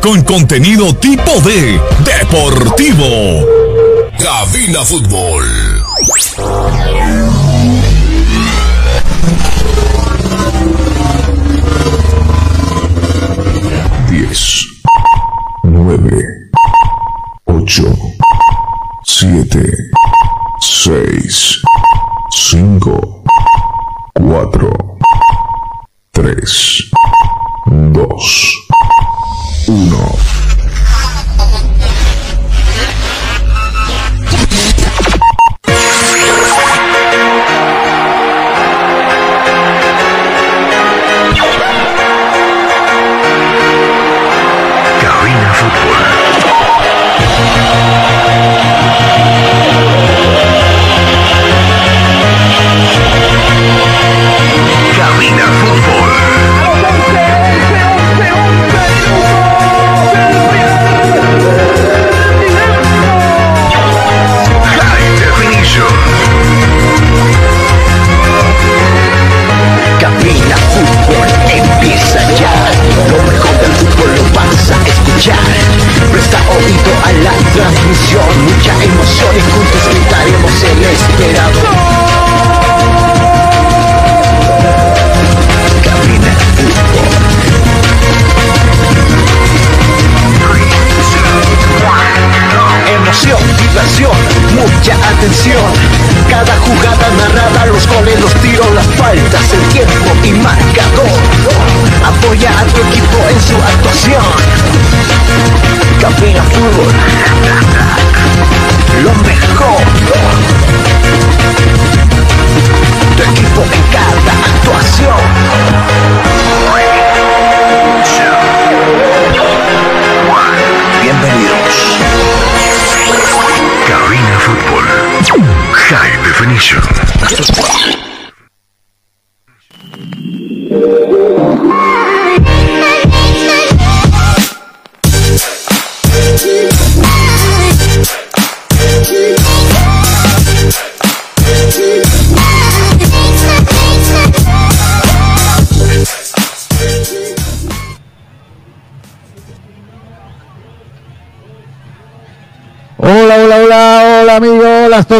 con contenido tipo D, deportivo. Cabina Fútbol. Diez, nueve, ocho, siete, seis, cinco, cuatro, tres, dos,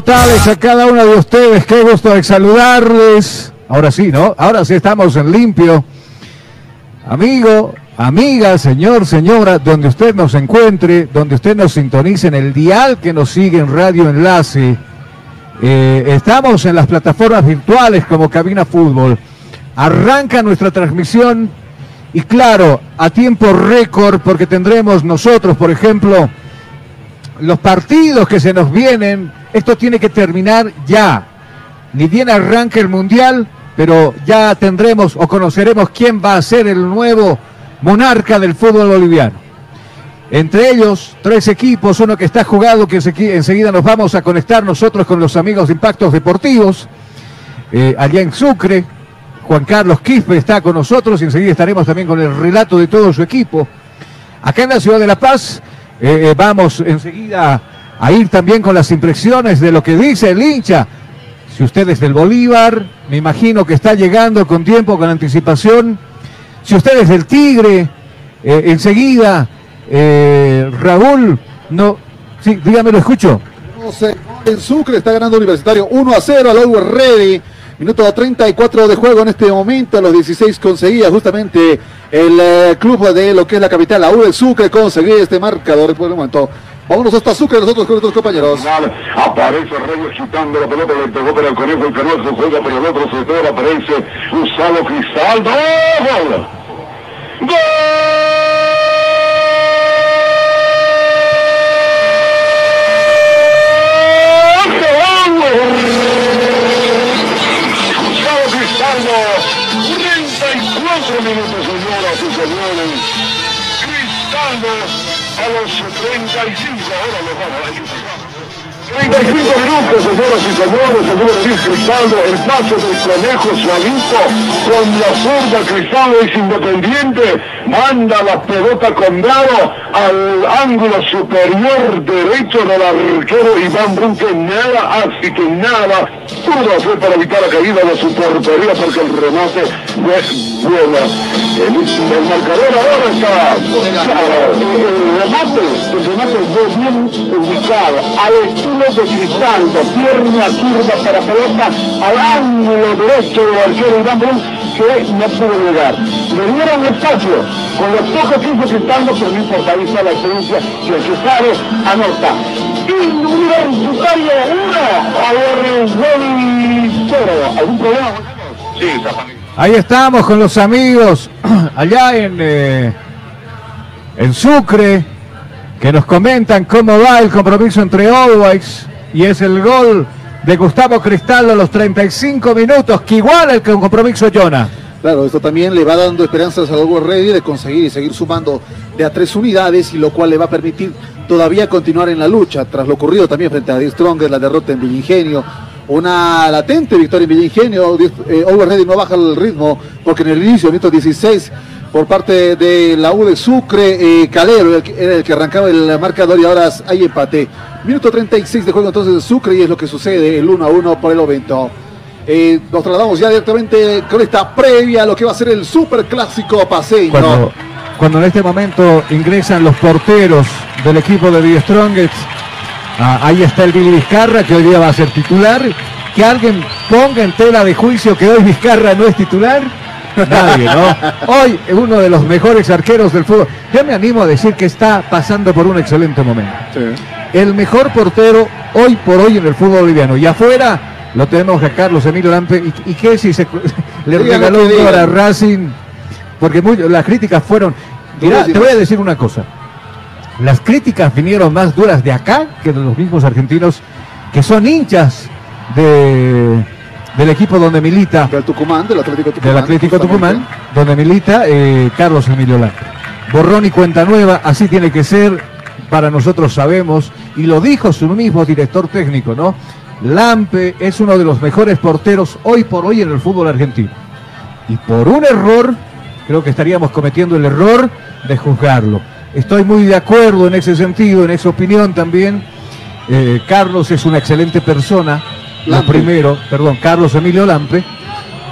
totales a cada uno de ustedes, qué gusto de saludarles. Ahora sí, ¿no? Ahora sí estamos en limpio. Amigo, amiga, señor, señora, donde usted nos encuentre, donde usted nos sintonice en el dial que nos sigue en Radio Enlace. Eh, estamos en las plataformas virtuales como Cabina Fútbol. Arranca nuestra transmisión y claro, a tiempo récord porque tendremos nosotros, por ejemplo, los partidos que se nos vienen, esto tiene que terminar ya. Ni bien arranque el Mundial, pero ya tendremos o conoceremos quién va a ser el nuevo monarca del fútbol boliviano. Entre ellos, tres equipos, uno que está jugado, que ense- enseguida nos vamos a conectar nosotros con los amigos de Impactos Deportivos, eh, allá en Sucre. Juan Carlos Quispe está con nosotros y enseguida estaremos también con el relato de todo su equipo. Acá en la ciudad de La Paz eh, eh, vamos enseguida a ir también con las impresiones de lo que dice el hincha. Si usted es del Bolívar, me imagino que está llegando con tiempo, con anticipación. Si usted es del Tigre, eh, enseguida, eh, Raúl, no, sí, dígame, lo escucho. No en Sucre está ganando Universitario 1 a 0 al Always Ready. Minuto 34 de juego en este momento. Los 16 conseguía justamente el eh, club de lo que es la capital, la U de Sucre, conseguía este marcador por el momento. Vámonos hasta Sucre nosotros con nuestros compañeros. Aparece Reyes quitando la pelota, le pegó para el conejo, el canoso juega por el otro sector, aparece Gustavo Cristaldo. ¡Gol! Gustavo Cristaldo, 34 minutos, señoras y señores. Cristaldo a los 35, ahora lo vamos a ir. 35 minutos, señoras y señores, el número 10 Cristaldo, el pase del conejo suavito, con la zurda Cristaldo es independiente, manda la pelota con Bravo al ángulo superior derecho del arquero Iván Brun, que nada, así que nada pudo hacer para evitar la caída de su portería porque el remate fue bueno. El, el marcador ahora está, el remate, el remate fue bien ubicado, al estilo de Cristaldo, pierna curva para pelota al ángulo derecho del arquero Iván Brun, que no pudo llegar. Le dieron espacio, con los pocos hizo Cristaldo, pero no importa, ahí está la experiencia, que el sabe, anota. Universitario 1, ahora gol 0. ¿Algún problema? Sí. Ahí estamos con los amigos allá en, eh, en Sucre, que nos comentan cómo va el compromiso entre Always y es el gol de Gustavo Cristaldo a los 35 minutos, que iguala el compromiso Jonah. Claro, esto también le va dando esperanzas al Always Ready de conseguir y seguir sumando de a tres unidades y lo cual le va a permitir todavía continuar en la lucha, tras lo ocurrido también frente a The Stronger, la derrota en Villingenio, una latente victoria en Villingenio, eh, Always Ready no baja el ritmo porque en el inicio, minuto 16, por parte de la U de Sucre, eh, Calero era el, que, arrancaba el marcador y ahora hay empate. Minuto 36 de juego entonces de Sucre y es lo que sucede, el 1 a 1 por el momento. Eh, nos trasladamos ya directamente con esta previa a lo que va a ser el super clásico paseño. Cuando, cuando en este momento ingresan los porteros del equipo de The Strongest, ah, ahí está el Billy Vizcarra, que hoy día va a ser titular. Que alguien ponga en tela de juicio que hoy Vizcarra no es titular. Nadie, ¿no? Hoy uno de los mejores arqueros del fútbol. Yo me animo a decir que está pasando por un excelente momento. El mejor portero hoy por hoy en el fútbol boliviano. Y afuera lo tenemos a Carlos Emilio Lampe. ¿Y, y qué si se, le regaló un gol a Racing? Porque muy- las críticas fueron. Mirá, te voy a decir una cosa. Las críticas vinieron más duras de acá que de los mismos argentinos que son hinchas de, del equipo donde milita, Del Tucumán, del Atlético Tucumán. del Atlético. Tucumán, donde milita eh, Carlos Emilio Lampe. Borrón y cuenta nueva, así tiene que ser, para nosotros sabemos, y lo dijo su mismo director técnico, ¿no? Lampe es uno de los mejores porteros hoy por hoy en el fútbol argentino. Y por un error, creo que estaríamos cometiendo el error de juzgarlo. Estoy muy de acuerdo en ese sentido, en esa opinión también. Eh, Carlos es una excelente persona. Lo Lampe. primero, perdón, Carlos Emilio Lampe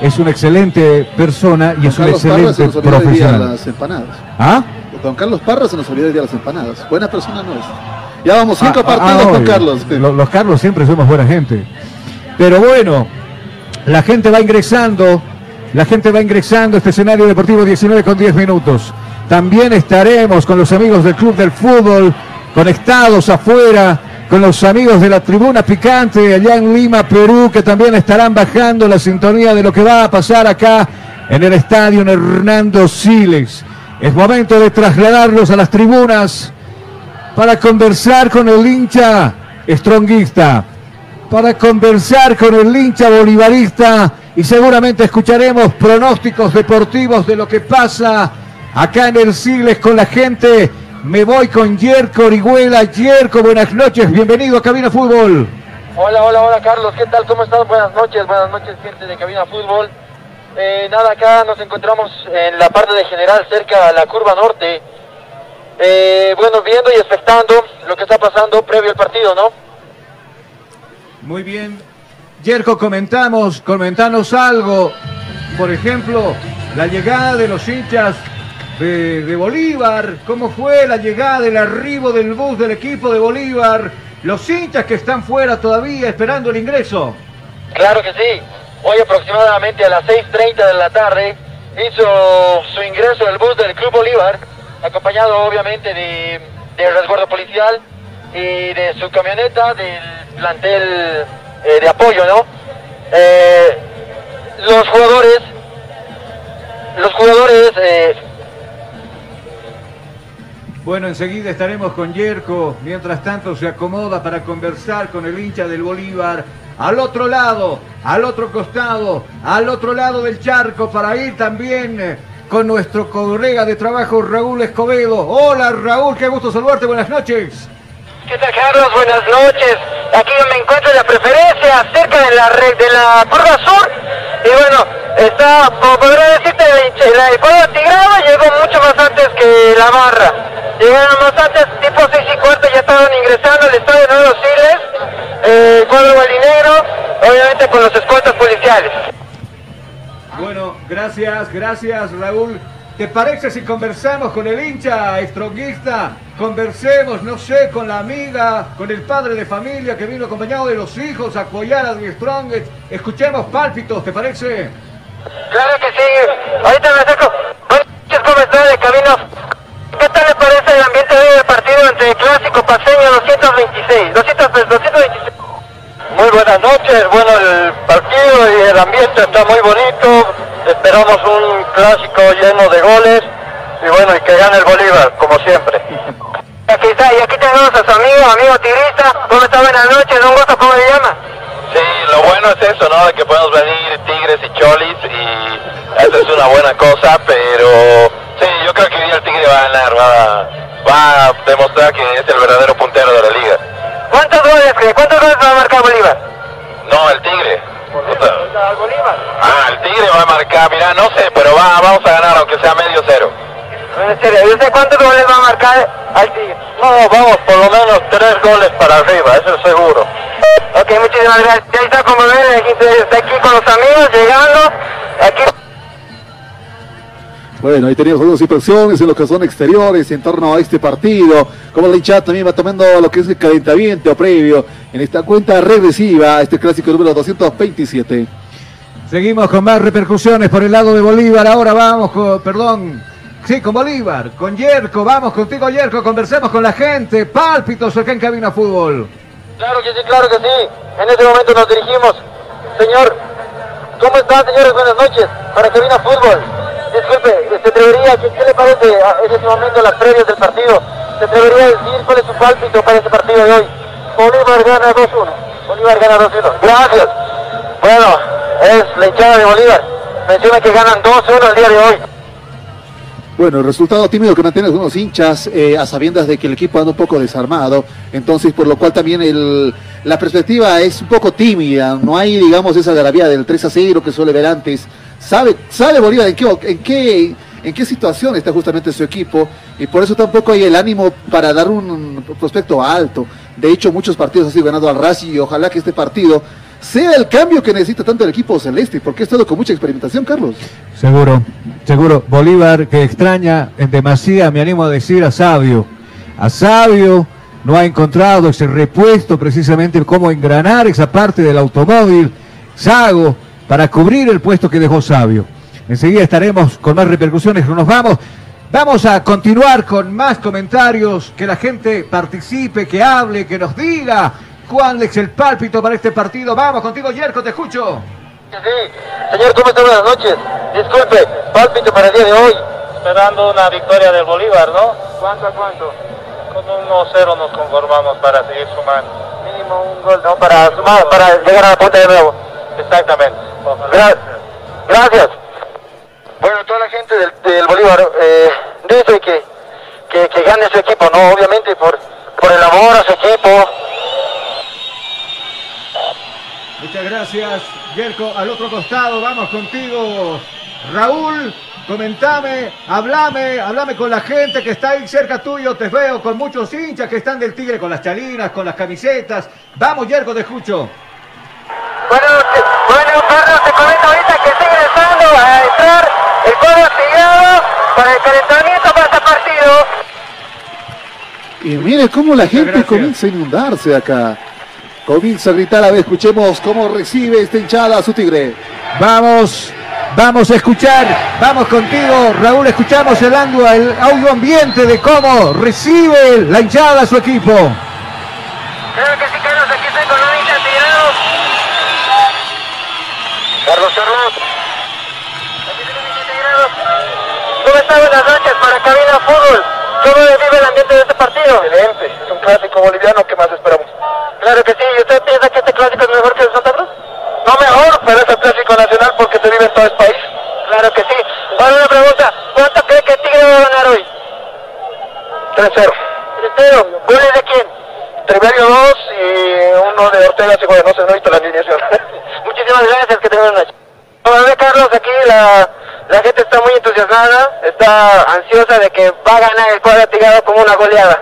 es una excelente persona y Don es un Carlos Parra se excelente nos profesional. las empanadas. ¿Ah? Don Carlos Parra se nos olvidó el día de las empanadas. Buena persona no es. Ya vamos, cinco Ah, partidos ah, con. Carlos. Lo- Los, Carlos siempre somos buena gente. Pero bueno, la gente va ingresando, la gente va ingresando a este escenario deportivo 19 con 10 minutos. También estaremos con los amigos del Club del Fútbol, conectados afuera, con los amigos de la Tribuna Picante allá en Lima, Perú, que también estarán bajando la sintonía de lo que va a pasar acá en el estadio Hernando Siles. Es momento de trasladarlos a las tribunas para conversar con el hincha stronguista, para conversar con el hincha bolivarista y seguramente escucharemos pronósticos deportivos de lo que pasa acá en el Siles con la gente. Me voy con Yerko Orihuela. Yerko, buenas noches, bienvenido a Cabina Fútbol. Hola, hola, hola Carlos, ¿qué tal? ¿Cómo estás? Buenas noches, buenas noches gente de Cabina Fútbol. Eh, nada, acá nos encontramos en la parte de general cerca a la curva norte. Eh, bueno, viendo y expectando lo que está pasando previo al partido, ¿no? Muy bien. Yerko, comentamos, comentanos algo. Por ejemplo, la llegada de los hinchas de, Bolívar. ¿Cómo fue la llegada, el arribo del bus del equipo de Bolívar? Los hinchas que están fuera todavía esperando el ingreso. Claro que sí. Hoy aproximadamente a las 6.30 de la tarde hizo su ingreso el bus del Club Bolívar, acompañado obviamente de resguardo policial y de su camioneta del plantel eh, de apoyo, ¿no? Eh, los jugadores, los jugadores eh, Bueno, enseguida estaremos con Yerko. Mientras tanto, se acomoda para conversar con el hincha del Bolívar. Al otro lado, al otro costado, al otro lado del charco, para ir también eh, con nuestro colega de trabajo, Raúl Escobedo. Hola, Raúl, qué gusto saludarte. Buenas noches. ¿Qué tal, Carlos? Buenas noches. Aquí me encuentro en la preferencia, cerca de la de la sur. Y bueno, está, podría decirte, el, cuadro tigrado llegó mucho más antes que la barra. Llegaron más antes, tipo 6 y cuarto, ya estaban ingresando al estadio de Nuevos Siles, eh, el cuadro obviamente con los escoltas policiales. Bueno, gracias, gracias Raúl. ¿Te parece si conversamos con el hincha stronguista? Conversemos, no sé, con la amiga, con el padre de familia que vino acompañado de los hijos a apoyar a The Strongest. Escuchemos pálpitos, ¿te parece? Claro que sí, ahorita me noches, ¿cómo está de camino? ¿Qué tal le parece el ambiente de hoy del partido entre Clásico Paseño 226? 200, 226. Muy buenas noches, bueno el partido y el ambiente está muy bonito, esperamos un clásico lleno de goles y bueno, y que gane el Bolívar, como siempre. Aquí está, y aquí tenemos a su amigo, amigo tigrista, ¿cómo está? Buenas noches, un gusto, ¿cómo le llama? Sí, lo bueno es eso, ¿no? De que podemos venir Tigres y Cholis y eso es una buena cosa, pero sí, yo creo que hoy día el Tigre va a ganar, va, va a demostrar que es el verdadero puntero de la liga. ¿Cuántos goles? ¿Cuántos goles va a marcar Bolívar? No, el Tigre. Al Bolívar. Ah, el Tigre va a marcar, mira, no sé, pero va, vamos a ganar aunque sea medio cero. En serio, ¿y usted cuántos goles va a marcar al Tigre? No, vamos, por lo menos tres goles para arriba, eso es seguro. Ok, muchísimas gracias. Ahí está como ven, está aquí con los amigos, llegando. Aquí Bueno, ahí teníamos algunas impresiones en lo que son exteriores en torno a este partido. Como la hinchada también va tomando lo que es el calentamiento previo en esta cuenta regresiva, este clásico número 227. Seguimos con más repercusiones por el lado de Bolívar. Ahora vamos con, perdón, sí, con Bolívar, con Yerko. Vamos contigo, Yerko. Conversemos con la gente. Pálpitos acá en Cabina Fútbol. Claro que sí, claro que sí. En este momento nos dirigimos. Señor, ¿cómo están, señores? Buenas noches. Para vino fútbol. Disculpe, ¿se atrevería, qué, qué le parece en este momento las previas del partido? ¿Se atrevería a decir cuál es su pálpito para este partido de hoy? Bolívar gana 2-1. Bolívar gana 2-1. Gracias. Bueno, es la hinchada de Bolívar. Menciona que ganan 2-1 el día de hoy. Bueno, el resultado tímido que mantienen algunos hinchas eh, a sabiendas de que el equipo anda un poco desarmado, entonces por lo cual también el, la perspectiva es un poco tímida, no hay digamos esa garabía del 3 a 0 que suele ver antes. Sabe, sabe Bolívar en qué, en qué, situación está justamente su equipo y por eso tampoco hay el ánimo para dar un prospecto alto. De hecho, muchos partidos han sido ganado al Racing y ojalá que este partido sea el cambio que necesita tanto el equipo celeste, porque es todo con mucha experimentación, Carlos. Seguro, seguro. Bolívar que extraña en demasía, me animo a decir, a Sabio. A Sabio no ha encontrado ese repuesto precisamente cómo engranar esa parte del automóvil. Sago para cubrir el puesto que dejó Sabio. Enseguida estaremos con más repercusiones. Nos vamos. Vamos a continuar con más comentarios, que la gente participe, que hable, que nos diga cuál es el pálpito para este partido. Vamos contigo, Yerko, te escucho. Sí, señor, ¿cómo está? Buenas noches. Disculpe, pálpito para el día de hoy. Esperando una victoria del Bolívar, ¿no? ¿Cuánto a cuánto? Con un 1-0 nos conformamos para seguir sumando. Mínimo un gol, ¿no? Para sumar, para llegar a la punta de nuevo. Exactamente. Gra- gracias. Bueno, toda la gente del, del Bolívar eh, dice que, que, que gane su equipo, ¿no? Obviamente por, por el amor a su equipo. Muchas gracias, Yerko. Al otro costado, vamos contigo. Raúl, comentame, hablame, hablame con la gente que está ahí cerca tuyo. Te veo con muchos hinchas que están del Tigre con las chalinas, con las camisetas. Vamos, Yerko, te escucho. Bueno, te comento ahorita que está ingresando a entrar el cuadro astillado para el calentamiento para este partido. Y mire cómo la gente gracias. comienza a inundarse acá. Comienza a gritar, a ver, escuchemos cómo recibe esta hinchada a su tigre. Vamos, vamos a escuchar, vamos contigo, Raúl, escuchamos el, ángulo, el audio ambiente de cómo recibe la hinchada a su equipo. Claro que sí, Carlos, aquí estoy con un hincha tirado. Carlos, tirado. ¿Cómo está? Buenas noches para Cabina Fútbol. ¿Cómo vive el ambiente de este partido? Excelente, es un clásico boliviano, ¿qué más esperamos? Claro que sí. ¿Y usted piensa que este clásico es mejor que el Santa Cruz? No mejor, pero es el clásico nacional porque se vive en todo el país. Claro que sí. Ahora una pregunta. ¿Cuánto cree que Tigre va a ganar hoy? 3-0. 3-0. ¿Goles de quién? Triverio 2 y uno de Ortega, bueno, no sé, no he visto la alineación. Muchísimas gracias. Que tengan una noche. Carlos, aquí la, la gente está muy entusiasmada, está ansiosa de que va a ganar el cuadro tigado como una goleada.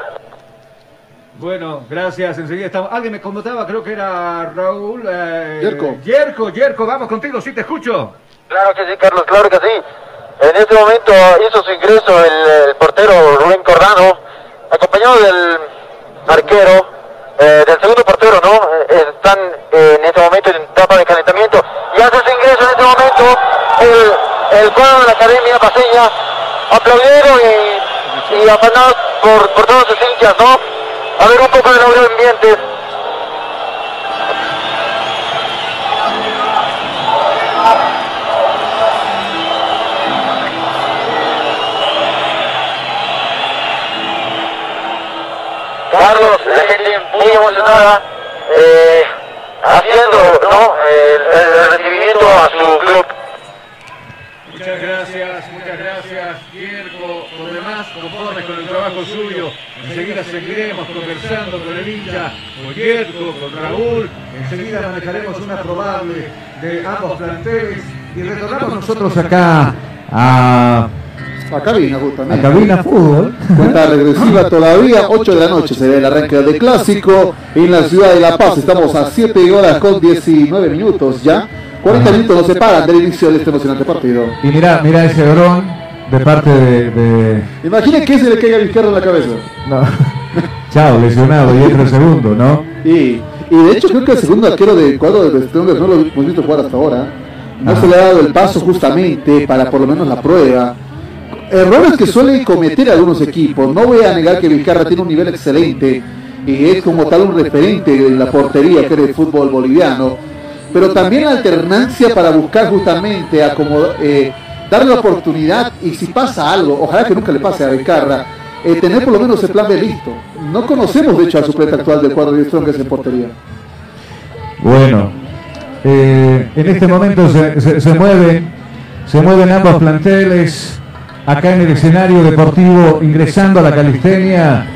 Bueno, gracias. Enseguida estamos. Alguien me comentaba, creo que era Raúl. Eh, Yerko. Yerko, Yerko, vamos contigo, sí te escucho. Claro que sí, Carlos, claro que sí. En este momento hizo su ingreso el, el portero Rubén Cordano, acompañado del arquero, eh, del segundo portero, ¿no? Eh, están eh, en este momento en etapa de calentamiento y hace su ingreso en este momento el, el cuadro de la Academia Paseña, aplaudido y, y por, por todos sus hinchas, ¿no? A ver un poco de laureado ambiente. Carlos, la gente muy emocionada, eh, haciendo ¿no? el, recibimiento a su club. Muchas gracias, muchas gracias, Yerko. Por demás, conformes con el trabajo suyo. Enseguida seguiremos conversando con el hincha, con Yerko, con Raúl. Enseguida manejaremos una probable de ambos planteles. Y retornamos nosotros acá a, A cabina, a justamente. Cabina Fútbol. Cuenta regresiva todavía, 8 de la noche se ve el arranque del clásico en la ciudad de La Paz. Estamos a 7 horas con 19 minutos ya. 40 minutos nos separan del inicio de este emocionante partido. Y mira, mira ese dron de parte de. de- Imaginen que se le caiga a Vizcarra en la cabeza. no. Chao, lesionado, y entra el segundo, ¿no? Y, y de hecho creo que el segundo arquero del cuadro de Strongers no lo hemos visto jugar hasta ahora. No se le ha dado el paso justamente para por lo menos la prueba. Errores que suelen cometer algunos equipos. No voy a negar que Vizcarra tiene un nivel excelente y es como tal un referente en la portería que era el fútbol boliviano. Pero también alternancia para buscar justamente acomodar, eh, darle la oportunidad y si pasa algo, ojalá que nunca le pase a Vizcarra, eh, tener por lo menos el plan B listo. No conocemos de hecho al suplente actual del cuadro de Strongers en portería. Bueno, eh, en este momento se, se- se mueven, se mueven ambos planteles acá en el escenario deportivo ingresando a la calistenia,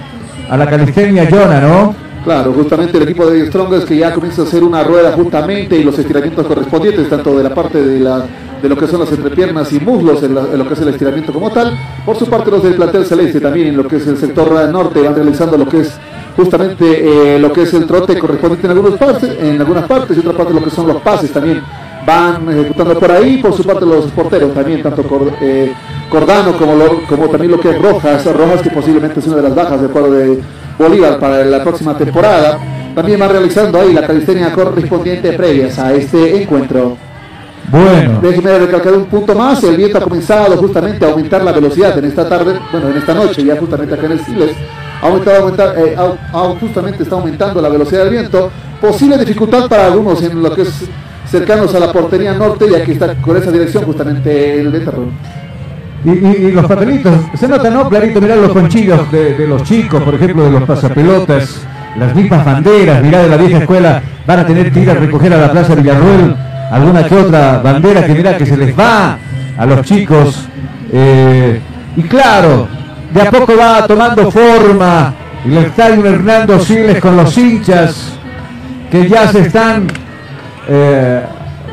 a la calistenia Yona, ¿no? Claro, justamente el equipo de Strongers que ya comienza a hacer una rueda justamente y los estiramientos correspondientes, tanto de la parte de la de lo que son las entrepiernas y muslos en, la- en lo que es el estiramiento como tal. Por su parte los del plantel celeste también en lo que es el sector norte van realizando lo que es justamente eh, lo que es el trote correspondiente en algunos partes, en algunas partes y otra parte lo que son los pases también. Van ejecutando por ahí, por su parte los porteros también, tanto eh, Cordano como, lo- como también lo que es Rojas, Rojas que posiblemente es una de las bajas del cuadro de Bolívar para la próxima temporada, también va realizando ahí la calistenia correspondiente previas a este encuentro. Bueno, Déjeme recalcar un punto más, el viento ha comenzado justamente a aumentar la velocidad en esta tarde, bueno, en esta noche, ya justamente acá en el Siles, aumentado, aumentar, eh, justamente está aumentando la velocidad del viento, posible dificultad para algunos en lo que es cercanos a la portería norte, ya que está con esa dirección justamente el ventarrón. y, los papelitos, se nota, ¿no? Clarito, mirá los conchillos de, de los chicos, por ejemplo, de los pasapelotas, las mismas banderas, mirá de la vieja escuela, van a tener que ir a recoger a la Plaza Villarruel alguna que otra bandera que mirá que se les va a los chicos. eh, y claro, de a poco va tomando forma. el estadio Hernando Siles con los hinchas que ya se están eh,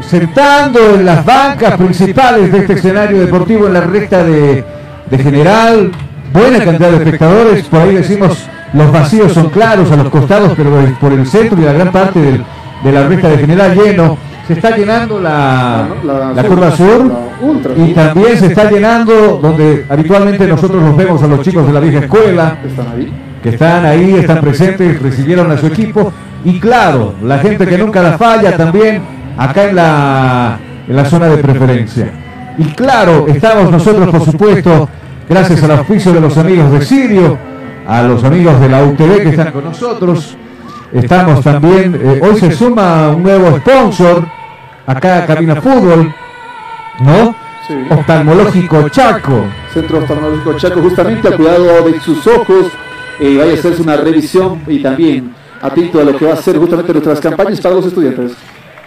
sentando en las bancas principales de este escenario deportivo en la recta de, de general. Buena cantidad de espectadores, por ahí decimos los vacíos son claros a los costados, pero por el centro y la gran parte del- de la recta de general lleno. Se está llenando la, La- la curva sur la ultra. y también se está llenando donde habitualmente nosotros los vemos a los chicos de la vieja escuela ¿Están ahí? que están ahí, están presentes, recibieron a su equipo y claro, la gente que nunca la falla también acá en la, en la zona de preferencia. Y claro, estamos nosotros, por supuesto, gracias al auspicio de los amigos de Sirio, a los amigos de la UTV que están con nosotros. Estamos también, eh, hoy se suma un nuevo sponsor, acá Cabina Fútbol, ¿no? Sí. Oftalmológico Chaco. Centro Oftalmológico Chaco, justamente al cuidado de sus ojos, eh, vaya a hacerse una revisión y también atento a lo que va a ser justamente nuestras campañas para los estudiantes.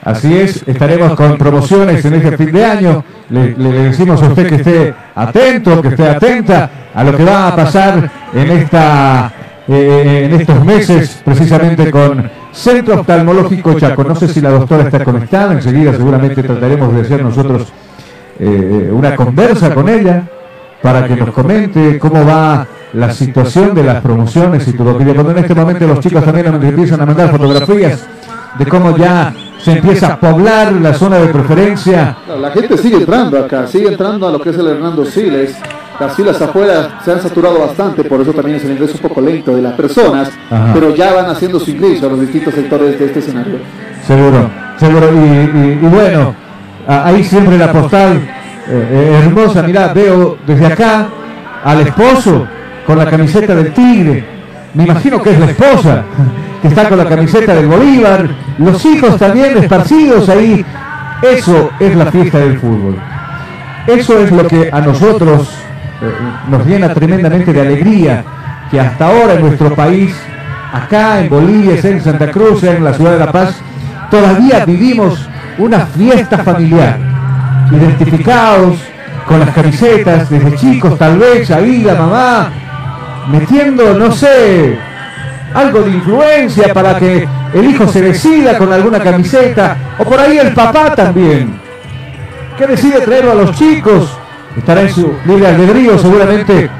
Así es, estaremos con promociones en este fin de año. Le, le decimos a usted que esté atento, que esté atenta a lo que va a pasar en esta eh, en estos meses, precisamente con Centro Oftalmológico Chaco. No sé si la doctora está conectada, enseguida seguramente trataremos de hacer nosotros eh, una conversa con ella para que nos comente cómo va la situación de las promociones y todo aquello. Cuando en este momento los chicos también nos empiezan a mandar fotografías de cómo ya se empieza a poblar la zona de preferencia. La gente sigue entrando acá, sigue entrando a lo que es el Hernando Siles. Las filas afuera se han saturado bastante, por eso también es el ingreso un poco lento de las personas, Ajá. pero ya van haciendo su ingreso a los distintos sectores de este escenario. Seguro, seguro. Y, y- y bueno, ahí siempre la postal eh, eh, hermosa. Mirá, veo desde acá al esposo con la camiseta del Tigre. Me imagino que es la esposa que está con la camiseta del Bolívar. Los hijos también esparcidos ahí. Eso es la fiesta del fútbol. Eso es lo que a nosotros nos llena tremendamente de alegría, que hasta ahora en nuestro país, acá en Bolivia, en Santa Cruz, en la ciudad de La Paz, todavía vivimos una fiesta familiar, identificados con las camisetas desde chicos, tal vez ahí la mamá metiendo, no sé, algo de influencia para que el hijo se decida con alguna camiseta, o por ahí el papá también. que decide traerlo a los chicos, estará en su libre albedrío seguramente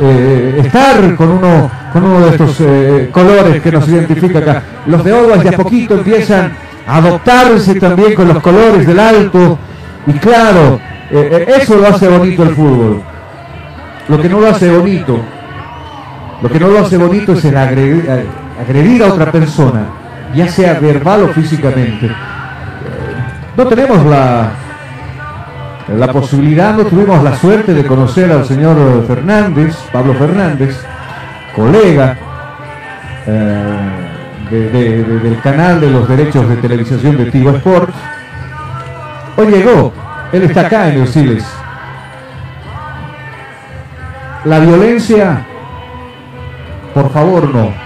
eh, estar con uno, con uno de estos eh, colores que nos identifica acá. Los de Oguas de a poquito empiezan a adoptarse también con los colores del alto y claro, eh, eso lo hace bonito el fútbol. Lo que no lo hace bonito, lo que no lo hace bonito es el agredir, agredir a otra persona, ya sea verbal o físicamente. No tenemos la, la posibilidad, no tuvimos la suerte de conocer al señor Fernández, Pablo Fernández, colega eh, de- de- de- del canal de los derechos de televisación de Tigo Sports. Hoy llegó, él está acá en el Siles. La violencia, por favor no.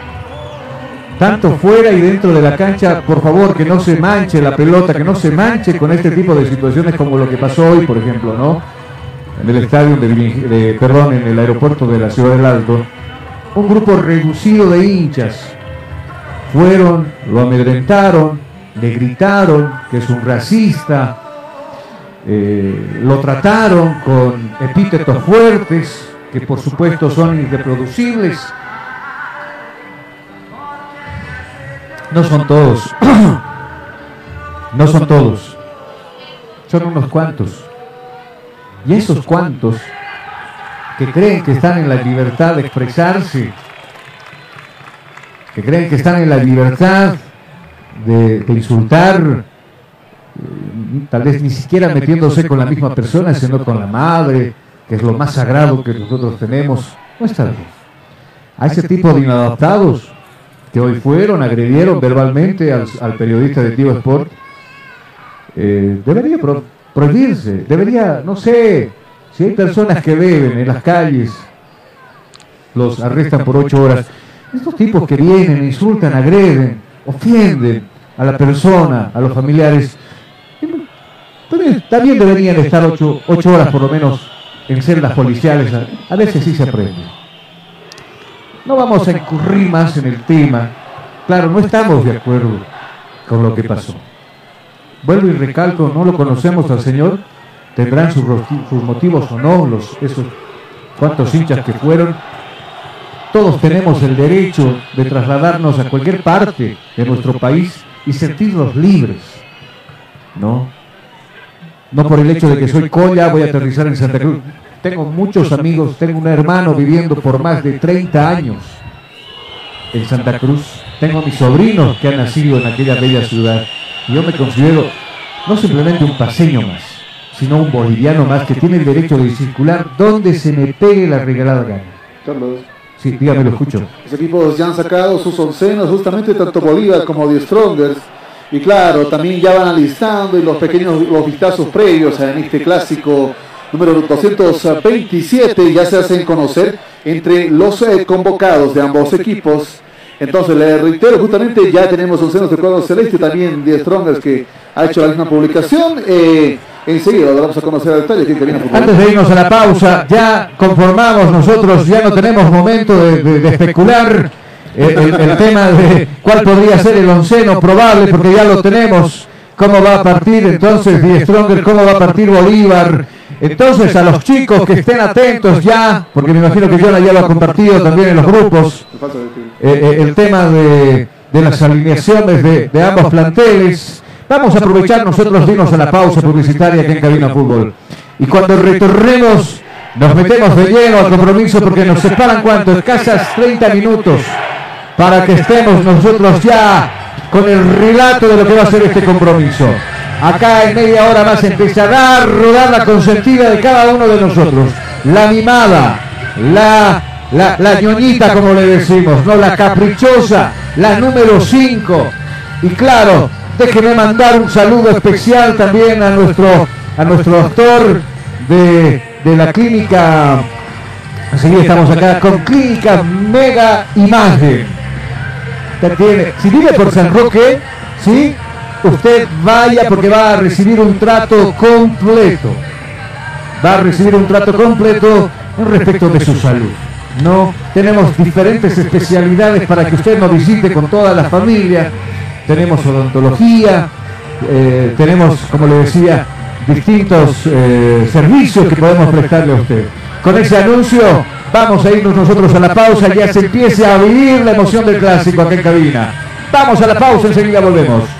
Tanto fuera y dentro de la cancha, por favor, que no se manche la pelota, que no se manche con este tipo de situaciones como lo que pasó hoy, por ejemplo, ¿no? En el estadio de, Vini- de- perdón, en el aeropuerto de la Ciudad del Alto, un grupo reducido de hinchas fueron, lo amedrentaron, le gritaron que es un racista, eh, lo trataron con epítetos fuertes, que por supuesto son irreproducibles. No son todos. no son todos. Son unos cuantos. Y esos cuantos que creen que están en la libertad de expresarse, que creen que están en la libertad de, de insultar, eh, tal vez ni siquiera metiéndose con la misma persona, sino con la madre, que es lo más sagrado que nosotros tenemos, no está bien. A ese tipo de inadaptados que hoy fueron, agredieron verbalmente al, periodista de Tigo Sport, eh, debería pro- prohibirse, debería, no sé, si hay personas que beben en las calles, los arrestan por ocho horas, estos tipos que vienen, insultan, agreden, ofienden a la persona, a los familiares, también, también deberían estar ocho, ocho horas por lo menos en celdas policiales, a veces sí se aprende. No vamos a incurrir más en el tema. Claro, no estamos de acuerdo con lo que pasó. Vuelvo y recalco, no lo conocemos al Señor, tendrán sus, motivos o no, los, esos cuantos hinchas que fueron. Todos tenemos el derecho de trasladarnos a cualquier parte de nuestro país y sentirnos libres, ¿no? No por el hecho de que soy colla voy a aterrizar en Santa Cruz. Tengo muchos amigos, tengo un hermano viviendo por más de 30 años en Santa Cruz. Tengo mis sobrinos que han nacido en aquella bella ciudad. Y yo me considero no simplemente un paseño más, sino un boliviano más que tiene el derecho de circular donde se me pegue la regalada gana. Carlos. Sí, dígame, lo escucho. Los equipos ya han sacado sus oncenos, justamente tanto Bolívar como The Strongers. Y claro, también ya van alistando y los pequeños los vistazos previos en este clásico número 227 ya se hacen conocer entre los eh, convocados de ambos equipos. Entonces, le reitero, justamente ya tenemos oncenos de cuadro celeste, también The Strongers que ha hecho la misma publicación. Eh, Enseguida lo vamos a conocer a detalle. Antes de irnos a la pausa, ya conformamos nosotros, ya no tenemos momento de, de- de especular eh, el, el tema de cuál podría ser el onceno probable, porque ya lo tenemos, cómo va a partir entonces Die Stronger, cómo va a partir Bolívar. Entonces a los chicos que estén atentos ya, porque me imagino que Jonah ya lo ha compartido también en los grupos, eh, eh, el tema de, de las alineaciones de, de ambos planteles. Vamos a aprovechar nosotros de irnos a la pausa publicitaria aquí en Cabina Fútbol. Y cuando retornemos, nos metemos de lleno al compromiso porque nos separan cuánto, escasas 30 minutos para que estemos nosotros ya con el relato de lo que va a ser este compromiso. Acá en media hora más empezará a rodar la consentida de cada uno de nosotros. La mimada, la, la, la ñoñita como le decimos, no la caprichosa, la número 5. Y claro, déjenme mandar un saludo especial también a nuestro, a nuestro doctor de, de la clínica. Así estamos acá con Clínica Mega Imagen. Tiene- si vive por San Roque, ¿sí? Usted vaya porque va a recibir un trato completo. Va a recibir un trato completo respecto de su salud. No tenemos diferentes especialidades para que usted nos visite con toda la familia. Tenemos odontología, eh, tenemos, como le decía, distintos eh, servicios que podemos prestarle a usted. Con ese anuncio vamos a irnos nosotros a la pausa, ya se empiece a vivir la emoción del clásico acá en cabina. Vamos a la pausa, enseguida volvemos.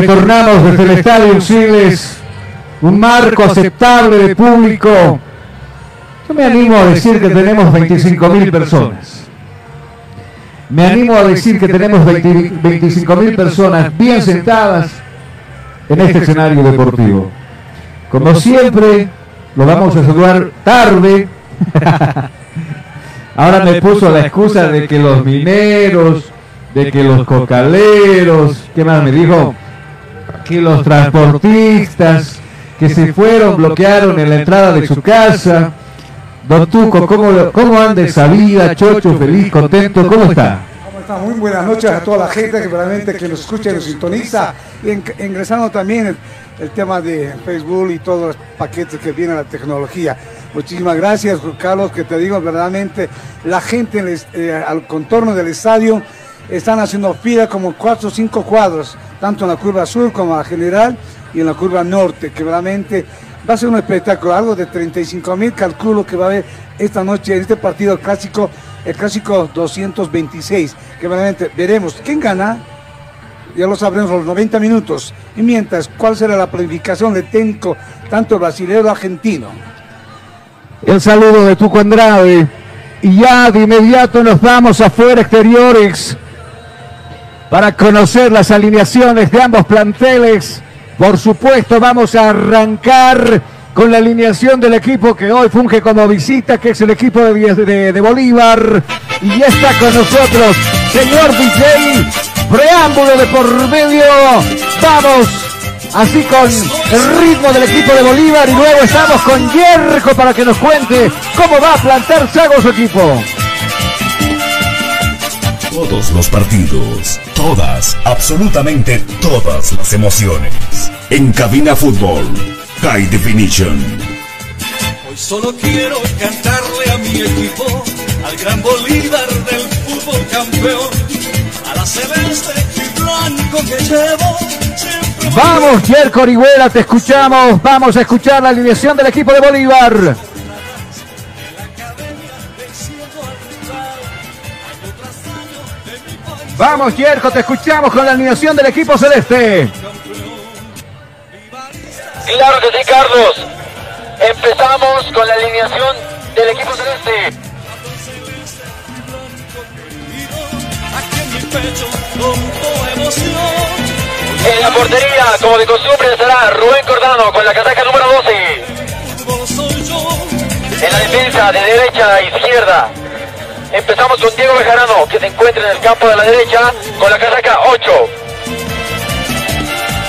Retornamos desde el Estadio Siles, un marco aceptable de público. Yo me animo a decir que tenemos 25.000 personas. Me animo a decir que tenemos 25.000 personas bien sentadas en este escenario deportivo. Como siempre, lo vamos a saludar tarde. Ahora me puso la excusa de que los mineros, de que los cocaleros, ¿qué más me dijo? Que los transportistas que se fueron, bloquearon en la entrada de su casa. Don Tuco, ¿cómo, cómo anda esa vida? Chocho, feliz, contento, ¿cómo está? ¿Cómo está? Muy buenas noches a toda la gente que realmente que nos escucha y nos sintoniza. Y ingresando también el, tema de Facebook y todos los paquetes que vienen a la tecnología. Muchísimas gracias, Carlos, que te digo verdaderamente, la gente eh, al contorno del estadio están haciendo fila como cuatro o cinco cuadros, tanto en la curva sur como en la general, y en la curva norte, que realmente va a ser un espectáculo, algo de 35 mil calculo que va a haber esta noche en este partido clásico, el clásico 226, que realmente veremos quién gana, ya lo sabremos los 90 minutos, y mientras, cuál será la planificación de técnico, tanto brasileño como argentino. El saludo de Tuco Andrade. Y ya de inmediato nos vamos afuera exteriores para conocer las alineaciones de ambos planteles. Por supuesto, vamos a arrancar con la alineación del equipo que hoy funge como visita, que es el equipo de, de- Bolívar. Y ya está con nosotros, señor DJ, preámbulo de por medio. Vamos, así con el ritmo del equipo de Bolívar y luego estamos con Yerko para que nos cuente cómo va a plantar Sago su equipo. Todos los partidos, todas, absolutamente todas las emociones. En Cabina Fútbol, High Definition. Hoy solo quiero cantarle a mi equipo, al gran Bolívar del fútbol campeón, a la celeste y blanco que llevo. Siempre Vamos, Yerko Orihuela, te escuchamos. Vamos a escuchar la alineación del equipo de Bolívar. Vamos, Yerko, te escuchamos con la alineación del equipo celeste. Claro que sí, Carlos. Empezamos con la alineación del equipo celeste. en la portería, como de costumbre, estará Rubén Cordano con la casaca número 12. Fútbol soy yo, En la defensa, de derecha a izquierda. Empezamos con Diego Bejarano, que se encuentra en el campo de la derecha con la casaca 8.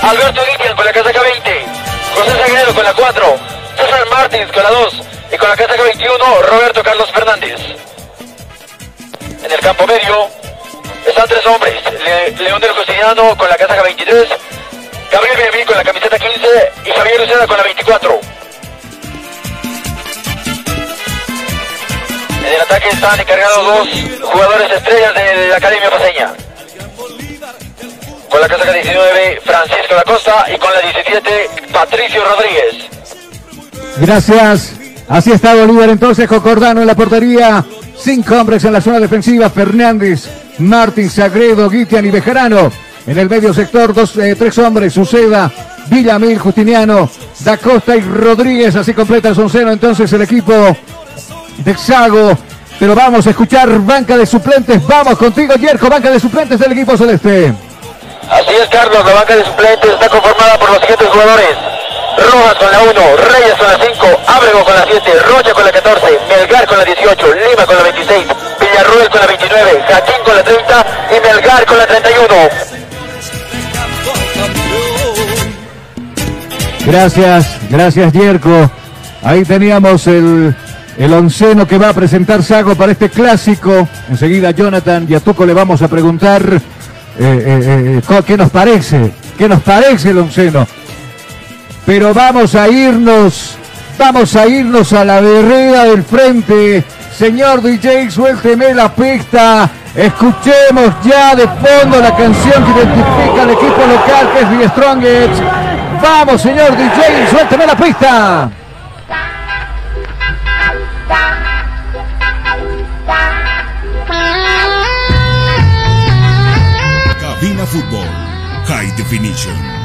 Alberto Guitian con la casaca 20. José Sagredo con la 4. César Martins con la 2. Y con la casaca 21, Roberto Carlos Fernández. En el campo medio están tres hombres. Le- León del Justiniano con la casaca 23. Gabriel Benjamín con la camiseta 15 y Javier Lucena con la 24. En el ataque están encargados dos jugadores estrellas de la Academia Paseña. Con la casaca 19, Francisco da Costa y con la 17, Patricio Rodríguez. Gracias. Así está Bolívar entonces con Cordano en la portería. Cinco hombres en la zona defensiva. Fernández, Martín, Sagredo, Guitian y Bejarano. En el medio sector, dos, eh, tres hombres. Suceda, Villamil, Justiniano, Da Costa y Rodríguez. Así completa el sonceno entonces el equipo de Xago. Pero vamos a escuchar banca de suplentes. Vamos contigo, Yerko, banca de suplentes del equipo celeste. Así es, Carlos, la banca de suplentes está conformada por los siguientes jugadores. Rojas con la 1, Reyes con la 5, Ábrego con la 7, Rocha con la 14, Melgar con la 18, Lima con la 26, Villarruel con la 29, Jaquín con la 30 y Melgar con la 31. Gracias, gracias Yerko. Ahí teníamos el, el onceno que va a presentar Sago para este clásico. Enseguida Jonathan y a Tuco le vamos a preguntar eh, eh, eh, qué nos parece, qué nos parece el onceno. Pero vamos a irnos, vamos a irnos a la vereda del frente. Señor DJ, suélteme la pista. Escuchemos ya de fondo la canción que identifica al equipo local que es The Strongest. Vamos, señor DJ, suélteme la pista. Cabina Fútbol, High Definition.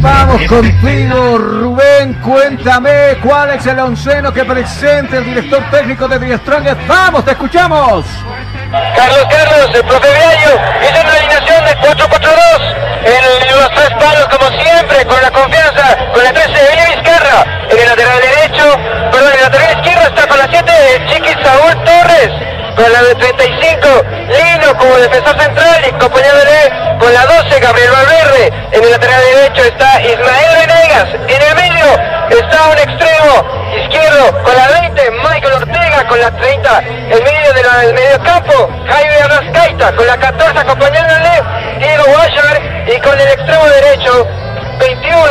Vamos contigo, Rubén. Cuéntame cuál es el onceno que presenta el director técnico de The Strongest. Vamos, te escuchamos. Carlos Carlos, el profe Viallo, hizo una alineación de 4-4-2 en los tres palos como siempre, con la confianza, con la 13 de Billy Vizcarra, en el lateral derecho, perdón, en el lateral izquierdo está con la 7 de Chiqui Saúl Torres, con la de 35 Lino como defensor central y acompañándole con la 12 Gabriel Valverde, en el lateral derecho está Ismael Venegas, en el medio está un extremo izquierdo la 30 en medio de del medio campo Jaime Arrascaita, con la 14 acompañándole Diego Guayar y con el extremo derecho 21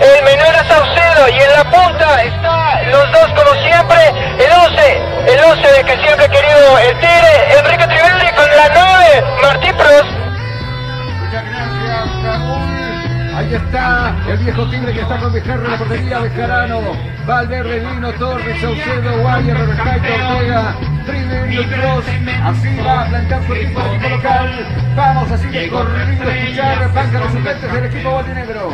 el menor Saucedo y en la punta está los dos como siempre, el 11, el 11 de que siempre he querido el Tigre, Enrique Trivelli con la 9, Martín Prost. Muchas gracias, Raúl. Ahí está el viejo tigre que está con Bejarra en la portería, Bejarano, Valverde, Lino, Torres, Saucedo, Guaya, Robertaito, Ortega, Triverio, Cross. Así va a plantar su equipo, el equipo local. Vamos así de corrido a escuchar banca de suplentes del equipo Botinegro.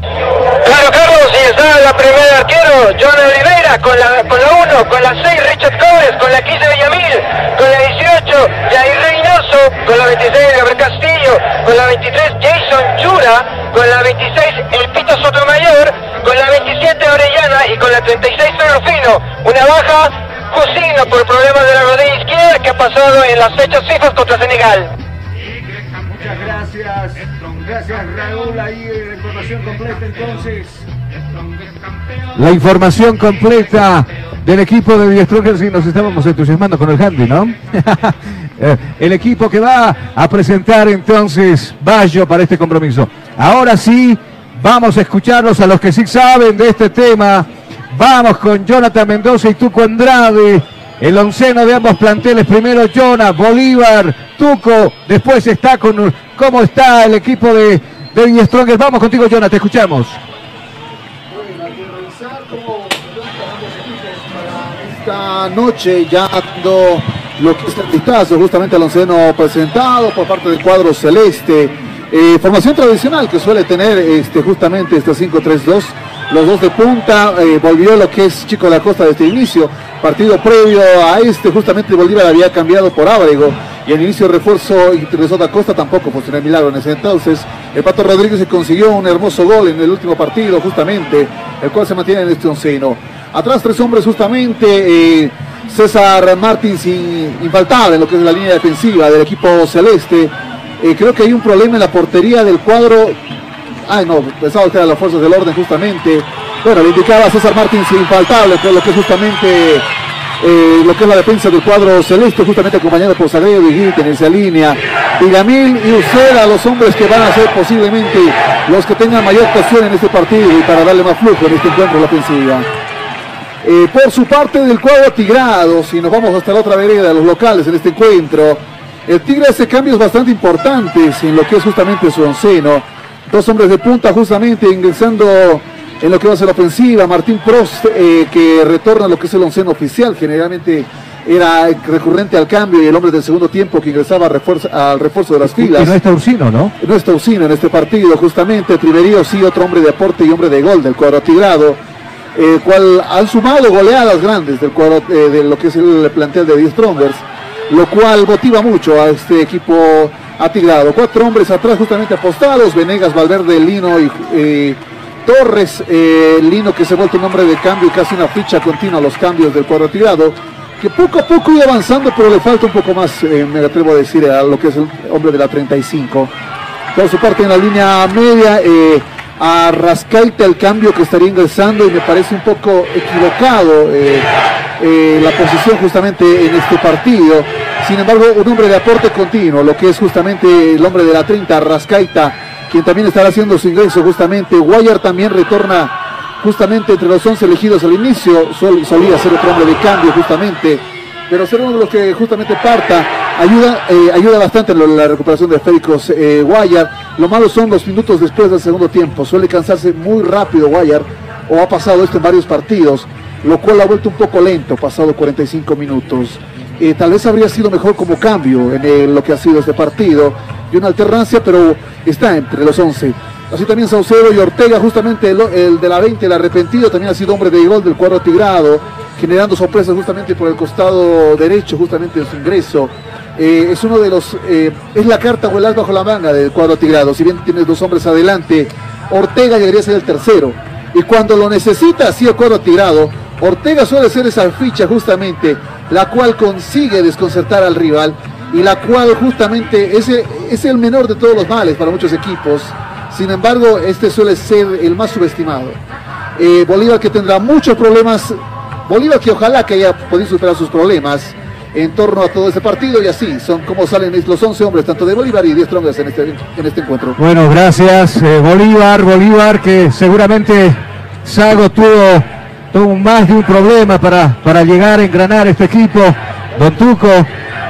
Claro, Carlos, y está la primera arquero, John Oliveira, con la con la 1, con la 6, Richard Cobres, con la 15, Villamil, con la 18, Jair Reynoso, con la 26, Gabriel Castillo, con la 23, Jason Chura, con la 26, El Pito Sotomayor, con la 27, Orellana y con la 36, Rufino. Una baja, Cusino, por problemas de la rodilla izquierda que ha pasado en las fechas FIFA contra Senegal. Muchas gracias. Gracias, Raúl. Ahí eh, la información completa entonces. La información completa del equipo de Diestrongers y nos estábamos entusiasmando con el handy, ¿no? Eh, el equipo que va a presentar entonces Bayo para este compromiso. Ahora sí, vamos a escucharlos a los que sí saben de este tema. Vamos con Jonathan Mendoza y Tuco Andrade. El onceno de ambos planteles, primero Jonas, Bolívar, Tuco, después está con cómo está el equipo de, de Die Strongers. Vamos contigo, Jonas, te escuchamos. esta noche ya dando lo que es el vistazo justamente al onceno presentado por parte del cuadro celeste. Eh, formación tradicional que suele tener este, justamente este 5-3-2. Los dos de punta, eh, volvió lo que es Chico de la Costa desde el inicio. Partido previo a este, justamente Bolívar había cambiado por Ábrego. Y el inicio de refuerzo ingresó da Costa tampoco funcionó el milagro en ese entonces. El Pato Rodríguez se consiguió un hermoso gol en el último partido, justamente, el cual se mantiene en este onceno. Atrás tres hombres justamente, eh, César Martins in- infaltable en lo que es la línea defensiva del equipo celeste. Creo que hay un problema en la portería del cuadro. Ay, no, pensaba que eran las fuerzas del orden justamente. Bueno, le indicaba a César Martins infaltable, por lo que es justamente eh, lo que es la defensa del cuadro celeste, justamente acompañado por Sagredo y Gil en esa línea. Villamil y Uceda, los hombres que van a ser posiblemente los que tengan mayor actuación en este partido y para darle más flujo en este encuentro en la ofensiva. Eh, por su parte del cuadro Tigrado, si nos vamos hasta la otra vereda, los locales en este encuentro, el Tigre hace cambios bastante importantes en lo que es justamente su onceno. Dos hombres de punta justamente ingresando en lo que va a ser la ofensiva. Martín Prost eh, que retorna a lo que es el onceno oficial, generalmente era recurrente al cambio y el hombre del segundo tiempo que ingresaba refuerzo- al refuerzo de las Y filas. no está Ursino, ¿no? No está Usino en este partido, justamente. Triverío sí, otro hombre de aporte y hombre de gol del cuadro tigrado, el cual han sumado goleadas grandes del cuadro, eh, de lo que es el plantel de 10 Strongers, lo cual motiva mucho a este equipo atigrado. Cuatro hombres atrás justamente apostados, Venegas, Valverde, Lino y eh, Torres, eh, Lino que se ha vuelto un hombre de cambio y casi una ficha continua a los cambios del cuadro tirado, que poco a poco iba avanzando, pero le falta un poco más, eh, me atrevo a decir, a lo que es el hombre de la 35. Por su parte en la línea media, a Rascaita el cambio que estaría ingresando y me parece un poco equivocado eh, eh, la posición justamente en este partido. Sin embargo, un hombre de aporte continuo, lo que es justamente el hombre de la 30, Rascaita, quien también estará haciendo su ingreso justamente. Guayar también retorna justamente entre los 11 elegidos al inicio, sol- solía ser otro hombre de cambio justamente, pero ser uno de los que justamente parta ayuda, eh, ayuda bastante en la recuperación de Félix eh, Guayar. Lo malo son los minutos después del segundo tiempo, suele cansarse muy rápido Guayar, o ha pasado esto en varios partidos, lo cual ha vuelto un poco lento, pasado 45 minutos. Eh, tal vez habría sido mejor como cambio en eh, lo que ha sido este partido, y una alternancia, pero está entre los 11. Así también Saucedo y Ortega, justamente el, el de la 20, el arrepentido, también ha sido hombre de gol del cuadro tigrado, generando sorpresas justamente por el costado derecho, justamente en su ingreso. Eh, es uno de los, eh, es la carta o el bajo la manga del cuadro tigrado. Si bien tienes dos hombres adelante, Ortega llegaría a ser el tercero. Y cuando lo necesita, así el cuadro tirado, Ortega suele ser esa ficha justamente, la cual consigue desconcertar al rival y la cual justamente es, es el menor de todos los males para muchos equipos. Sin embargo, este suele ser el más subestimado. Eh, Bolívar que tendrá muchos problemas, Bolívar que ojalá que haya podido superar sus problemas en torno a todo este partido y así son como salen los 11 hombres, tanto de Bolívar y 10 Strongers en este, en este encuentro. Bueno, gracias. eh, Bolívar, Bolívar, que seguramente Sago tuvo, tuvo más de un problema para, para llegar a engranar este equipo, Don Tuco.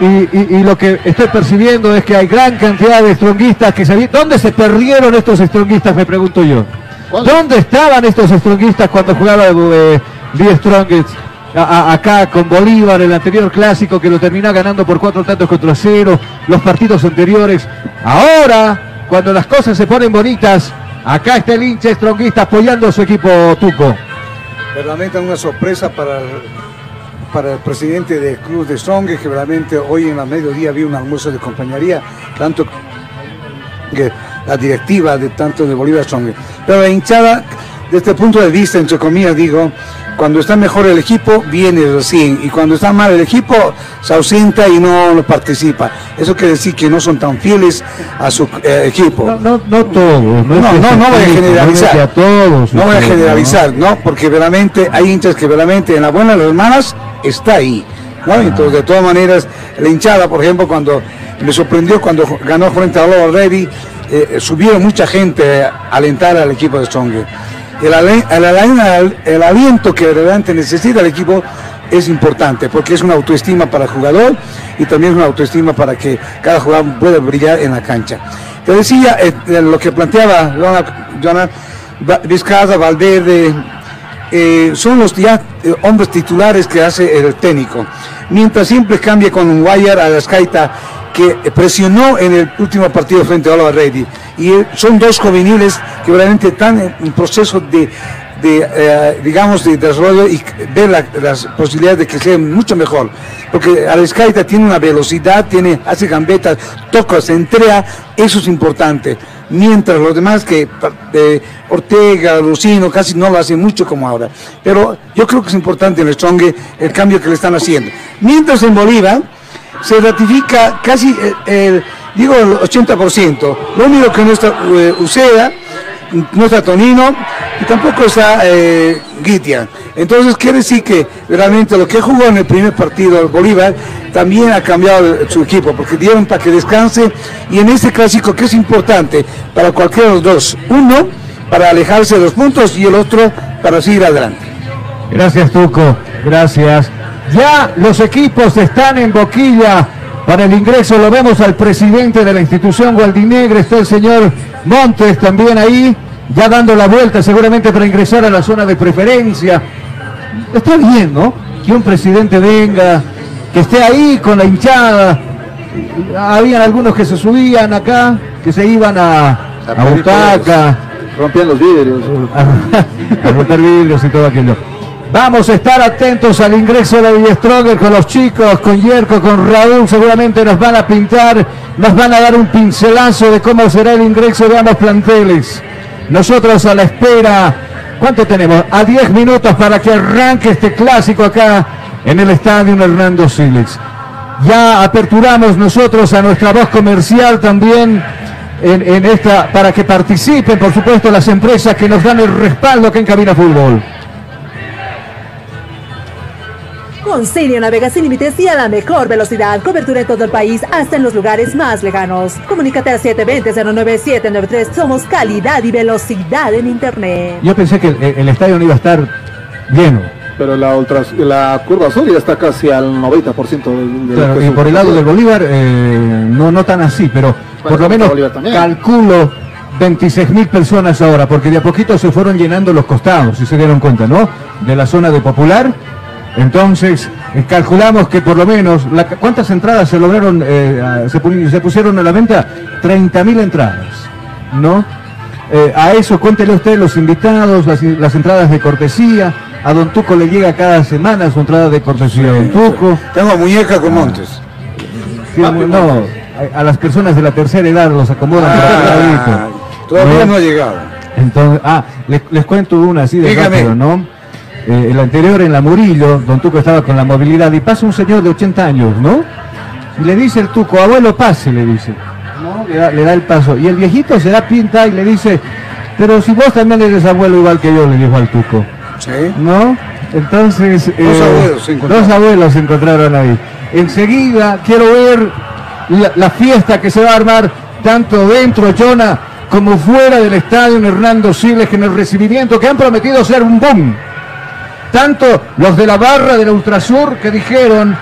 Y, y- y lo que estoy percibiendo es que hay gran cantidad de stronguistas que se ¿Dónde se perdieron estos stronguistas? Me pregunto yo. ¿Dónde estaban estos stronguistas cuando jugaba eh, The Strongest? a- acá con Bolívar, el anterior clásico que lo terminó ganando por cuatro tantos contra cero, los partidos anteriores. Ahora, cuando las cosas se ponen bonitas, acá está el hincha stronguista apoyando a su equipo Tuco. Verdaderamente una sorpresa para el, para el presidente del Club de Strong, que realmente hoy en la mediodía vi un almuerzo de compañería, tanto que la directiva de tanto de Bolívar Strong. Pero la hinchada, desde el punto de vista, entre comillas, digo, cuando está mejor el equipo, viene recién, y cuando está mal el equipo, se ausenta y no, no participa. Eso quiere decir que no son tan fieles a su eh, equipo. No, no, no todos. No, No, no, no, voy a no generalizar. que a todos. No voy a generalizar, ¿no? Porque realmente hay hinchas que realmente en la buena de las malas está ahí, ¿no? Entonces, de todas maneras, la hinchada, por ejemplo, cuando me sorprendió cuando ganó frente a Lobo Ready, eh, subieron mucha gente a alentar al equipo de Strong. El, aliento que realmente necesita el equipo es importante porque es una autoestima para el jugador y también es una autoestima para que cada jugador pueda brillar en la cancha. Te decía eh, lo que planteaba Va- Vizcaza, Valverde, eh, son los eh, hombres titulares que hace el técnico. Mientras siempre cambia con un Wire a la Escaita que presionó en el último partido frente a Oliver. Y son dos juveniles que realmente están en proceso de, de, eh, digamos, de desarrollo y ver la- las posibilidades de que sea mucho mejor. Porque Arezcaita tiene una velocidad, tiene, hace gambetas, toca, se entrega, eso es importante. Mientras los demás que Ortega, Lucino, casi no lo hacen mucho como ahora. Pero yo creo que es importante en el Strong el cambio que le están haciendo. Mientras en Bolívar se ratifica casi eh, el, digo el 80%. Lo único que no está eh, Uceda, no está Tonino y tampoco está eh. Entonces quiere decir que realmente lo que jugó en el primer partido Bolívar también ha cambiado su equipo porque dieron para que descanse y en este clásico que es importante para cualquiera de los dos, uno para alejarse de los puntos y el otro para seguir adelante. Gracias, Tuco. Gracias. Ya los equipos están en boquilla para el ingreso. Lo vemos al presidente de la institución Gualdinegre. Está el señor Montes también ahí, ya dando la vuelta seguramente para ingresar a la zona de preferencia. Está bien, ¿no? Que un presidente venga, que esté ahí con la hinchada. Habían algunos que se subían acá, que se iban a, a butaca. Rompían los vidrios. a romper vidrios y todo aquello. Vamos a estar atentos al ingreso de Villa Stronger con los chicos, con Yerko, con Raúl. Seguramente nos van a pintar, nos van a dar un pincelazo de cómo será el ingreso de ambos planteles. Nosotros a la espera, ¿cuánto tenemos? A 10 minutos para que arranque este clásico acá en el estadio Hernando Silex. Ya aperturamos nosotros a nuestra voz comercial también en, esta, para que participen, por supuesto, las empresas que nos dan el respaldo acá en Cabina Fútbol. Con Sirio navegas sin límites y a la mejor velocidad. Cobertura en todo el país, hasta en los lugares más lejanos. Comunícate al 720-09793. Somos calidad y velocidad en Internet. Yo pensé que el, el estadio no iba a estar lleno. Pero la, curva sur ya está casi al 90% del, del Claro, y por el lado del Bolívar, eh, no, no tan así, pero por lo menos calculo 26 mil personas ahora, porque de a poquito se fueron llenando los costados, si se dieron cuenta, ¿no? De la zona de Popular. Entonces, eh, calculamos que por lo menos, la- ¿cuántas entradas se lograron, eh, a- se, pu- se pusieron a la venta? 30 mil entradas, ¿no? Eh, a eso cuéntele usted los invitados, las, las entradas de cortesía. A Don Tuco le llega cada semana su entrada de cortesía. Don Tuco. Tengo muñeca con Montes. Sí, no, a, a las personas de la tercera edad los acomodan. Ah, Todavía no ha llegado. Entonces, ah, les, les cuento una así de Dígame. rápido, ¿no? Eh, el anterior en la Murillo, don Tuco estaba con la movilidad y pasa un señor de 80 años, ¿no? Y le dice el Tuco, abuelo, pase, le dice. ¿no? Le, da, le da el paso. Y el viejito se da pinta y le dice, pero si vos también eres abuelo igual que yo, le dijo al Tuco. Sí. ¿No? Entonces, eh, Dos abuelos se encontraron. dos abuelos se encontraron ahí. Enseguida quiero ver la, la fiesta que se va a armar tanto dentro, Jonah, como fuera del estadio en Hernando Siles que en el recibimiento que han prometido ser un boom. Tanto los de la barra del Ultrasur que dijeron,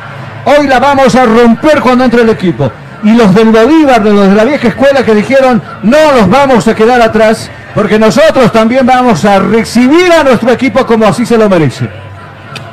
hoy la vamos a romper cuando entre el equipo. Y los del Bolívar, de los de la vieja escuela que dijeron, no los vamos a quedar atrás, porque nosotros también vamos a recibir a nuestro equipo como así se lo merece.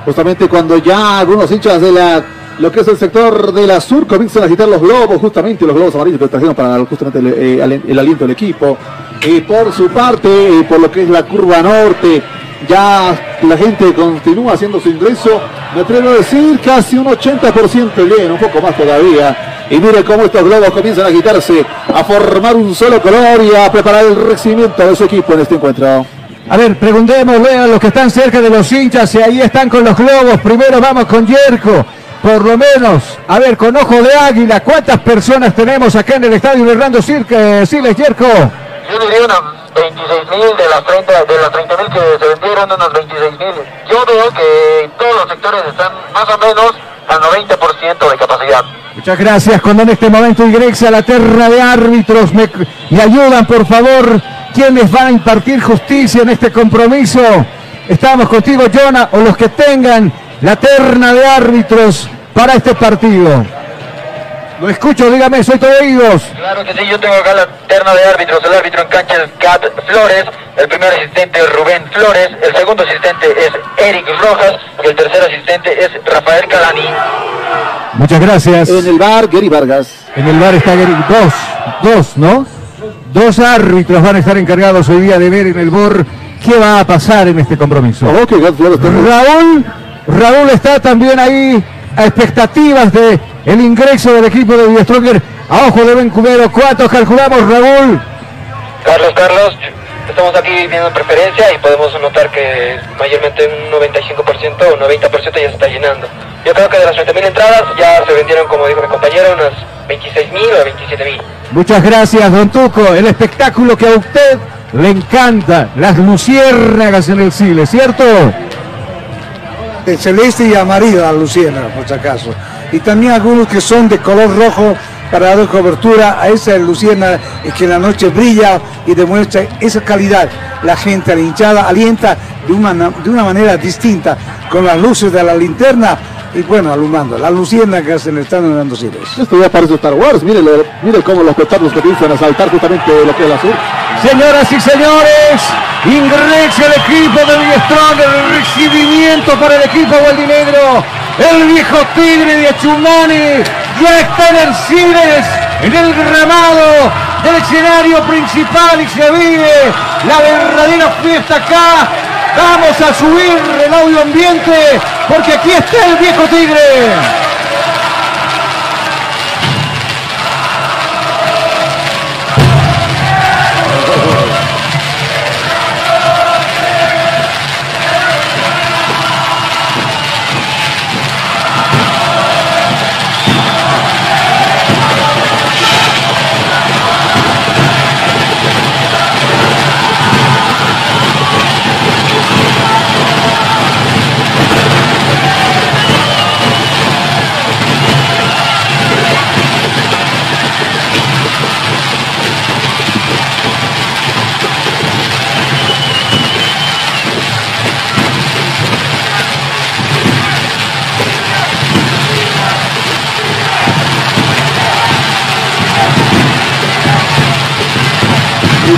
Justamente cuando ya algunos hinchas de la lo que es el sector de la sur comienzan a agitar los globos, justamente los globos amarillos que trajeron para justamente el, eh, aliento del equipo. Y por su parte, eh, por lo que es la curva norte, ya la gente continúa haciendo su ingreso. Me atrevo a decir casi un 80% lleno, un poco más todavía. Y mire cómo estos globos comienzan a agitarse, a formar un solo color y a preparar el recibimiento de su equipo en este encuentro. A ver, preguntémosle a los que están cerca de los hinchas si ahí están con los globos. Primero vamos con Yerko. Por lo menos, a ver, con ojo de águila, ¿cuántas personas tenemos acá en el estadio de Hernando Cirque, Siles, Yerko? Yo diría unos 26 mil de las 30 de las 30 mil que se vendieron, unos 26 mil. Yo veo que todos los sectores están más o menos al 90% de capacidad. Muchas gracias. Cuando en este momento ingresa la terna de árbitros, me, me ayudan por favor. ¿Quiénes van a impartir justicia en este compromiso? Estamos contigo, Jonah, o los que tengan la terna de árbitros para este partido. Lo escucho, dígame, soy todo oídos. Claro que sí, yo tengo acá la terna de árbitros. El árbitro en cancha es Cat Flores, el primer asistente es Rubén Flores, el segundo asistente es Eric Rojas y el tercer asistente es Rafael Calani. Muchas gracias. En el bar, Gary Vargas. En el bar está Gary. Dos, dos, ¿no? Dos árbitros van a estar encargados hoy día de ver en el BOR qué va a pasar en este compromiso. Raúl, Raúl está también ahí a expectativas de el ingreso del equipo de Stronger a ojo de Bencubero. ¿Cuántos calculamos, Raúl? Carlos, Carlos, estamos aquí viendo preferencia y podemos notar que mayormente un 95% o 90% ya se está llenando. Yo creo que de las 30.000 entradas ya se vendieron, como dijo mi compañero, unas 26.000 o 27.000. Muchas gracias, don Tuco. El espectáculo que a usted le encanta, las luciérnagas en el Chile, ¿cierto? Celeste y amarillo luciana, por si acaso. Y también algunos que son de color rojo para dar cobertura a esa luciana que en la noche brilla y demuestra esa calidad. La gente, la hinchada, alienta de una, de una manera distinta con las luces de la linterna y bueno, alumbrando. La luciana que se le están dando Siles. Esto ya parece Star Wars. Mire, mire cómo los petardos comienzan a saltar justamente lo que es la sur. Señoras y señores, ingresa el equipo de Strong, el recibimiento para el equipo gualdinegro. El viejo tigre de Achumani ya está Cines, en el gramado del escenario principal y se vive la verdadera fiesta acá. Vamos a subir el audio ambiente porque aquí está el viejo tigre.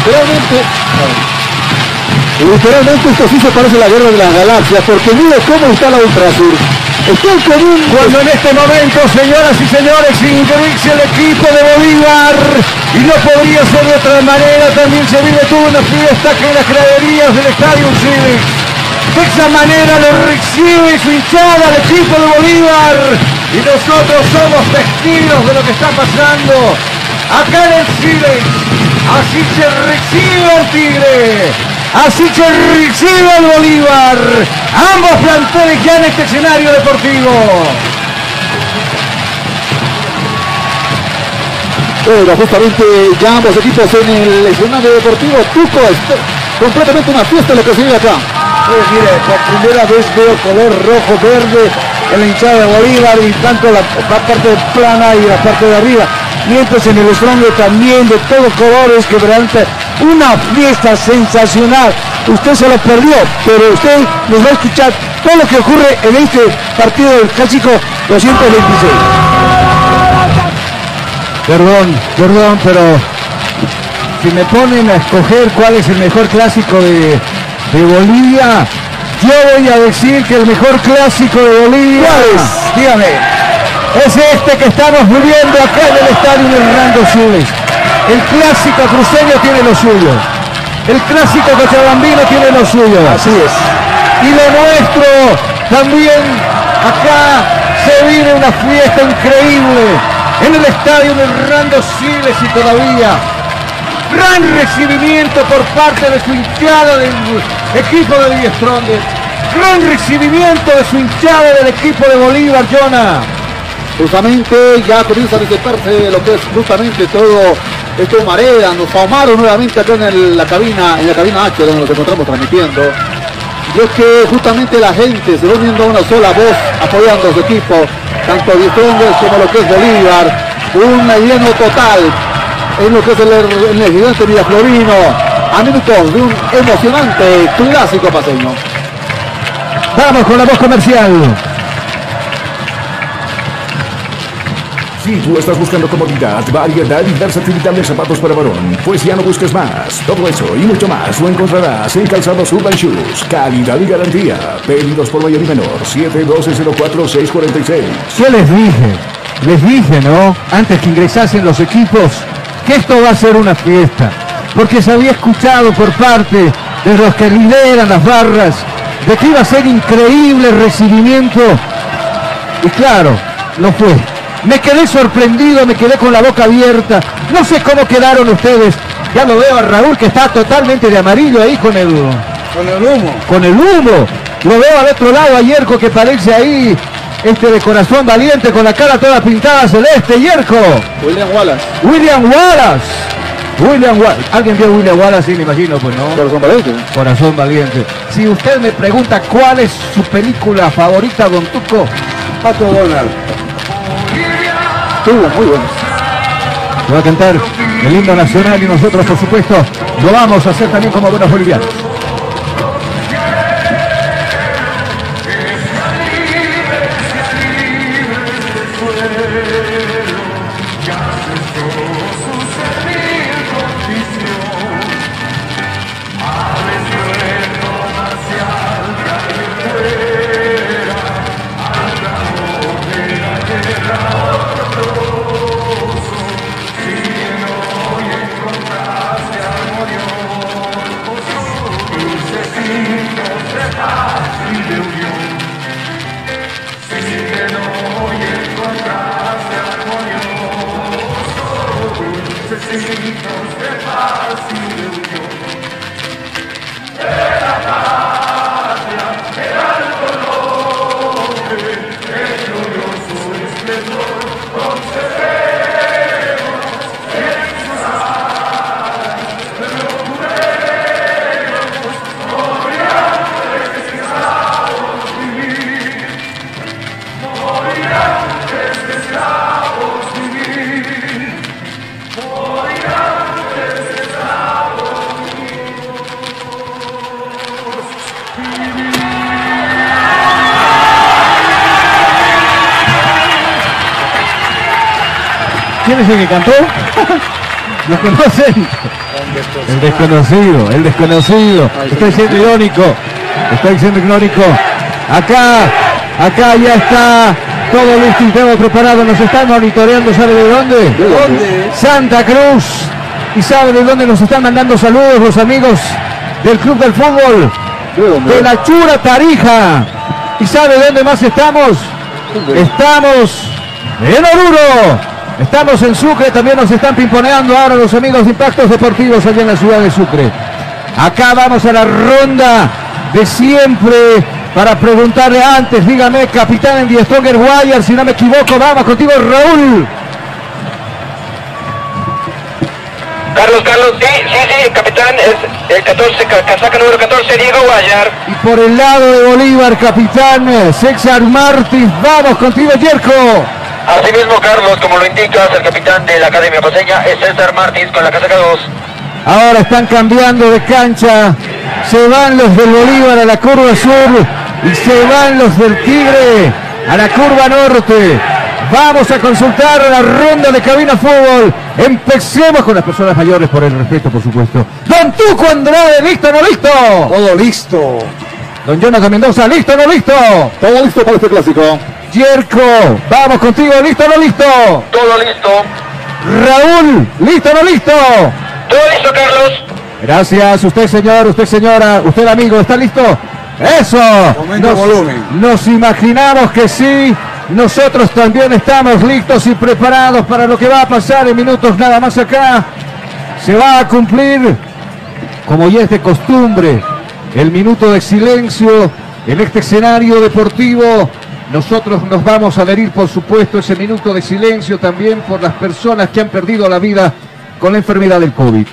Literalmente, literalmente esto sí se parece a la guerra de las galaxias, porque mire cómo está la Ultrasur. Estoy con un... Cuando en este momento, señoras y señores, ingresa el equipo de Bolívar y no podría ser de otra manera, también se vive toda una fiesta que en las graderías del Estadio Civic. De esa manera lo recibe su hinchada al equipo de Bolívar y nosotros somos testigos de lo que está pasando acá en el Chile. Así se recibe el Tigre. Así se recibe el Bolívar. Ambos planteles ya en este escenario deportivo. Bueno, justamente ya ambos equipos en el escenario deportivo. Tuco, es completamente una fiesta lo que se vive acá. Pues mire, por primera vez veo color rojo-verde en la hinchada de Bolívar y tanto la, la parte plana y la parte de arriba. Mientras en el Stronger también de todos colores que verdaderamente una fiesta sensacional. Usted se lo perdió, pero usted nos va a escuchar todo lo que ocurre en este partido del clásico 226. Perdón, perdón, pero si me ponen a escoger cuál es el mejor clásico de, de Bolivia, yo voy a decir que el mejor clásico de Bolivia ¿Cuál es? Dígame. Es este que estamos viviendo acá en el estadio Hernando Siles. El clásico cruceño tiene lo suyo. El clásico cochabambino tiene lo suyo. Así es. Y lo nuestro también acá se vive una fiesta increíble en el estadio Hernando Siles y todavía gran recibimiento por parte de su hinchada del equipo de Die Strongest. Gran recibimiento de su hinchada del equipo de Bolívar, Jonah. Justamente ya comienza a disiparse lo que es justamente todo esto marea, nos ahumaron nuevamente acá en el- la cabina, en la cabina H donde nos encontramos transmitiendo. Y es que justamente la gente se va uniendo a una sola voz apoyando a su equipo, tanto Die Strongest como lo que es Bolívar. Un lleno total en lo que es el, en el gigante a minutos de un emocionante clásico paseño. Vamos con la voz comercial. Si tú estás buscando comodidad, variedad y versatilidad de zapatos para varón, pues ya no busques más. Todo eso y mucho más lo encontrarás en Calzados Urban Shoes. Calidad y garantía. Pedidos por mayor y menor. 712-04-646. ¿Qué les dije? Les dije, ¿no? Antes que ingresasen los equipos, que esto va a ser una fiesta. Porque se había escuchado por parte de los que lideran las barras de que iba a ser increíble el recibimiento. Y claro, lo fue. Me quedé sorprendido, me quedé con la boca abierta. No sé cómo quedaron ustedes. Ya lo veo a Raúl que está totalmente de amarillo ahí con el, Con el humo. con el humo. Lo veo al otro lado a Yerko que parece ahí este de corazón valiente con la cara toda pintada celeste. Yerko. William Wallace. William Wallace. William Wallace. ¿Alguien vio a William Wallace? Sí, me imagino, pues no. Corazón valiente. Corazón valiente. Si usted me pregunta cuál es su película favorita, Don Tuco, Pato Donald. Estuvo muy bueno. va a cantar el himno nacional y nosotros, por supuesto, lo vamos a hacer también como buenos bolivianos. ¿Quién es el que cantó? ¿Lo conocen? El desconocido, el desconocido. Estoy siendo irónico. Estoy siendo irónico. Acá, acá ya está todo listo y todo preparado. Nos están monitoreando, ¿sabe de dónde? ¿De dónde? Santa Cruz. ¿Y sabe de dónde nos están mandando saludos los amigos del Club del Fútbol? De la Chura Tarija. ¿Y sabe dónde más estamos? Estamos en Oruro. Estamos en Sucre, también nos están pimponeando ahora los amigos de Impactos Deportivos allá en la ciudad de Sucre. Acá vamos a la ronda de siempre para preguntarle antes, dígame, capitán en Die Stronger Wire, si no me equivoco, vamos contigo Raúl. Carlos, Carlos, sí, sí, sí, capitán, es el 14, ca- casaca número 14, Diego Guayar. Y por el lado de Bolívar, capitán César Martins, vamos contigo Yerko. Asimismo, Carlos, como lo indicas, el capitán de la Academia Paseña es César Martins con la casaca 2. Ahora están cambiando de cancha. Se van los del Bolívar a la curva sur y se van los del Tigre a la curva norte. Vamos a consultar la ronda de cabina fútbol. Empecemos con las personas mayores por el respeto, por supuesto. Don Tuco Andrade, ¿listo o no listo? Todo listo. Don Jonathan Mendoza, ¿listo o no listo? Todo listo para este clásico. Yerko, vamos contigo, ¿listo o no listo? Todo listo. Raúl, ¿listo o no listo? Todo listo, Carlos. Gracias, usted señor, usted señora, usted amigo, ¿está listo? Eso. Aumenta el volumen. nos imaginamos que sí. Nosotros también estamos listos y preparados para lo que va a pasar en minutos nada más acá. Se va a cumplir, como ya es de costumbre, el minuto de silencio en este escenario deportivo. Nosotros nos vamos a adherir, por supuesto, ese minuto de silencio también por las personas que han perdido la vida con la enfermedad del COVID.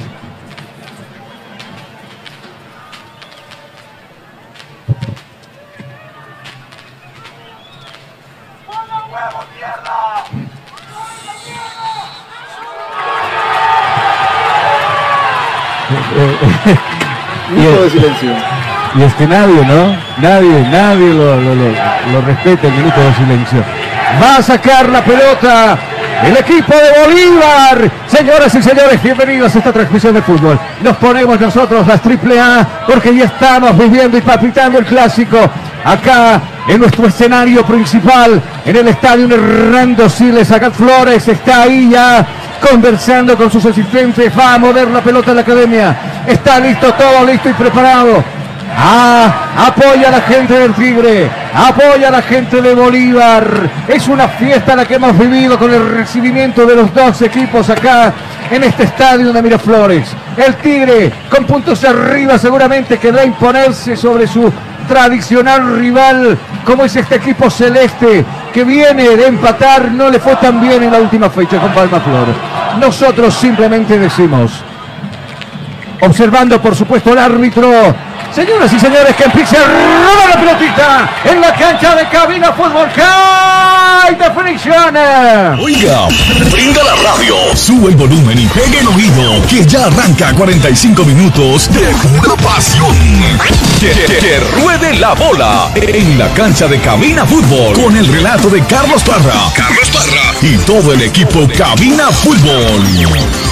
Minuto de silencio. Y es que nadie, ¿no? Nadie, nadie lo, lo- lo- lo respeta el minuto de silencio. Va a sacar la pelota el equipo de Bolívar. Señoras y señores, bienvenidos a esta transmisión de fútbol. Nos ponemos nosotros las triple A porque ya estamos viviendo y palpitando el clásico acá en nuestro escenario principal, en el estadio Hernando Siles. Acá Flores está ahí ya conversando con sus asistentes. Va a mover la pelota en la academia. Está listo, todo listo y preparado. Ah, apoya a la gente del Tigre, apoya a la gente de Bolívar. Es una fiesta la que hemos vivido con el recibimiento de los dos equipos acá en este estadio de Miraflores. El Tigre con puntos arriba seguramente querrá imponerse sobre su tradicional rival como es este equipo celeste que viene de empatar, no le fue tan bien en la última fecha con Palma Flor. Nosotros simplemente decimos, observando por supuesto el árbitro. Señoras y señores, que empiece a rodar la pelotita en la cancha de cabina fútbol. ¡High definition! Oiga, brinda la radio, sube el volumen y pegue el oído, que ya arranca 45 minutos de pura pasión. Que ruede la bola en la cancha de Cabina Fútbol con el relato de Carlos Parra. Carlos Parra y todo el equipo Cabina Fútbol.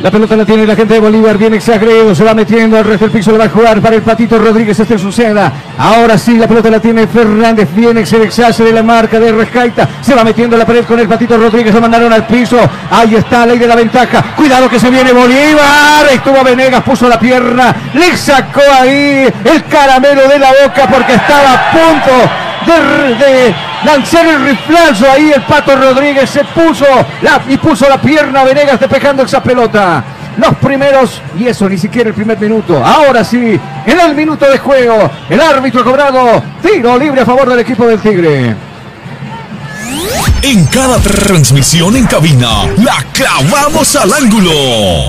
La pelota la tiene la gente de Bolívar, viene Sagredo, se va metiendo al resto del piso, le va a jugar para el Patito Rodríguez, este suceda. Ahora sí, la pelota la tiene Fernández, viene, se deshace de la marca de Rescaita, se va metiendo a la pared con el Patito Rodríguez, lo mandaron al piso, ahí está, ley de la ventaja, cuidado que se viene Bolívar, estuvo Venegas, puso la pierna, le sacó ahí el caramelo de la boca porque estaba a punto de, lanzar el riflazo ahí el Pato Rodríguez se puso y puso la pierna Venegas despejando esa pelota. Los primeros, y eso ni siquiera el primer minuto. Ahora sí, en el minuto de juego, el árbitro ha cobrado tiro libre a favor del equipo del Tigre. En cada transmisión en cabina, la clavamos al ángulo.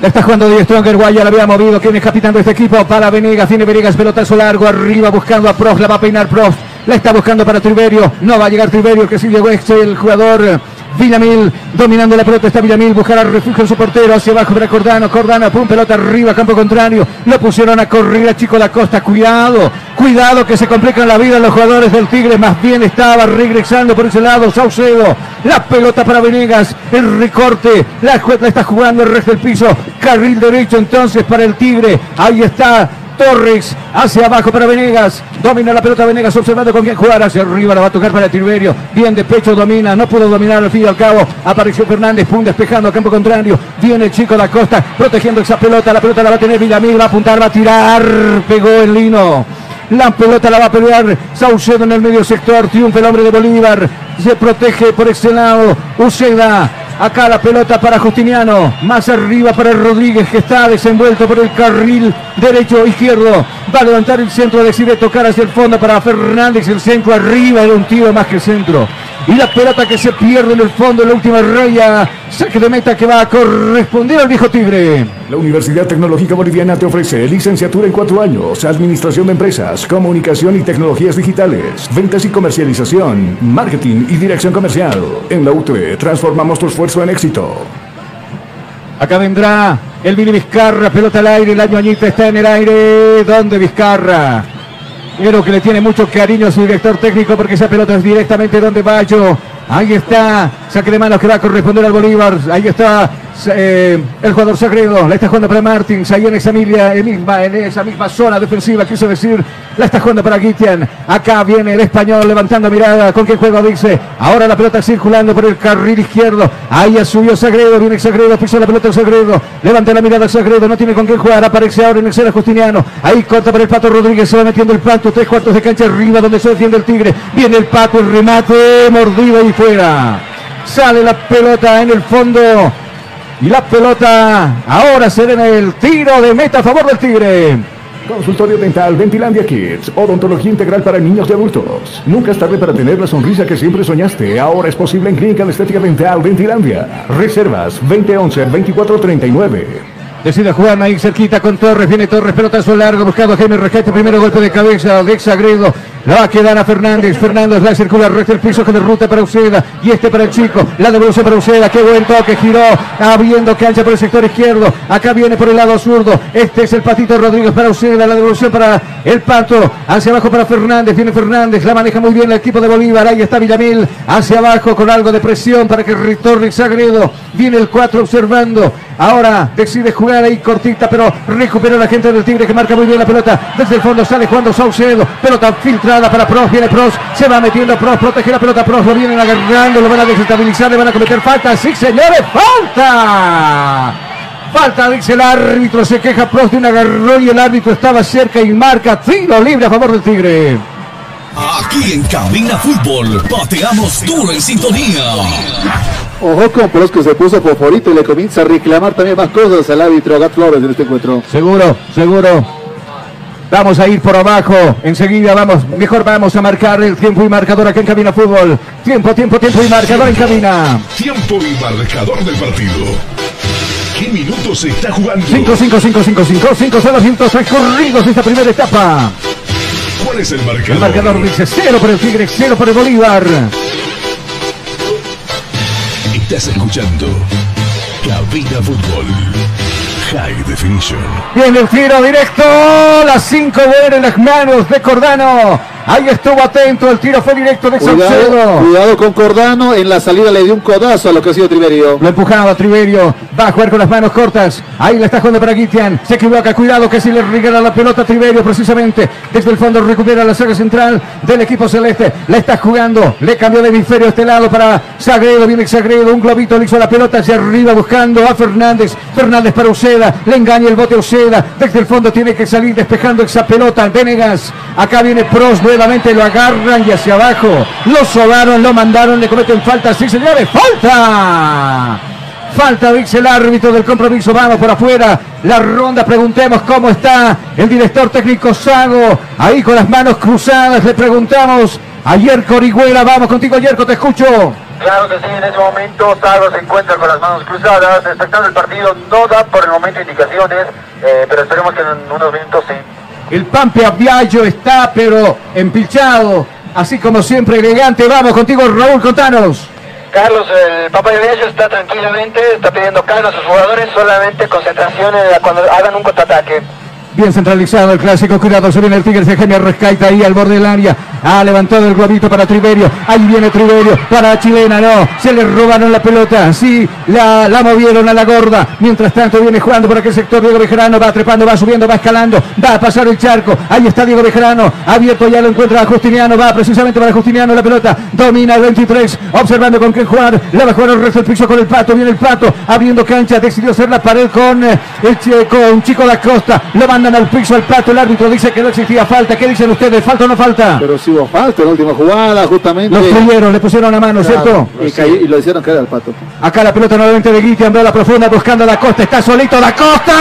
La está jugando Die Stronger, Guaya la había movido. ¿Quién es capitán de este equipo? Para Venegas, tiene Venegas, pelotazo largo arriba, buscando a Prof, la va a peinar Prof. La está buscando para Triverio. No va a llegar Triverio, que sí llegó este, el jugador Villamil. Dominando la pelota está Villamil. Buscará refugio en su portero. Hacia abajo para Cordano. Cordano, pum, pelota arriba, campo contrario. Lo pusieron a correr a Chico La Costa. Cuidado, cuidado que se complican la vida los jugadores del Tigre. Más bien estaba regresando por ese lado. Saucedo. La pelota para Venegas. El recorte. La, la está jugando el resto del piso. Carril derecho entonces para el Tigre. Ahí está. Torres hacia abajo para Venegas. Domina la pelota Venegas observando con quién jugar. Hacia arriba la va a tocar para Tiberio. Bien de pecho domina. No pudo dominar al fin y al cabo. Apareció Fernández. Pum despejando a campo contrario. Viene el chico da Costa protegiendo esa pelota. La pelota la va a tener Villamil. Va a apuntar, va a tirar. Pegó el lino. La pelota la va a pelear Saucedo en el medio sector. Triunfa el hombre de Bolívar. Se protege por este lado. Uceda. Acá la pelota para Justiniano. Más arriba para Rodríguez que está desenvuelto por el carril derecho izquierdo. Va a levantar el centro. Decide tocar hacia el fondo para Fernández. El centro arriba. Era un tiro más que el centro. Y la pelota que se pierde en el fondo, en la última raya. Saque de meta que va a corresponder al viejo Tigre. La Universidad Tecnológica Boliviana te ofrece licenciatura en cuatro años, administración de empresas, comunicación y tecnologías digitales, ventas y comercialización, marketing y dirección comercial. En la UTE transformamos tu esfuerzo en éxito. Acá vendrá el Vini Vizcarra, pelota al aire, el año añita está en el aire. ¿Dónde Vizcarra? Creo que le tiene mucho cariño a su director técnico porque esa pelota es directamente donde Bayo. Ahí está, saque de manos que va a corresponder al Bolívar. Ahí está eh, el jugador Sagredo. La está jugando para Martins. Ahí en esa, misma, en esa misma zona defensiva, quiso decir. La está jugando para Guitian. Acá viene el español levantando mirada. ¿Con qué juego dice? Ahora la pelota circulando por el carril izquierdo. Ahí subió Sagredo. Viene Sagredo. Pisa la pelota Sagredo. Levanta la mirada Sagredo. No tiene con qué jugar. Aparece ahora en el Cera Justiniano. Ahí corta para el Pato Rodríguez. Se va metiendo el Pato. Tres cuartos de cancha arriba donde se defiende el Tigre. Viene el Pato. El remate. Mordido y fuera. Sale la pelota en el fondo. Y la pelota ahora se en el tiro de meta a favor del Tigre. Consultorio Dental Ventilandia Kids, odontología integral para niños y adultos. Nunca es tarde para tener la sonrisa que siempre soñaste. Ahora es posible en Clínica de Estética Dental Ventilandia. Reservas 2011-2439. Decide jugar ahí cerquita con Torres. Viene Torres, pelotazo largo, buscando a Jaime Rescate. Primero golpe de cabeza de Exagredo. La va a quedar a Fernández. Fernández la circula recta el piso con el ruta para Uceda. Y este para el chico. La devolución para Uceda. Qué buen toque. Giró. Abriendo cancha por el sector izquierdo. Acá viene por el lado zurdo. Este es el Patito Rodríguez para Uceda. La devolución para el Pato. Hacia abajo para Fernández. Viene Fernández. La maneja muy bien el equipo de Bolívar. Ahí está Villamil. Hacia abajo con algo de presión para que retorne Sagredo. Viene el 4 observando. Ahora decide jugar ahí cortita, pero recupera la gente del Tigre que marca muy bien la pelota. Desde el fondo sale jugando Saucedo. Pelota filtrada para Pros. Viene Pros. Se va metiendo Pros. Protege la pelota. Pros lo vienen agarrando. Lo van a desestabilizar. Le van a cometer falta. Sí, señores. Falta. Falta, dice el árbitro. Se queja Pros de un agarrón y el árbitro estaba cerca y marca tiro libre a favor del Tigre. Aquí en Cabina Fútbol, pateamos duro en sintonía. Ojo con Pros que se puso favorito y le comienza a reclamar también más cosas al árbitro Gat Flores en este encuentro. Seguro, seguro. Vamos a ir por abajo. Enseguida vamos, mejor vamos a marcar el tiempo y marcador acá en Cabina Fútbol. Tiempo, tiempo, tiempo y marcador en cabina. Tiempo y marcador del partido. ¿Qué minutos se está jugando? 5, 5, 5, 5, 5, 5 son los minutos recorridos de esta primera etapa. ¿Cuál es el marcador? El marcador dice 0 para el Tigre, 0 para el Bolívar. Estás escuchando Cabina Fútbol. High Definition. Viene el tiro directo. Las 5 de en las manos de Cordano. Ahí estuvo atento. El tiro fue directo de Cuidado, cuidado con Cordano. En la salida le dio un codazo a lo que ha sido Triverio. Lo empujaba Triverio. Va a jugar con las manos cortas. Ahí la está jugando para Guitian. Se equivoca. Cuidado que si le regala la pelota a Triverio precisamente. Desde el fondo recupera la saga central del equipo celeste. La está jugando. Le cambió de hemisferio a este lado para Sagredo. Viene Sagredo. Un globito le hizo la pelota hacia arriba buscando a Fernández. Fernández para Uceda. Le engaña el bote a Uceda. Desde el fondo tiene que salir despejando esa pelota. Venegas. Acá viene Pros nuevamente. Lo agarran y hacia abajo. Lo sobaron, lo mandaron. Le cometen falta. Sí, señores. ¡Falta! Falta, dice el árbitro del compromiso. Vamos por afuera. La ronda, preguntemos cómo está el director técnico Sago. Ahí con las manos cruzadas le preguntamos a Yerko Orihuela. Vamos contigo, Yerko, te escucho. Claro que sí, en ese momento Sago se encuentra con las manos cruzadas, expectando el partido, no da por el momento indicaciones, eh, pero esperemos que en unos minutos sí. El Pampe Aviallo está, pero empilchado. Así como siempre, elegante. Vamos contigo, Raúl, contanos. Carlos, el Papa de está tranquilamente, está pidiendo calma a sus jugadores, solamente concentración eh, cuando hagan un contraataque. Bien centralizado el clásico, cuidado, se viene el Tigre, se Genia Rescaita ahí al borde del área. Ha levantado el globito para Triverio. Ahí viene Triverio para Chilena, no. Se le robaron la pelota. Sí, la, la movieron a la gorda. Mientras tanto viene jugando por aquel sector Diego Bejarano. Va trepando, va subiendo, va escalando. Va a pasar el charco. Ahí está Diego Bejarano. Abierto ya lo encuentra Justiniano. Va precisamente para Justiniano la pelota. Domina el 23. Observando con qué jugar. Le va a jugar el resto del piso con el pato. Viene el pato. Abriendo cancha. Decidió hacer la pared con eh, el con Chico da Costa. Lo mandan al piso al pato. El árbitro dice que no existía falta. ¿Qué dicen ustedes? ¿Falta o no falta? Pero sí hubo falta en la última jugada, justamente. Lo fluyeron, le pusieron la mano, ¿cierto? Y, cayó- y lo hicieron caer al pato. Acá la pelota nuevamente de Guiti, la profunda buscando a la costa, está solito la costa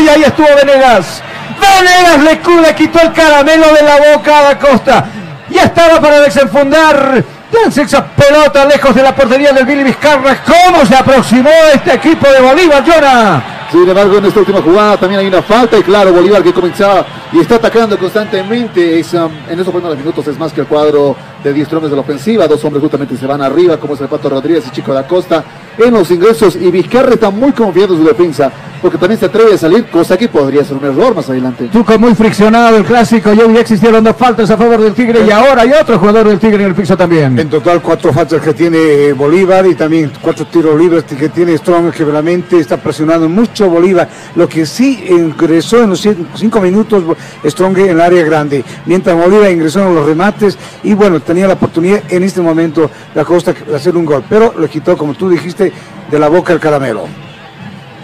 y ahí estuvo Venegas. Venegas le, le quitó el caramelo de la boca a la costa. Ya estaba para desenfundar Lanza esa pelota lejos de la portería del Billy Vizcarra. ¿Cómo se aproximó este equipo de Bolívar, Jonah? Sin embargo, en esta última jugada también hay una falta y claro, Bolívar que comenzaba y está atacando constantemente. Es, um, en esos primeros minutos es más que el cuadro de 10 hombres de la ofensiva. Dos hombres justamente se van arriba, como es el Pato Rodríguez y Chico da Costa en los ingresos. Y Vizcarra está muy confiado en su defensa porque también se atreve a salir, cosa que podría ser un error más adelante. Tuco muy friccionado el clásico. Ya existieron dos faltas a favor del Tigre y ahora hay otro jugador del Tigre en el piso también. En total cuatro faltas que tiene eh, Bolívar y también cuatro tiros libres que tiene Strong que realmente está presionando mucho Bolívar. Lo que sí ingresó en los cin- cinco minutos Strong en el área grande, mientras Bolívar ingresó en los remates y bueno, tenía la oportunidad en este momento la Costa de hacer un gol, pero le quitó, como tú dijiste, de la boca el caramelo.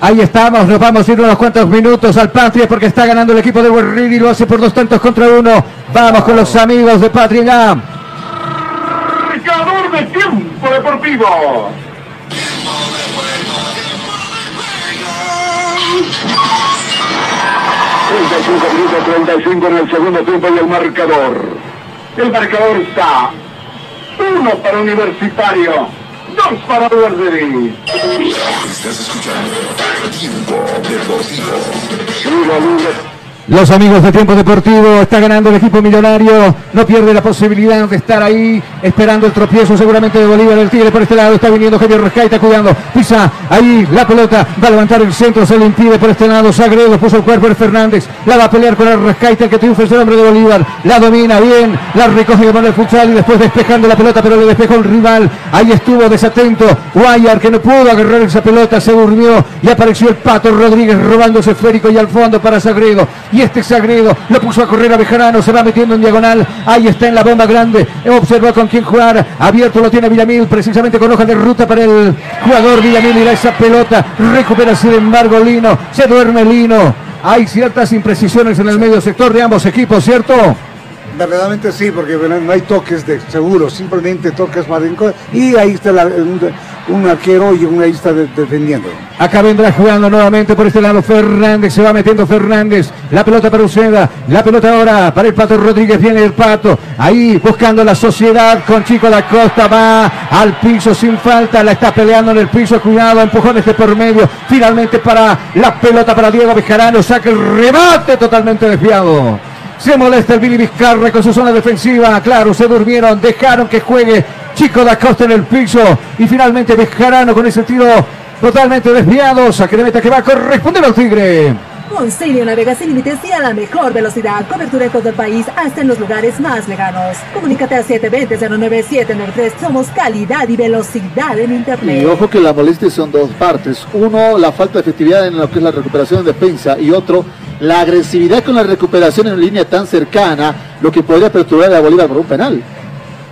Ahí estamos, nos vamos a ir unos cuantos minutos al Patria porque está ganando el equipo de Guerrero y lo hace por dos tantos contra uno. Vamos con los amigos de Patria. Marcador de tiempo deportivo. ...35 minutos 35 en el segundo tiempo y el marcador. El marcador está... Uno para Universitario, dos para Verde. Estás escuchando Tiempo Deportivo. Los amigos de Tiempo Deportivo está ganando el equipo millonario. No pierde la posibilidad de estar ahí esperando el tropiezo seguramente de Bolívar. El Tigre por este lado está viniendo Javier Rescaita cuidando. Pisa ahí la pelota. Va a levantar el centro. Se le impide por este lado. Sagredo puso el cuerpo de Fernández. La va a pelear con el Rescaita que triunfa el hombre de Bolívar. La domina bien. La recoge con el futsal y después despejando la pelota pero le despejó el rival. Ahí estuvo desatento. Guayar que no pudo agarrar esa pelota. Se durmió y apareció el Pato Rodríguez robando ese esférico y al fondo para Sagredo. Este Sagredo lo puso a correr a Bejarano, se va metiendo en diagonal, ahí está en la bomba grande, observó con quién jugar, abierto lo tiene Villamil, precisamente con hoja de ruta para el jugador Villamil, irá esa pelota, recupera sin embargo Lino, se duerme Lino, hay ciertas imprecisiones en el medio sector de ambos equipos, ¿cierto? Verdaderamente sí, porque no hay toques de seguro, simplemente toques para y ahí está un, un arquero y un ahí está de- defendiendo. Acá vendrá jugando nuevamente por este lado Fernández, se va metiendo Fernández, la pelota para Uceda, la pelota ahora para el Pato Rodríguez, viene el Pato, ahí buscando la sociedad con Chico da Costa, va al piso sin falta, la está peleando en el piso, cuidado, empujones de por medio, finalmente para la pelota para Diego Bejarano, saca el remate totalmente desviado. Se molesta el Billy Vizcarra con su zona defensiva. Claro, se durmieron, dejaron que juegue Chico da Costa en el piso. Y finalmente Bejarano con ese tiro totalmente desviado. Saque meta que va a corresponder al Tigre. Con Sirio navega sin límites y a la mejor velocidad. Cobertura en todo el país, hasta en los lugares más lejanos. Comunícate al 720-09793. Somos calidad y velocidad en Y Internet. ojo que la molestia son dos partes. Uno, la falta de efectividad en lo que es la recuperación de defensa. Y otro, la agresividad con la recuperación en línea tan cercana, lo que podría perturbar a Bolívar por un penal.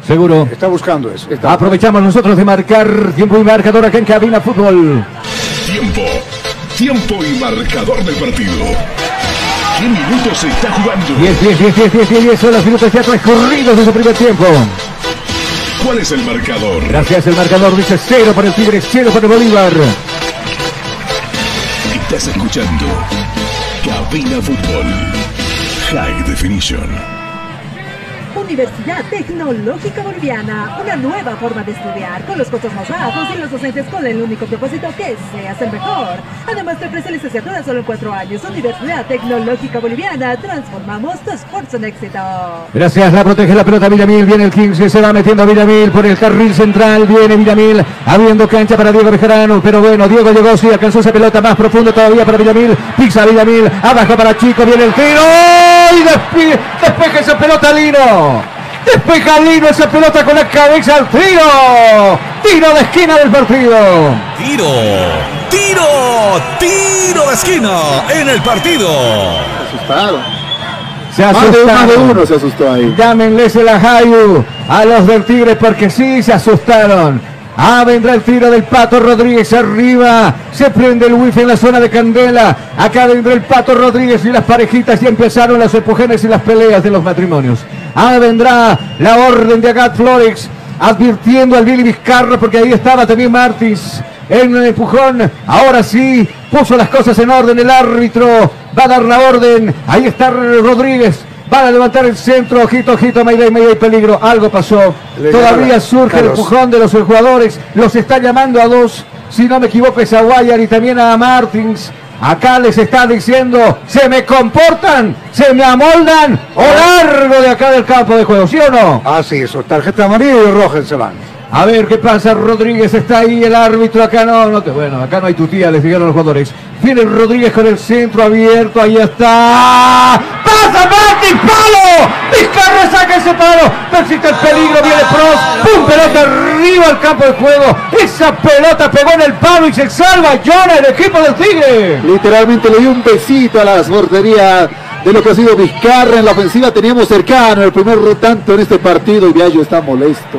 Seguro. Está buscando eso. Aprovechamos nosotros de marcar tiempo y marcador acá en Cabina Fútbol. Tiempo. Tiempo y marcador del partido. ¿Qué minutos se está jugando? 10, 10, 10, 10, 10, 10, 10 son los minutos ya transcurridos de su primer tiempo. ¿Cuál es el marcador? Gracias, el marcador dice cero para el Tigre, cero para el Bolívar. Estás escuchando Cabina Fútbol. High Definition. Universidad Tecnológica Boliviana, una nueva forma de estudiar, con los costos más bajos y los docentes con el único propósito que seas el mejor. Además te ofrece licenciatura solo en cuatro años. Universidad Tecnológica Boliviana, transformamos tu esfuerzo en éxito. Gracias, la protege la pelota Villamil, viene el 15, se va metiendo a Villamil por el carril central, viene Villamil, abriendo cancha para Diego Bejarano, pero bueno, Diego llegó, sí, alcanzó esa pelota más profundo todavía para Villamil, pisa Villamil, abajo para Chico, viene el tiro, y despe- despeja esa pelota Lino, despeja Lino esa pelota con la cabeza al tiro, tiro de esquina del partido. Tiro, tiro, tiro de esquina en el partido. Asustaron. Se Más de, asustaron. más de uno se asustó ahí. Llámenles el ajayu a los del Tigre porque sí se asustaron. Ah, vendrá el tiro del Pato Rodríguez arriba. Se prende el wifi en la zona de Candela. Acá vendrá el Pato Rodríguez y las parejitas y empezaron las empujones y las peleas de los matrimonios. Ah, vendrá la orden de Agat Flores advirtiendo al Billy Vizcarra porque ahí estaba también Martins en un empujón. Ahora sí, puso las cosas en orden el árbitro. Va a dar la orden. Ahí está Rodríguez. Van a levantar el centro. Ojito, ojito, Mayday, Mayday, peligro. Algo pasó. Le Todavía surge el empujón de los jugadores. Los está llamando a dos. Si no me equivoco, es a Guayar y también a Martins. Acá les está diciendo, se me comportan, se me amoldan o largo de acá del campo de juego, ¿sí o no? Así es, tarjeta amarilla y roja van. A ver qué pasa, Rodríguez está ahí, el árbitro acá no, no te, bueno, acá no hay tu tía, les dijeron los jugadores. Viene Rodríguez con el centro abierto, ahí está. ¡Pasa Martín, palo! Vizcarra saca ese palo, persiste el peligro, viene Pros, ¡pum! Pelota arriba al campo de juego. Esa pelota pegó en el palo y se salva Jonah, el equipo del Tigre. Literalmente le dio un besito a la portería de lo que ha sido Vizcarra en la ofensiva. Teníamos cercano el primer tanto en este partido y Viallo está molesto.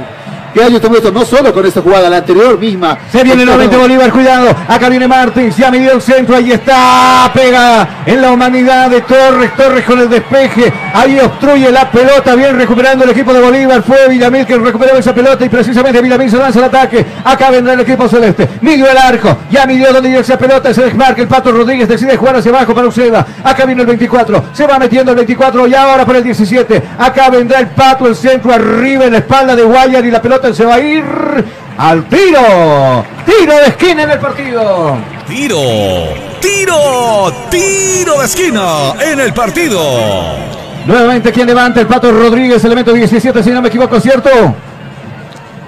Viallo está molesto no solo con esta jugada, la anterior misma. Se viene nuevamente Bolívar, cuidado. Acá viene Martins, ya midió el centro, ahí está. Pega en la humanidad de Torres. Torres con el despeje. Ahí obstruye la pelota. Bien recuperando el equipo de Bolívar. Fue Villamil que recuperó esa pelota y precisamente Villamil se lanza al ataque. Acá vendrá el equipo celeste. Midió el arco. Ya midió donde iba esa pelota. Se desmarca el Pato Rodríguez. Decide jugar hacia abajo para Uceda. Acá viene el 24. Se va metiendo el 24 y ahora para el 17. Acá vendrá el Pato, el centro arriba en la espalda de Guayar y la pelota se va a ir al tiro. Tiro de esquina en el partido. Tiro, tiro, tiro de esquina en el partido. Nuevamente quien levanta el Pato Rodríguez, elemento 17, si no me equivoco, ¿cierto?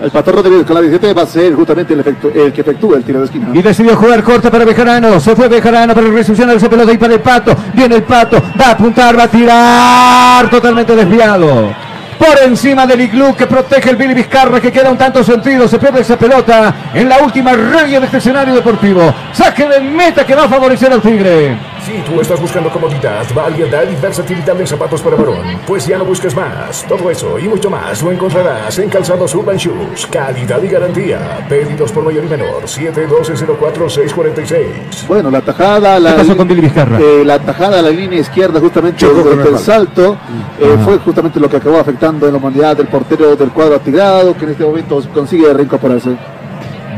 El Pato Rodríguez con la 17 va a ser justamente el, efectu- el que efectúa el tiro de esquina. Y decidió jugar corta para Bejarano. Se fue Bejarano para recepcionar esa pelota y para el Pato. Viene el Pato. Va a apuntar, va a tirar. Totalmente desviado. Por encima del iglú que protege el Billy Vizcarra que queda un tanto sentido. Se pierde esa pelota en la última raya de este escenario deportivo. Saque de meta que va a favorecer al Tigre. Si tú estás buscando comodidad, variedad y versatilidad en zapatos para varón, pues ya no busques más. Todo eso y mucho más lo encontrarás en Calzados Urban Shoes. Calidad y garantía. Pedidos por mayor y menor. 712-04-646. Bueno, la tajada, la, ¿Qué pasó con Billy Vizcarra? eh, la tajada a la línea izquierda, justamente durante el salto, eh, fue justamente lo que acabó afectando en la humanidad del portero del cuadro atigrado, que en este momento consigue reincorporarse.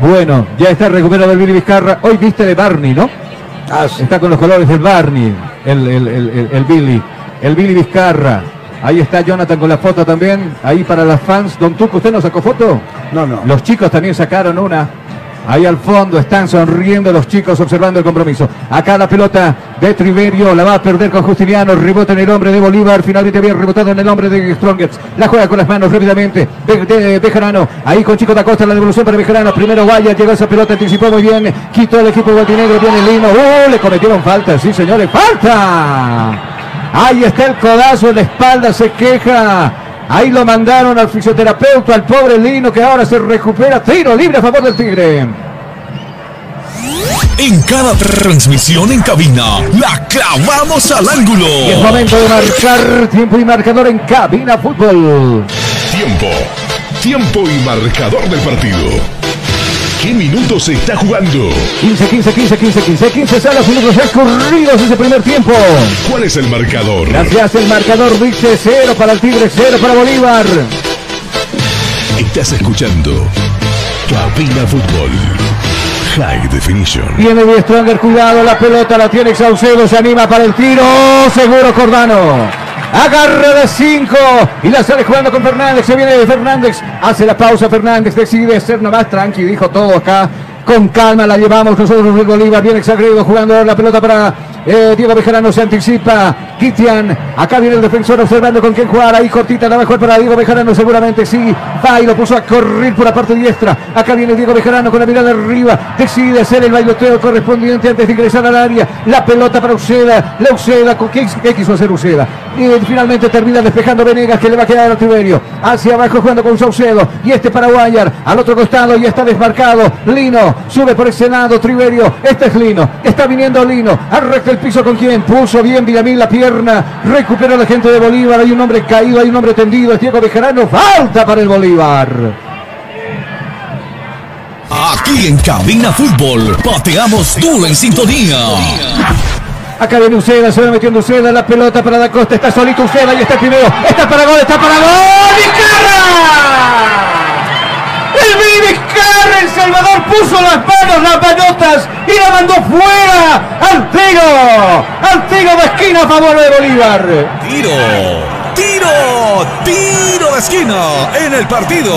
Bueno, ya está recuperado el Billy Vizcarra. Hoy viste de Barney, ¿no? Ah, sí. Está con los colores del Barney, el, el- el- el- el Billy. El Billy Vizcarra. Ahí está Jonathan con la foto también. Ahí para las fans. Don Tuco, ¿usted no sacó foto? No, no. Los chicos también sacaron una. Ahí al fondo están sonriendo los chicos observando el compromiso. Acá la pelota de Triverio la va a perder con Justiniano. Rebota en el hombre de Bolívar. Finalmente había rebotado en el hombre de Strongets. La juega con las manos rápidamente. De, de. Ahí con Chico da Costa la devolución para Bejarano. Primero Guaya. Llegó esa pelota. Anticipó muy bien. Quitó el equipo guatinegro. Viene Lino. ¡Uh! Le cometieron falta. Sí, señores. ¡Falta! Ahí está el codazo la espalda. Se queja. Ahí lo mandaron al fisioterapeuta, al pobre Lino, que ahora se recupera. Tiro libre a favor del Tigre. En cada transmisión en cabina, la clavamos al ángulo. Y es momento de marcar tiempo y marcador en cabina fútbol. Tiempo. Tiempo y marcador del partido. ¿Qué minutos se está jugando? 15, 15, 15, 15, 15, 15 salas, minutos escurridos ese primer tiempo. ¿Cuál es el marcador? Gracias, el marcador dice 0 para el Tigre, 0 para Bolívar. Estás escuchando Cabina Fútbol. High Definition. Viene Stronger, cuidado, la pelota la tiene Saucedo, se anima para el tiro, seguro Cordano. Agarra de 5 y la sale jugando con Fernández. Se viene Fernández, hace la pausa Fernández, decide ser nomás tranqui, dijo todo acá. Con calma la llevamos nosotros de Bolívar, bien exagrego jugando la pelota para eh, Diego Bejarano, se anticipa. Kitian, acá viene el defensor observando con quién jugar. Ahí cortita la jugar para Diego Bejarano, seguramente sí. Va y lo puso a correr por la parte diestra. Acá viene Diego Bejarano con la mirada arriba. Decide hacer el bailoteo correspondiente antes de ingresar al área. La pelota para Uceda. La Uceda, ¿con qué, qué quiso hacer Uceda? Y finalmente termina despejando Venegas que le va a quedar a Tiberio. Hacia abajo jugando con Saucedo. Y este para Guayar. Al otro costado y está desmarcado. Lino sube por ese lado. Triverio. Este es Lino. Está viniendo Lino. Arrecta el piso con quien puso bien Villamil la pierna. Recupera la gente de Bolívar. Hay un hombre caído, hay un hombre tendido. Es Diego Bejarano. Falta para el Bolívar. Aquí en Cabina Fútbol, pateamos duro en sintonía. Acá viene Uceda, se va metiendo Uceda, la pelota para Da Costa, está solito Uceda, y está el primero, está para gol, está para gol, ¡Vizcarra! El Vizcarra, El Salvador puso las manos, las manotas y la mandó fuera al tiro de esquina a favor de Bolívar. Tiro, tiro, tiro esquina en el partido.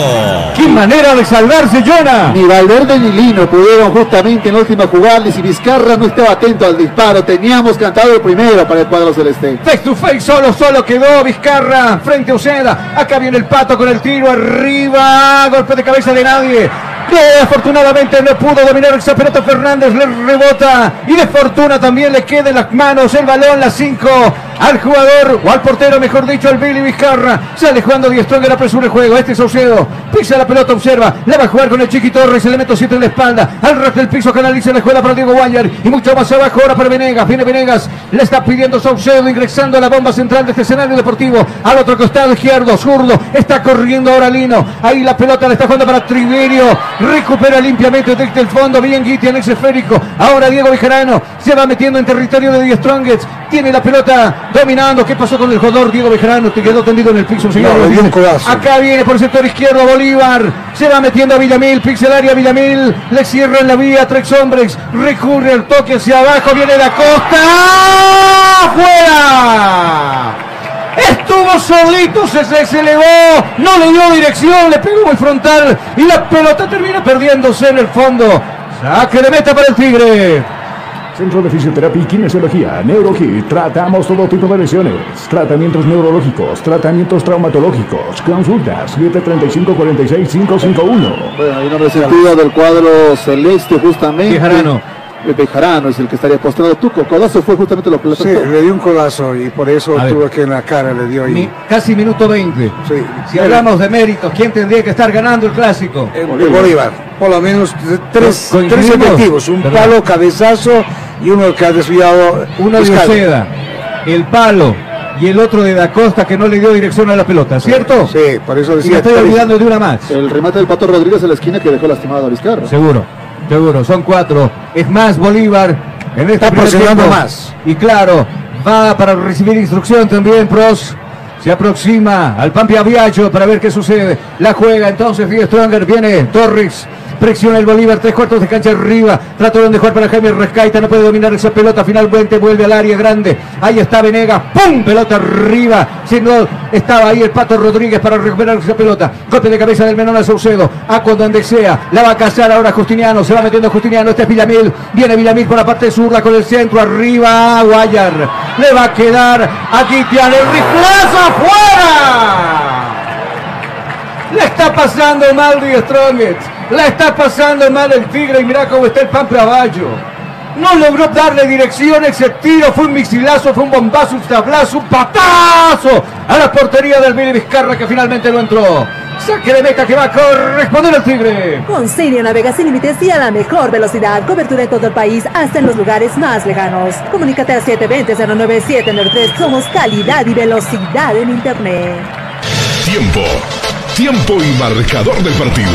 ¡Qué manera de salvarse, Jonah! Ni Valverde ni Lino pudieron justamente en la última jugada. Y si Vizcarra no estaba atento al disparo, teníamos cantado el primero para el cuadro celeste. Face to face, solo, solo quedó Vizcarra frente a Uceda. Acá viene el pato con el tiro arriba. Golpe de cabeza de nadie. Afortunadamente no pudo dominar esa pelota Fernández, le rebota y de fortuna también le queda en las manos el balón, las 5 al jugador o al portero, mejor dicho, al Billy Vizcarra. Sale jugando Die Stronger, apresura el juego. Este es Saucedo, pisa la pelota, observa, la va a jugar con el Chiqui Torres, elemento 7 en la espalda. Al ras del piso canaliza la escuela para Diego Guayar y mucho más abajo ahora para Venegas. Viene Venegas, le está pidiendo Saucedo ingresando a la bomba central de este escenario deportivo. Al otro costado izquierdo, zurdo, está corriendo ahora Lino. Ahí la pelota le está jugando para Triverio. Recupera limpiamente desde el fondo. Bien Guiti en ese esférico. Ahora Diego Bejarano se va metiendo en territorio de Die Strongets. Tiene la pelota dominando. ¿Qué pasó con el jugador Diego Bejarano? Te quedó tendido en el piso, señor. No. Acá viene por el sector izquierdo Bolívar. Se va metiendo a Villamil. Pixelaria Villamil. Le cierra en la vía. Tres hombres. Recurre al toque hacia abajo. Viene la costa. ¡Fuera! Estuvo solito, se, se, se elevó, no le dio dirección, le pegó muy frontal y la pelota termina perdiéndose en el fondo. Saque de meta para el Tigre. Centro de Fisioterapia y Kinesiología, NeuroHit. Tratamos todo tipo de lesiones. Tratamientos neurológicos, tratamientos traumatológicos. Consultas 735-46551. Bueno, hay un hombre sentido del cuadro celeste justamente. Bejarano. El Bejarano es el que estaría postrado. Tu codazo fue justamente lo que le Sí, afectó. le dio un codazo y por eso A ver. tuvo que en la cara le dio ahí. Mi- casi minuto 20. Sí. Si hablamos de méritos, ¿quién tendría que estar ganando el clásico? El Bolívar. Por lo menos tres, tres efectivos. Un ¿Verdad? palo, cabezazo y uno que ha desviado. Uno de. Uceda, el palo y el otro de Da Costa que no le dio dirección a la pelota, ¿cierto? Sí, por eso Y me decía. estoy olvidando de una más. El remate del Pato Rodríguez en la esquina que dejó lastimado a Vizcarra. Seguro, seguro, son cuatro. Es más, Bolívar en este Está presionando más. Y claro, va para recibir instrucción también, Pros. Se aproxima al Pampi Aviacho para ver qué sucede. La juega entonces Die Stronger, viene Torres. Presiona el Bolívar, tres cuartos de cancha arriba. Trataron de jugar para Jaime Rescaita, no puede dominar esa pelota. Finalmente vuelve al área grande. Ahí está Venegas, ¡pum! Pelota arriba. Si no estaba ahí el Pato Rodríguez para recuperar esa pelota. Golpe de cabeza del Menón a Saucedo. A con donde sea. La va a cazar ahora Justiniano. Se va metiendo Justiniano. Este es Villamil. Viene Villamil por la parte zurda con el centro arriba. Guayar. Le va a quedar a Kitian. El riflazo afuera. Le está pasando mal Die Strongest. Le está pasando mal el Tigre y mira cómo está el Pampe Aballo. No logró darle dirección ese tiro. Fue un misilazo, fue un bombazo, un tablazo, un patazo a la portería del Billy Vizcarra que finalmente no entró. Saque de meta que va a corresponder al Tigre. Con Sirio navega sin límites y a la mejor velocidad. Cobertura en todo el país, hasta en los lugares más lejanos. Comunícate al 720-09793. Somos calidad y velocidad en Internet. Tiempo. Tiempo y marcador del partido.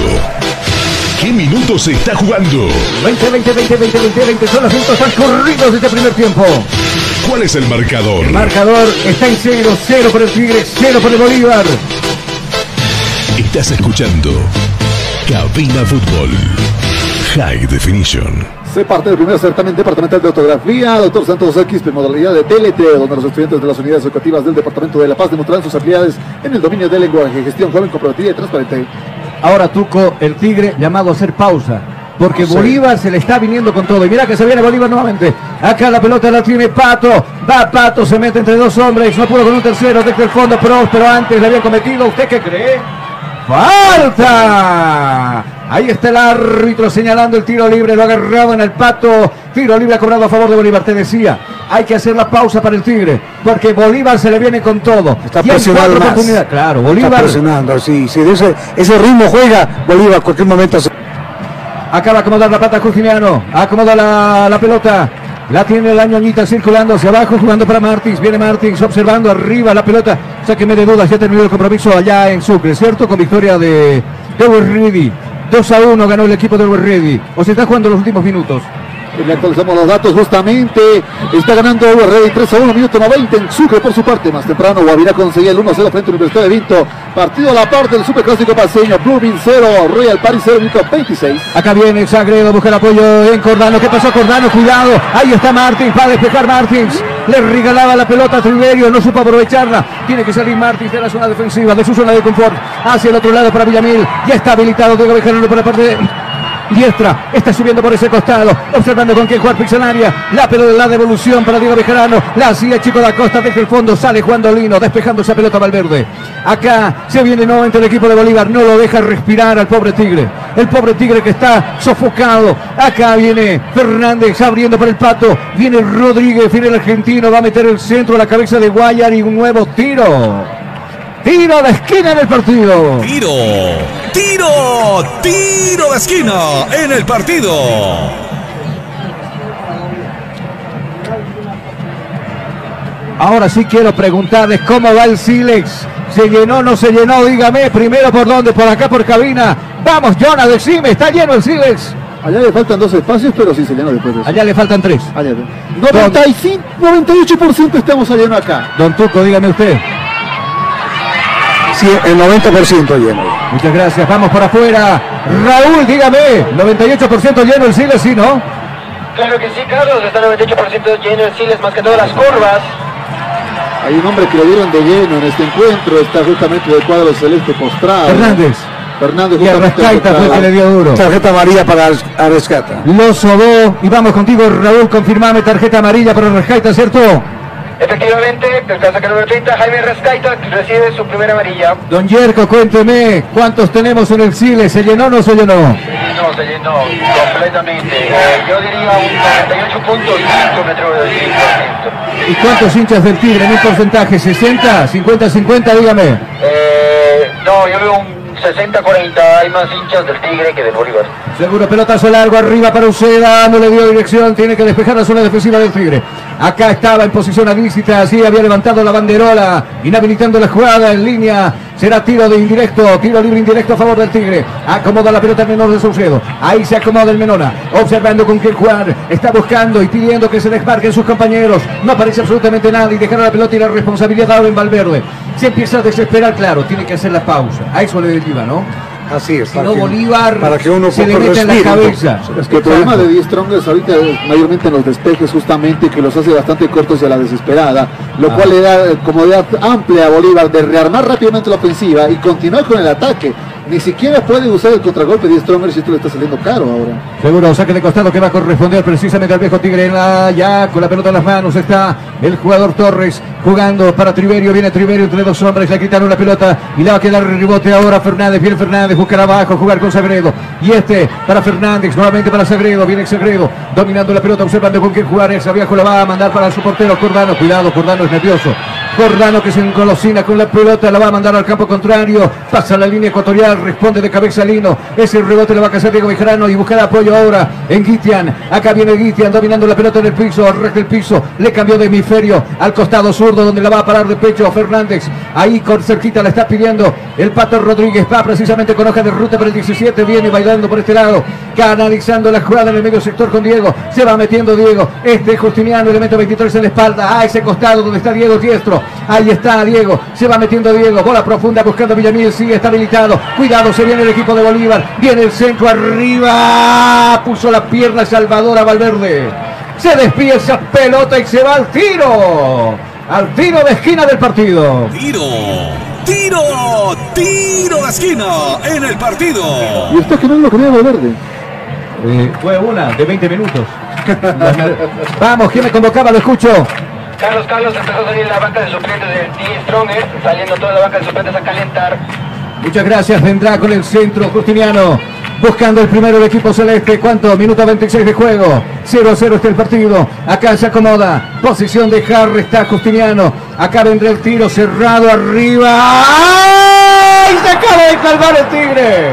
¿Qué minutos se está jugando? 20, 20, 20, 20, 20, 20 son los minutos transcurridos de este primer tiempo. ¿Cuál es el marcador? El marcador está en 0, 0 por el Tigre, 0 por el Bolívar. Estás escuchando Cabina Fútbol. High Definition. Se parte del primer certamen departamental de ortografía, doctor Santos X, en modalidad de TLT, donde los estudiantes de las unidades educativas del Departamento de La Paz demostrarán sus habilidades en el dominio del lenguaje, gestión joven, comprometida y transparente. Ahora Tuco, el Tigre, llamado a hacer pausa. Porque Sí. Bolívar se le está viniendo con todo. Y mira que se viene Bolívar nuevamente. Acá la pelota la tiene Pato. Va Pato, se mete entre dos hombres. No pudo con un tercero desde el fondo, pero, pero antes le habían cometido. ¿Usted qué cree? ¡Falta! Ahí está el árbitro señalando el tiro libre. Lo agarraba en el Pato. Tiro libre ha cobrado a favor de Bolívar. Te decía, hay que hacer la pausa para el Tigre. Porque Bolívar se le viene con todo. Está más. oportunidades. Claro, Está Bolívar. presionando, sí. Si de ese, ese ritmo juega, Bolívar cualquier momento se... Acaba de acomodar la pata Justiniano. Acomoda la, la pelota. La tiene la ñoñita circulando hacia abajo, jugando para Martins. Viene Martins observando arriba la pelota. Sáqueme de dudas, ya terminó el compromiso allá en Sucre, ¿cierto? Con victoria de Dewey Ready. 2 a 1 ganó el equipo de Dewey Ready. O se está jugando los últimos minutos. Le actualizamos los datos justamente. Está ganando Rey 3 a 1, minuto 90 en Sucre por su parte. Más temprano, Guavirá conseguía el 1 0 frente a la Universidad de Vinto. Partido a la parte del Superclásico paseño. Blooming 0, Royal Paris 0, minuto 26. Acá viene Sagredo, busca el apoyo en Cordano. ¿Qué pasó Cordano? Cuidado. Ahí está Martins, va a despejar Martins. Le regalaba la pelota a Triverio, no supo aprovecharla. Tiene que salir Martins de la zona defensiva, de su zona de confort, hacia el otro lado para Villamil. Ya está habilitado Diego Bejarano por la parte de diestra, está subiendo por ese costado, observando con quién jugar Pixelaria, la pelota la devolución para Diego Bejarano, la hacía Chico da Costa desde el fondo, sale Juan Dolino, despejando esa pelota Valverde. Acá se viene nuevamente el equipo de Bolívar, no lo deja respirar al pobre Tigre, el pobre Tigre que está sofocado. Acá viene Fernández abriendo para el pato, viene Rodríguez, viene el argentino, va a meter el centro a la cabeza de Guayar y un nuevo tiro. Tiro de esquina en el partido. Tiro, tiro, tiro de esquina en el partido. Ahora sí quiero preguntarles cómo va el Silex. ¿Se llenó o no se llenó? Dígame primero por dónde, por acá, por cabina. Vamos, Jonas, decime, ¿está lleno el Silex? Allá le faltan dos espacios, pero sí se llenó después de eso. Allá le faltan tres. Allá. 95, 98% estamos lleno acá. Don Tuco, dígame usted. El 90% lleno. Muchas gracias, vamos por afuera. Raúl, dígame, 98% lleno el Siles, sí, ¿no? Claro que sí, Carlos, está 98% lleno el Siles, más que todas las curvas. Hay un hombre que lo dieron de lleno en este encuentro, está justamente del cuadro celeste postrado. Fernández. Fernández Y justamente Arrascaita fue el que le dio duro. Tarjeta amarilla para Arrascata. Lo sobó y vamos contigo, Raúl, confirmame tarjeta amarilla para Arrascaita, ¿cierto? Efectivamente, el casaca número 30, Jaime Rescaita, recibe su primera amarilla. Don Yerko, cuénteme, ¿cuántos tenemos en el Siles? ¿Se llenó o no se llenó? No, se llenó completamente. Eh, yo diría un 98.5 me atrevo a decir, por ciento. ¿Y cuántos hinchas del Tigre en un porcentaje? ¿60? ¿50? ¿50? Dígame. Eh, no, yo veo un 60-40, hay más hinchas del Tigre que del Bolívar. Seguro pelotazo largo arriba para Uceda, no le dio dirección, tiene que despejar la zona defensiva del Tigre. Acá estaba en posición avísita, así había levantado la banderola, inhabilitando la jugada en línea. Será tiro de indirecto, tiro libre indirecto a favor del Tigre. Acomoda la pelota el menor de Saucedo. Ahí se acomoda el Menona, observando con quién jugar. Está buscando y pidiendo que se desmarquen sus compañeros. No aparece absolutamente nada y dejar la pelota y la responsabilidad ahora en Valverde. Se empieza a desesperar, claro, tiene que hacer la pausa. A eso le deriva, ¿no? Así es. Si no, Bolívar para que uno se le mete en la respire, cabeza. Es que el problema de Die Strongers ahorita es mayormente en los despejes justamente que los hace bastante cortos y a la desesperada, lo Ah. cual le da eh, comodidad amplia a Bolívar de rearmar rápidamente la ofensiva y continuar con el ataque. Ni siquiera puede usar el contragolpe de Die Strongers y esto le está saliendo caro ahora. Seguro, saque de costado que va a corresponder precisamente al viejo Tigre en la, ya con la pelota en las manos está el jugador Torres jugando para Triverio, viene Triverio entre dos hombres, le quitaron la pelota y le va a quedar el rebote ahora Fernández, viene Fernández, buscar abajo, jugar con Sagredo y este para Fernández, nuevamente para Sagredo, viene Sagredo, dominando la pelota, observando con quién jugar, ese viejo la va a mandar para su portero Cordano, cuidado, Cordano es nervioso, Cordano que se engolosina con la pelota, la va a mandar al campo contrario, pasa la línea ecuatorial, responde de cabeza Lino, ese rebote le va a cazar Diego Bejarano y buscar apoyo ahora en Guitian, acá viene Guitian dominando la pelota en el piso, al del piso, le cambió de hemisferio al costado zurdo donde la va a parar de pecho Fernández, ahí con cerquita la está pidiendo el Pato Rodríguez, va precisamente con hoja de ruta para el 17, viene bailando por este lado, canalizando la jugada en el medio sector con Diego, se va metiendo Diego, este Justiniano, elemento 23 en la espalda, a ese costado donde está Diego Diestro, ahí está Diego, se va metiendo Diego, bola profunda buscando Villamil, sigue, está habilitado, cuidado, se viene el equipo de Bolívar, viene el centro arriba, puso la pierna Salvador a Valverde, se despide esa pelota y se va al tiro, al tiro de esquina del partido. Tiro, tiro, tiro de esquina en el partido. Y está que no lo quería Valverde. Eh, fue una de 20 minutos. Vamos, ¿quién me convocaba? Lo escucho. Carlos Carlos empezó a salir la banca de suplentes de Die Strongers, saliendo toda la banca de suplentes a calentar. Muchas gracias. Vendrá con el centro Justiniano. Buscando el primero del equipo celeste. ¿Cuánto? Minuto 26 de juego. 0 a 0 está el partido. Acá se acomoda. Posición de Harry. Está Justiniano. Acá vendrá el tiro cerrado arriba. ¡Ay! Se acaba de salvar el Tigre.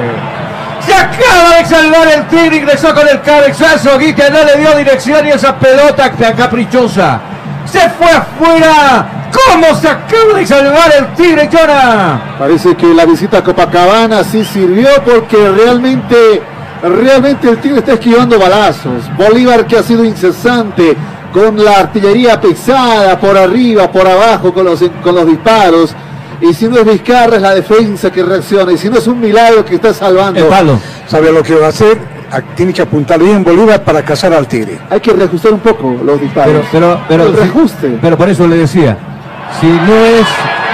Se acaba de salvar el Tigre. Ingresó con el cabezazo. Guita no le dio dirección y esa pelota caprichosa. Se fue afuera. ¿Cómo se acaba de salvar el Tigre, Jonah? Parece que la visita a Copacabana sí sirvió porque realmente Realmente el Tigre está esquivando balazos. Bolívar que ha sido incesante con la artillería pesada por arriba, por abajo, con los, con los disparos. Y si no es Vizcarra, es la defensa que reacciona. Y si no es un milagro que está salvando. El palo. ¿Sabe lo que va a hacer? A- Tiene que apuntar bien Bolívar para cazar al Tigre. Hay que reajustar un poco los disparos. Pero, pero, pero, reajuste. pero por eso le decía, si no es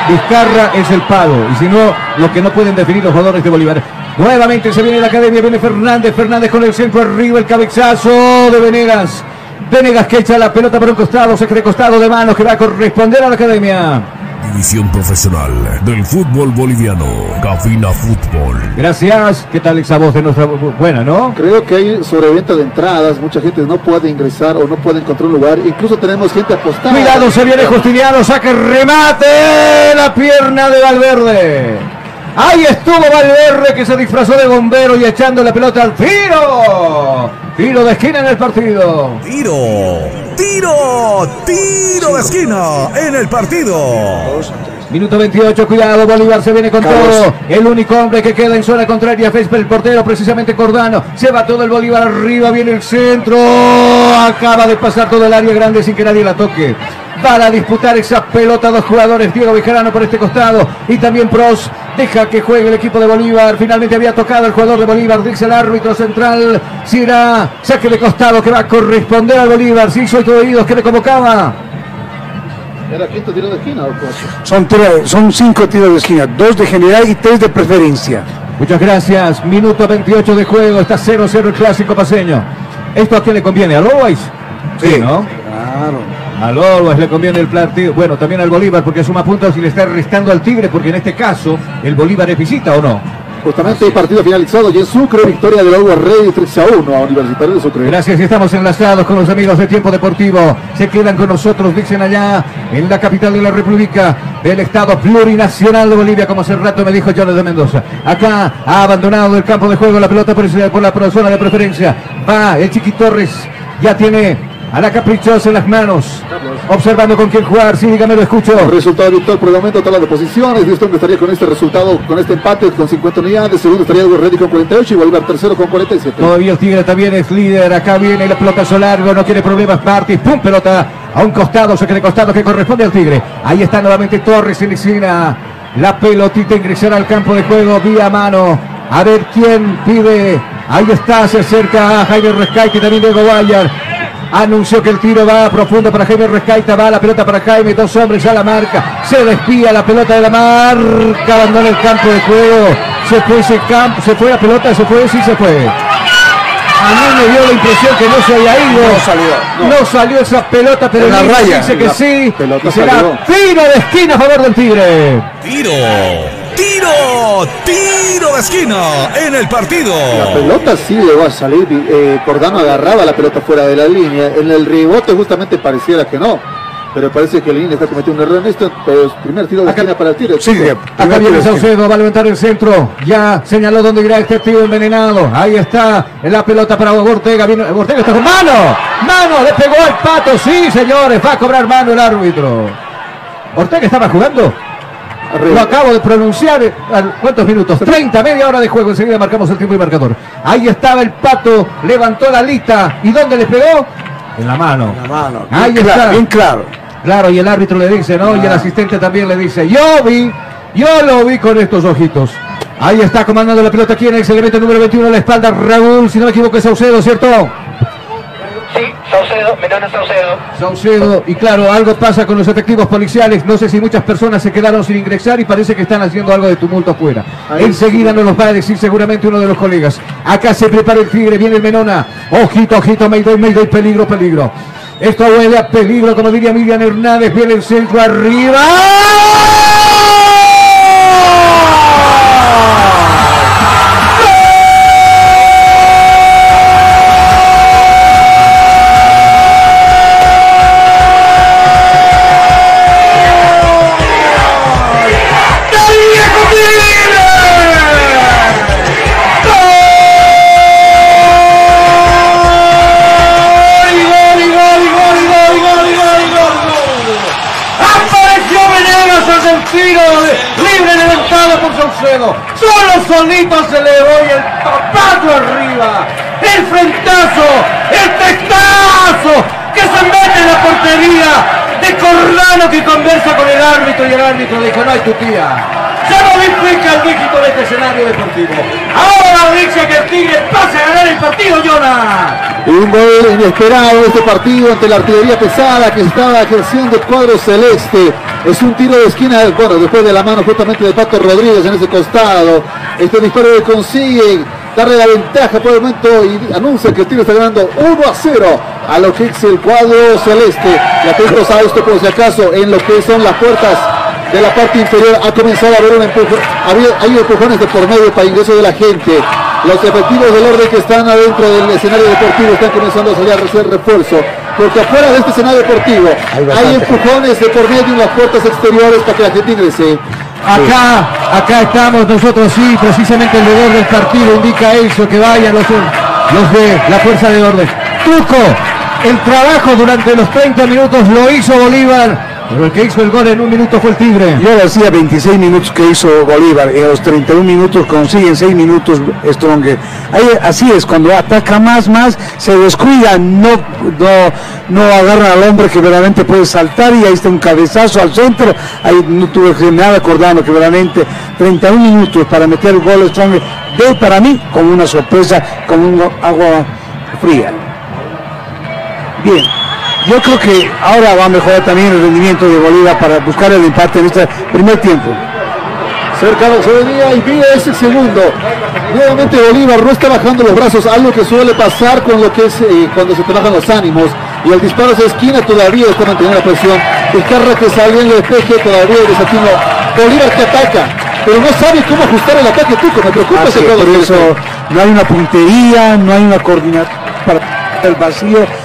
Vizcarra, es el palo. Y si no, lo que no pueden definir los jugadores de Bolívar. Nuevamente se viene la academia, viene Fernández, Fernández con el centro arriba, el cabezazo de Venegas. Venegas que echa la pelota por un costado, se cree costado de manos que va a corresponder a la academia. División profesional del fútbol boliviano. Cabina Fútbol. Gracias. ¿Qué tal esa voz de nuestra bu- buena, no? Creo que hay sobreventa de entradas, mucha gente no puede ingresar o no puede encontrar un lugar, incluso tenemos gente apostada. Cuidado, se viene Justiniano, saque remate, la pierna de Valverde. Ahí estuvo Valverde que se disfrazó de bombero y echando la pelota al tiro. Tiro de esquina en el partido. Tiro, tiro, tiro de esquina en el partido. Minuto 28, cuidado, Bolívar se viene con Carlos. todo. El único hombre que queda en zona contraria es el portero, precisamente Cordano. Se va todo el Bolívar arriba, viene el centro. Acaba de pasar todo el área grande sin que nadie la toque. Van a disputar esa pelota dos jugadores, Diego Bejarano por este costado y también Pros. Deja que juegue el equipo de Bolívar. Finalmente había tocado el jugador de Bolívar, dice el árbitro central. Si era saque de costado que va a corresponder al Bolívar. Si hizo oídos que le convocaba. ¿Era quinto tiro de esquina o cuatro? Son, tres- son cinco tiros de esquina, dos de general y tres de preferencia. Muchas gracias. Minuto 28 de juego. Está 0-0 el clásico paseño. ¿Esto a quién le conviene? ¿Al Always? Sí, ¿no? Claro. Al Always le conviene el partido. Bueno, también al Bolívar porque suma puntos y le está restando al Tigre porque en este caso el Bolívar es visita o no. Justamente el partido finalizado y en Sucre, victoria del Agua Rey 3 a 1 a Universitario de Sucre. Gracias y estamos enlazados con los amigos de Tiempo Deportivo. Se quedan con nosotros, dicen allá, en la capital de la República, del Estado plurinacional de Bolivia, como hace rato me dijo Jones de Mendoza. Acá ha abandonado el campo de juego la pelota por, por la zona de preferencia. Va el Chiqui Torres, ya tiene a la caprichosa en las manos. Observando con quién jugar, sí, dígame, lo escucho. Resultado Víctor por el momento tabla de posiciones. Houston estaría con este resultado, con este empate con 50 unidades. Segundo estaría Ready con 48 y Bolívar tercero con 47. Todavía el Tigre también es líder. Acá viene la pelota largo, no quiere problemas. Martí, pum, pelota a un costado, se cree costado que corresponde al Tigre. Ahí está nuevamente Torres en esquina. La pelotita ingresará al campo de juego vía mano. A ver quién pide. Ahí está, se acerca a Jaime Rescaite, también Diego Guayar. Anunció que el tiro va profundo para Jaime Rescaita, va la pelota para Jaime, dos hombres a la marca, se despía la pelota de la marca, abandona el campo de juego, se fue ese campo, se fue la pelota, se fue, sí se fue. A mí me dio la impresión que no se había ido. No salió, No, salió esa pelota, pero la raya, dice que la sí. pelota y será salió. tiro de esquina a favor del Tigre. Tiro, tiro, tiro de esquina en el partido. La pelota sí le va a salir. eh, Cordano agarraba la pelota fuera de la línea. En el rebote justamente pareciera que no. Pero parece que el línea está cometiendo un error en esto. Pero primer tiro de esquina para el tiro. Sí, Acá viene Saucedo, va a levantar el centro. Ya señaló dónde irá este tiro envenenado. Ahí está la pelota para Ortega. Viene, Ortega está con mano. Mano, le pegó al pato. Sí, señores, va a cobrar mano el árbitro. Ortega estaba jugando. Lo acabo de pronunciar. eh, ¿a ¿Cuántos minutos? 30, media hora de juego. Enseguida marcamos el tiempo y marcador. Ahí estaba el pato. Levantó la lista. ¿Y dónde le pegó? En la mano. La mano. Ahí Bien está. claro, bien claro. Claro, y el árbitro le dice, ¿no? Y el asistente también le dice, yo vi, yo lo vi con estos ojitos. Ahí está comandando la pelota aquí en el elemento número 21 a la espalda, Raúl, si no me equivoco es Saucedo, ¿cierto? Sí, Saucedo, Menona Saucedo. Saucedo, y claro, algo pasa con los efectivos policiales, no sé si muchas personas se quedaron sin ingresar y parece que están haciendo algo de tumulto afuera. Ahí Enseguida nos lo va a decir seguramente uno de los colegas. Acá se prepara el Tigre, viene el Menona. Ojito, ojito, Mayday, Mayday, peligro, peligro. Esto huele a peligro, como diría Miriam Hernández, viene el centro arriba. Solo solito se le y el papazo arriba. El frentazo, el testazo que se mete en la portería de Cordano que conversa con el árbitro y el árbitro dijo, no hay tu tía. Se modifica el dígito de este escenario deportivo. Ahora dice que el Tigre pase a ganar el partido, Jonah. Un gol inesperado este partido ante la artillería pesada que estaba ejerciendo el cuadro celeste. Es un tiro de esquina, bueno, después de la mano justamente de Pato Rodríguez en ese costado. Este disparo que consigue darle la ventaja por el momento y anuncia que el tiro está ganando 1 a 0 a lo que es el cuadro celeste. Y atentos a esto por si acaso en lo que son las puertas de la parte inferior ha comenzado a haber un empujón, hay empujones de por medio para ingreso de la gente. Los efectivos del orden que están adentro del escenario deportivo están comenzando a salir a recibir refuerzo. Porque afuera de este escenario deportivo hay, empujones de por medio en las puertas exteriores para que la gente ingrese. Acá, acá estamos nosotros, sí, precisamente el deber del partido indica eso, que vayan los, los de la fuerza de orden. Tuco, el trabajo durante los 30 minutos lo hizo Bolívar pero el que hizo el gol en un minuto fue el Tigre. Yo decía 26 minutos que hizo Bolívar y a los 31 minutos consiguen 6 minutos Stronger. así es, cuando ataca más, más, se descuida, no, no, no agarra al hombre que verdaderamente puede saltar y ahí está un cabezazo al centro. Ahí no tuve nada acordando que verdaderamente 31 minutos para meter el gol Stronger de para mí como una sorpresa, como un agua fría. Bien. Yo creo que ahora va a mejorar también el rendimiento de Bolívar para buscar el empate en este primer tiempo. Cerca se venía y pide ese segundo. Nuevamente Bolívar no está bajando los brazos, algo que suele pasar con lo que es eh, cuando se trabajan los ánimos. Y el disparo de esquina todavía está manteniendo la presión. Vizcarra que salió en el despeje todavía el desatino. Bolívar que ataca, pero no sabe cómo ajustar el ataque Tuco. Me preocupa ese Por eso no hay una puntería, no hay una coordinación para el vacío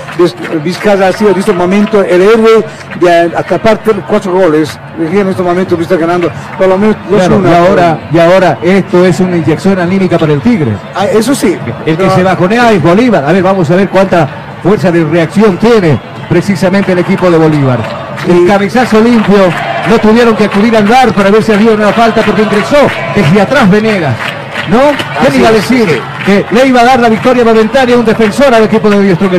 Vizcarra ha sido en este momento el héroe de atrapar cuatro goles. En este momento está ganando por lo menos y ahora, y ahora esto es una inyección anímica para el Tigre. Ah, eso sí. El que se bajonea es Bolívar. A ver, vamos a ver cuánta fuerza de reacción tiene precisamente el equipo de Bolívar. El cabezazo limpio, no tuvieron que acudir al dar para ver si había una falta porque ingresó desde atrás Venegas. ¿No? ¿Qué iba a decir? Que le iba a dar la victoria momentaria a un defensor al equipo de Diestro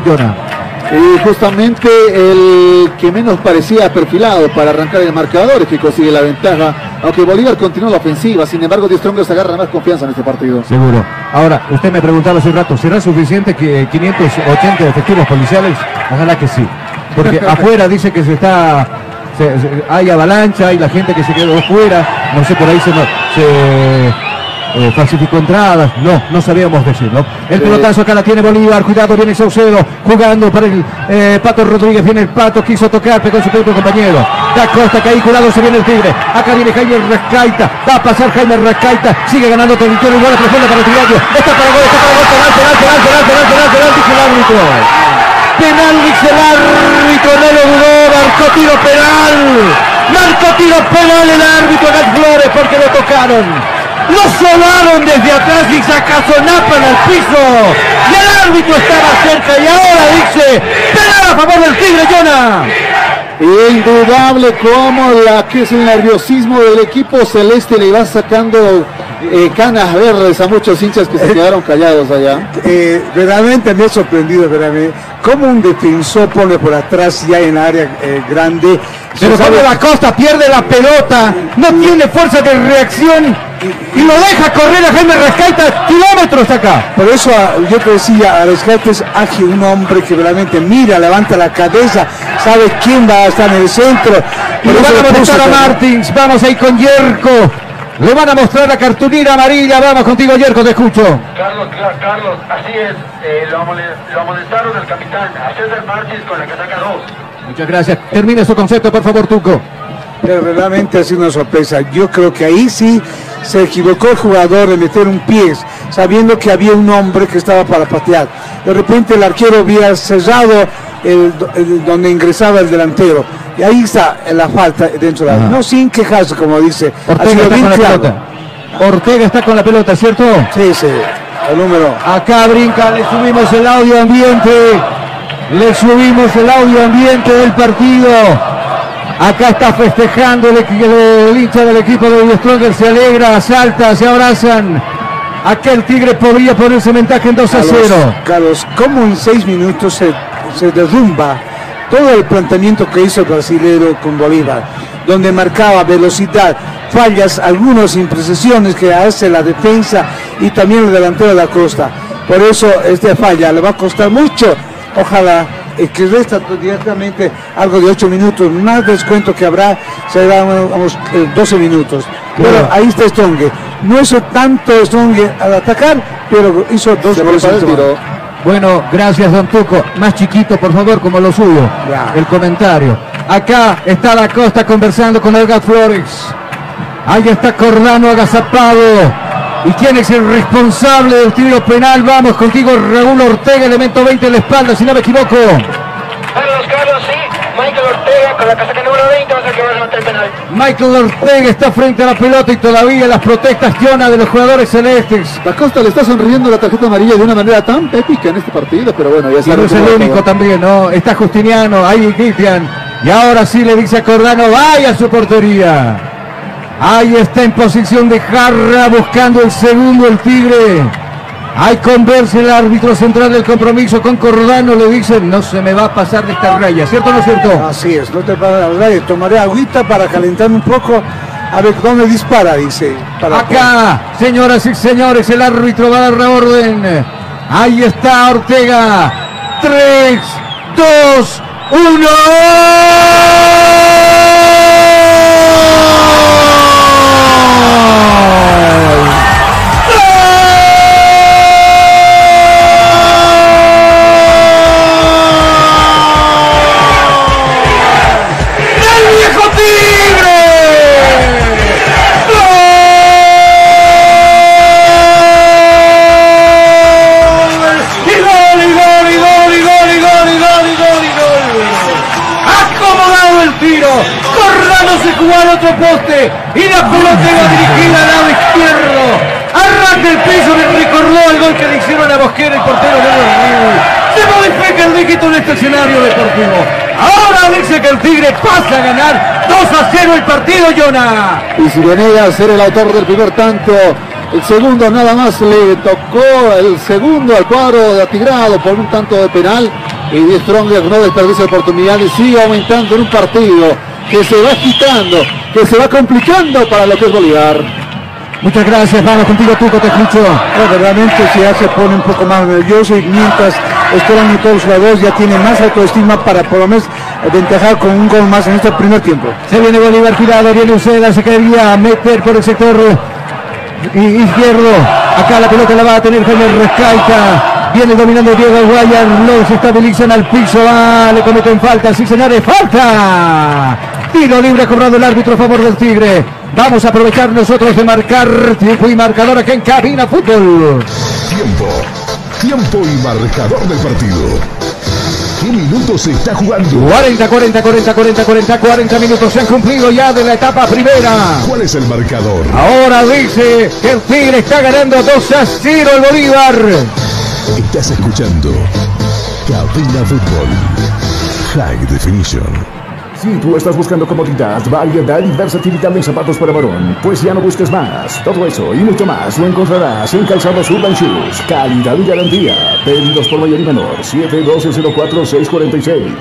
y justamente el que menos parecía perfilado para arrancar el marcador es que consigue la ventaja, aunque Bolívar continúa la ofensiva, sin embargo Di se agarra más confianza en este partido. Seguro. Ahora, usted me preguntaba hace un rato, ¿será suficiente que 580 efectivos policiales? Ojalá que sí. Porque afuera dice que se está hay avalancha, hay la gente que se quedó fuera, no sé, por ahí se, se eh, falsificó entradas, no, no sabíamos decirlo. El pelotazo acá la tiene Bolívar, cuidado, viene Saucedo, jugando para el eh, Pato Rodríguez, viene el Pato, quiso tocar, con su propio compañero. Da Costa, que ahí cuidado, se viene el Tigre. Acá viene Jaime Rescaita, va a pasar Jaime Rescaita, sigue ganando territorio, igual profunda para el Tigre. Está para gol, está para gol, penal, penal, penal, penal, penal, penal, penal, dice el árbitro. Penal, dice el árbitro, no lo dudó, marcó tiro penal. Marcó tiro penal el árbitro Gat Flores porque lo tocaron. Lo sonaron desde atrás y sacazonapan al piso. Y el árbitro estaba cerca y ahora dice, penal a favor del Tigre, Jonah. Indudable como la que es el nerviosismo del equipo celeste le va sacando eh, canas verdes a muchos hinchas que se quedaron callados allá. Eh, verdaderamente me ha sorprendido, verdaderamente, cómo un defensor pone por atrás ya en área eh, grande. Pero sabe la costa pierde la pelota, no tiene fuerza de reacción y lo deja correr a Jaime Rescaita kilómetros acá. Por eso ah, yo te decía, a Rescaita es ágil, un hombre que realmente mira, levanta la cabeza, sabe quién va a estar en el centro. Y le van a mostrar a Martins, vamos ahí con Yerko. Le van a mostrar la cartulina amarilla, vamos contigo Yerko, te escucho. Carlos, Carlos, así es, eh, lo, amonestaron el capitán, a César Martins con la que saca dos. Muchas gracias. Termine su concepto, por favor, Tuco. Pero realmente ha sido una sorpresa. Yo creo que ahí sí se equivocó el jugador en meter un pie, sabiendo que había un hombre que estaba para patear. De repente el arquero había cerrado el, donde ingresaba el delantero. Y ahí está la falta dentro de la... No sin quejarse, como dice. Ortega está con la pelota. Ortega está con la pelota, ¿cierto? Sí, sí. El número. Acá brinca, le subimos el audio ambiente. Le subimos el audio ambiente del partido. Acá está festejando el, equi- el hincha del equipo de Stronger, se alegra, salta, se abrazan. Acá el Tigre podría ponerse en ventaja en 2 a 0. Carlos, ¿cómo en seis minutos se, se derrumba todo el planteamiento que hizo el brasilero con Bolívar? Donde marcaba velocidad, fallas, algunas imprecisiones que hace la defensa y también el delantero de la costa. Por eso esta falla le va a costar mucho. Ojalá eh, que resta directamente algo de 8 minutos, más descuento que habrá será unos eh, 12 minutos. Pero Claro. ahí está Strong. No hizo tanto Strong al atacar, pero hizo dos goles en semana. Bueno, gracias, don Tuco. Más chiquito, por favor, como lo suyo. El comentario. Acá está la Costa conversando con Edgar Flores. Ahí está Cordano agazapado. ¿Y quién es el responsable del tiro penal? Vamos contigo, Raúl Ortega, elemento 20 en la espalda, si no me equivoco. Carlos, Carlos, sí. Michael Ortega con la casaca número 20 va a ser que va a levantar el penal. Michael Ortega está frente a la pelota y todavía las protestas Jonah, de los jugadores celestes. La Costa le está sonriendo la tarjeta amarilla de una manera tan épica en este partido, pero bueno, ya Y se ha no es el único todo. también, ¿no? Está Justiniano, ahí Cristian. Y ahora sí le dice a Cordano, vaya a su portería. Ahí está en posición de jarra, buscando el segundo el Tigre. Hay conversa el árbitro central del compromiso con Cordano, le dice, no se me va a pasar de esta raya, ¿cierto o no es cierto? Así es, no te paras la raya. Tomaré agüita para calentarme un poco. A ver dónde dispara, dice. Para Acá, señoras y señores, el árbitro va a dar la orden. Ahí está Ortega. 3, 2, 1. Corrado se jugó al otro poste. Y la pelota iba dirigida al lado izquierdo. Arranca el piso, le recordó el gol que le hicieron a Bosquera, el portero de Brasil. Se modifica el dígito en este escenario deportivo. Ahora dice que el Tigre pasa a ganar 2 a 0 el partido, Jonah. Y si venía a ser el autor del primer tanto, el segundo nada más le tocó el segundo al cuadro de Atigrado por un tanto de penal. Y Die Stronger no desperdicia la oportunidad y sigue aumentando en un partido que se va quitando, que se va complicando para lo que es Bolívar. Muchas gracias, vamos contigo, Tuco, te escucho. Realmente si ya se pone un poco más nervioso y mientras Esteban y todos los jugadores ya tienen más autoestima para por lo menos ventajar con un gol más en este primer tiempo. Se viene Bolívar girado, viene Uceda, se quería meter por el sector i- izquierdo. Acá la pelota la va a tener Jaime Rescaita. Viene dominando Diego Guayar, los estabilizan al piso, ah, le cometen falta, sí señores, falta. Tiro libre cobrado el árbitro a favor del Tigre. Vamos a aprovechar nosotros de marcar tiempo y marcador aquí en Cabina Fútbol. Tiempo. Tiempo y marcador del partido. ¿Qué minutos se está jugando? 40, 40, 40, 40, 40, 40 minutos se han cumplido ya de la etapa primera. ¿Cuál es el marcador? Ahora dice que el Tigre está ganando 2 a 0 el Bolívar. Estás escuchando Cabina Fútbol. High Definition. Si tú estás buscando comodidad, variedad y versatilidad en zapatos para varón, pues ya no busques más. Todo eso y mucho más lo encontrarás en Calzados Urban Shoes. Calidad y garantía. Pedidos por mayor y menor. 712-04-646.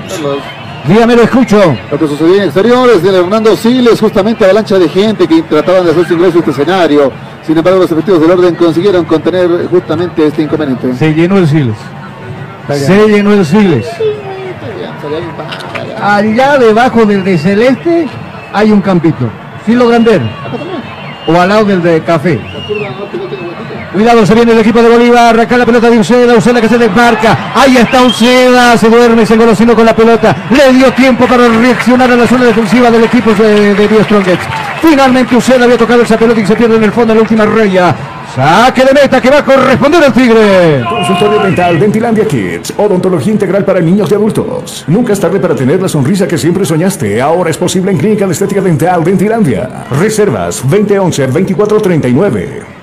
Dígame, lo escucho. Lo que sucedió en exteriores de Hernando Siles, justamente avalancha de gente que trataban de hacer su ingreso a este escenario. Sin embargo, los efectivos del orden consiguieron contener justamente este inconveniente. Se llenó el Siles. Se llenó el Siles. Allá debajo del de Celeste hay un campito. ¿Sí logran ver? O al lado del de Café. Cuidado, se viene el equipo de Bolívar. Acá la pelota de Uceda. Uceda que se desmarca. Ahí está Uceda. Se duerme, se engolosino con la pelota. Le dio tiempo para reaccionar a la zona defensiva del equipo de, de Die Strongest. Finalmente Uceda había tocado esa pelota y se pierde en el fondo en la última raya. Saque de meta que va a corresponder al Tigre. Consultorio dental Dentilandia Kids. Odontología integral para niños y adultos. Nunca es tarde para tener la sonrisa que siempre soñaste. Ahora es posible en Clínica de Estética Dental Dentilandia. Reservas 2011-2439.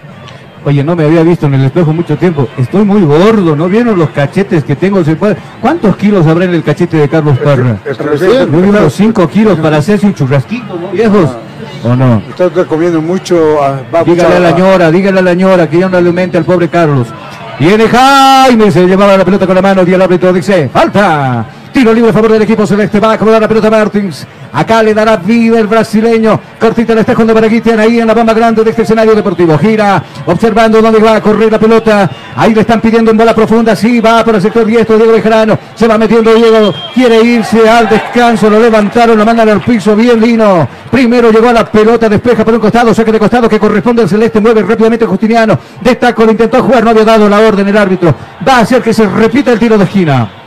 Oye, no me había visto en el espejo mucho tiempo. Estoy muy gordo, ¿no vieron los cachetes que tengo? ¿Se puede- ¿Cuántos kilos habrá en el cachete de Carlos Parra? Yo vi unos 5 kilos para hacerse un churrasquito, ¿no, viejos? ¿O no? Está comiendo mucho. ah, va Dígale a mucho la ñora, dígale a la ñora que ya no alimente al pobre Carlos. Viene Jaime, se llevaba la pelota con la mano y el árbitro dice, falta. Tiro libre a favor del equipo celeste, va a acomodar la pelota Martins. Acá le dará vida el brasileño. Cortita le está jugando para Guitian ahí en la bamba grande de este escenario deportivo. Gira, observando dónde va a correr la pelota. Ahí le están pidiendo en bola profunda. Sí, va por el sector diestro Diego Bejarano. Se va metiendo Diego. Quiere irse al descanso. Lo levantaron, lo mandan al piso. Bien Lino. Primero llegó a la pelota, despeja por un costado. Saque de costado que corresponde al celeste. Mueve rápidamente Justiniano. Destaco, lo intentó jugar. No había dado la orden el árbitro. Va a hacer que se repita el tiro de esquina.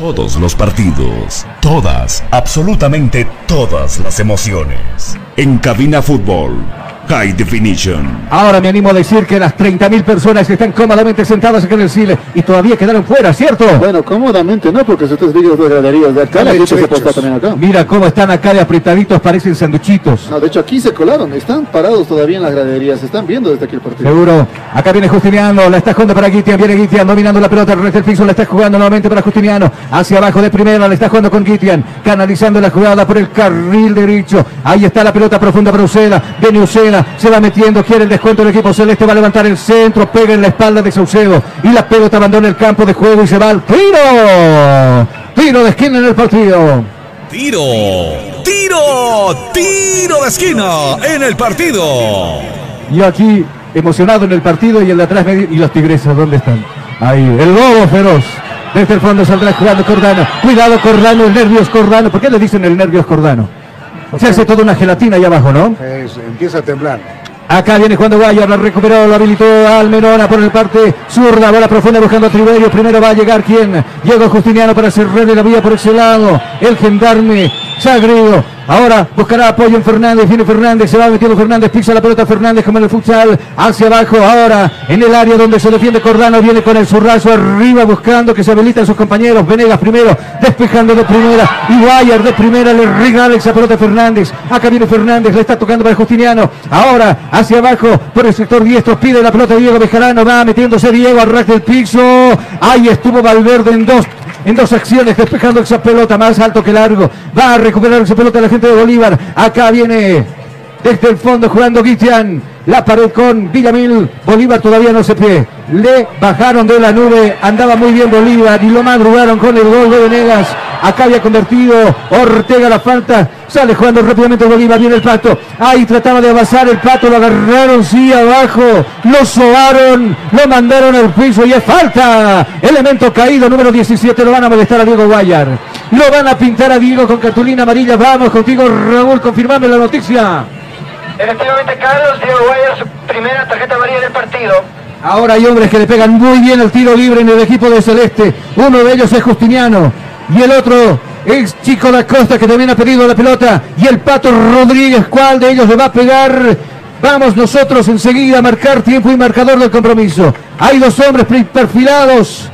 Todos los partidos, todas, absolutamente todas las emociones. En Cabina Fútbol, High Definition. Ahora me animo a decir que las 30.000 personas que están cómodamente sentadas acá en el Chile y todavía quedaron fuera, ¿cierto? Bueno, cómodamente no, porque si ustedes ven las graderías de acá, la gente se posta también acá. Mira cómo están acá de apretaditos, parecen sanduchitos. No, de hecho aquí se colaron, están parados todavía en las graderías, se están viendo desde aquí el partido. Seguro. Acá viene Justiniano, la está jugando para Guitian, viene Guitian dominando la pelota, el del piso la está jugando nuevamente para Justiniano. Hacia abajo de primera, la está jugando con Guitian, canalizando la jugada por el carril derecho. Ahí está la pelota profunda para Uceda, viene Uceda, se va metiendo, quiere el descuento del equipo celeste, va a levantar el centro, pega en la espalda de Saucedo y la pelota abandona el campo de juego y se va al tiro. Tiro de esquina en el partido. Tiro, tiro, tiro de esquina en el partido. Y aquí, emocionado en el partido y el de atrás, me di- y los tigreses, ¿dónde están? Ahí, el lobo feroz. Desde el fondo saldrá jugando Cordano. Cuidado Cordano, el nervios Cordano. ¿Por qué le dicen el nervios Cordano? Se hace toda una gelatina ahí abajo, ¿no? Es- empieza a temblar. Acá viene Juan de Guayar, la recuperó, lo habilitó Almenona por el parte zurda, bola profunda buscando a Triverio. Primero va a llegar quien? Diego Justiniano para cerrarle la vía por ese lado. El gendarme Sagredo. Ahora buscará apoyo en Fernández. Viene Fernández, se va metiendo Fernández, pisa la pelota Fernández como en el futsal. Hacia abajo, ahora en el área donde se defiende Cordano. Viene con el zurrazo arriba buscando que se habiliten sus compañeros. Venegas primero, despejando de primera. Y Guayar de primera le regala esa pelota a Fernández. Acá viene Fernández, le está tocando para Justiniano. Ahora hacia abajo por el sector diestro. Pide la pelota Diego Bejarano. Va metiéndose Diego al rack del piso. Ahí estuvo Valverde en dos en dos acciones despejando esa pelota más alto que largo. Va a recuperar esa pelota la gente de Bolívar. Acá viene desde el fondo jugando Guitian. La pared con Villamil. Bolívar todavía no se pie. Le bajaron de la nube. Andaba muy bien Bolívar y lo madrugaron con el gol de Venegas. Acá había convertido Ortega la falta. Sale jugando rápidamente Bolívar. Viene el pato. Ahí trataba de avanzar el pato. Lo agarraron sí abajo. Lo sobaron. Lo mandaron al piso y es falta. Elemento caído número 17. Lo van a molestar a Diego Guayar. Lo van a pintar a Diego con cartulina amarilla. Vamos contigo Raúl. Confirmame la noticia. Efectivamente, Carlos, Diego Guayar, su primera tarjeta amarilla del partido. Ahora hay hombres que le pegan muy bien el tiro libre en el equipo de Celeste. Uno de ellos es Justiniano y el otro es Chico da Costa que también ha pedido la pelota. Y el Pato Rodríguez, ¿cuál de ellos le va a pegar? Vamos nosotros enseguida a marcar tiempo y marcador del compromiso. Hay dos hombres perfilados.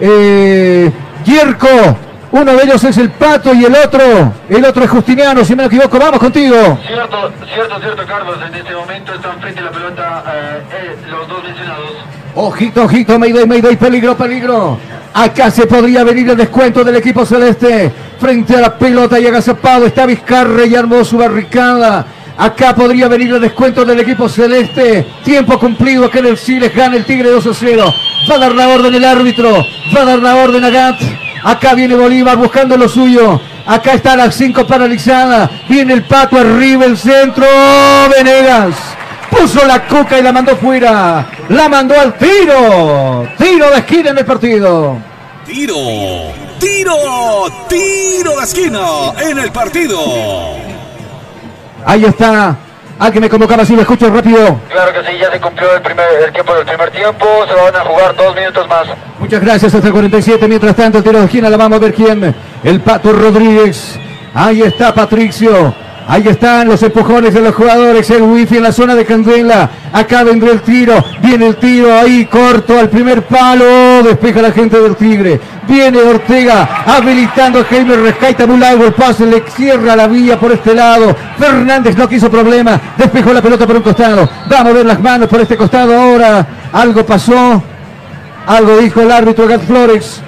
Eh, Yerko, uno de ellos es el Pato y el otro, el otro es Justiniano, si me equivoco. Vamos contigo. Cierto, cierto, cierto, Carlos. En este momento están frente a la pelota eh, eh, los dos mencionados. Ojito, ojito, Mayday, Mayday, peligro, peligro. Acá se podría venir el descuento del equipo celeste. Frente a la pelota y agazapado está Vizcarra y armó su barricada. Acá podría venir el descuento del equipo celeste. Tiempo cumplido acá en el Chile. Gana el Tigre 2 a 0. Va a dar la orden el árbitro. Va a dar la orden a Gat. Acá viene Bolívar buscando lo suyo. Acá está la 5 paralizada. Viene el pato arriba, el centro. Venegas. Puso la cuca y la mandó fuera. La mandó al tiro. Tiro de esquina en el partido. Tiro, tiro, tiro de esquina en el partido. Ahí está. Al que me convocaba, si lo escucho rápido. Claro que sí, ya se cumplió el, primer, el tiempo del primer tiempo. Se van a jugar dos minutos más. Muchas gracias hasta el 47. Mientras tanto, el tiro de esquina la vamos a ver quién. El Pato Rodríguez. Ahí está Patricio. Ahí están los empujones de los jugadores. El wifi en la zona de Candela. Acá vendrá el tiro. Viene el tiro ahí corto al primer palo. Despeja la gente del Tigre. Viene Ortega habilitando a Jaime Rescaita muy largo el pase. Le cierra la vía por este lado. Fernández no quiso problema. Despejó la pelota por un costado. Va a mover las manos por este costado ahora. Algo pasó. Algo dijo el árbitro Gat Flores.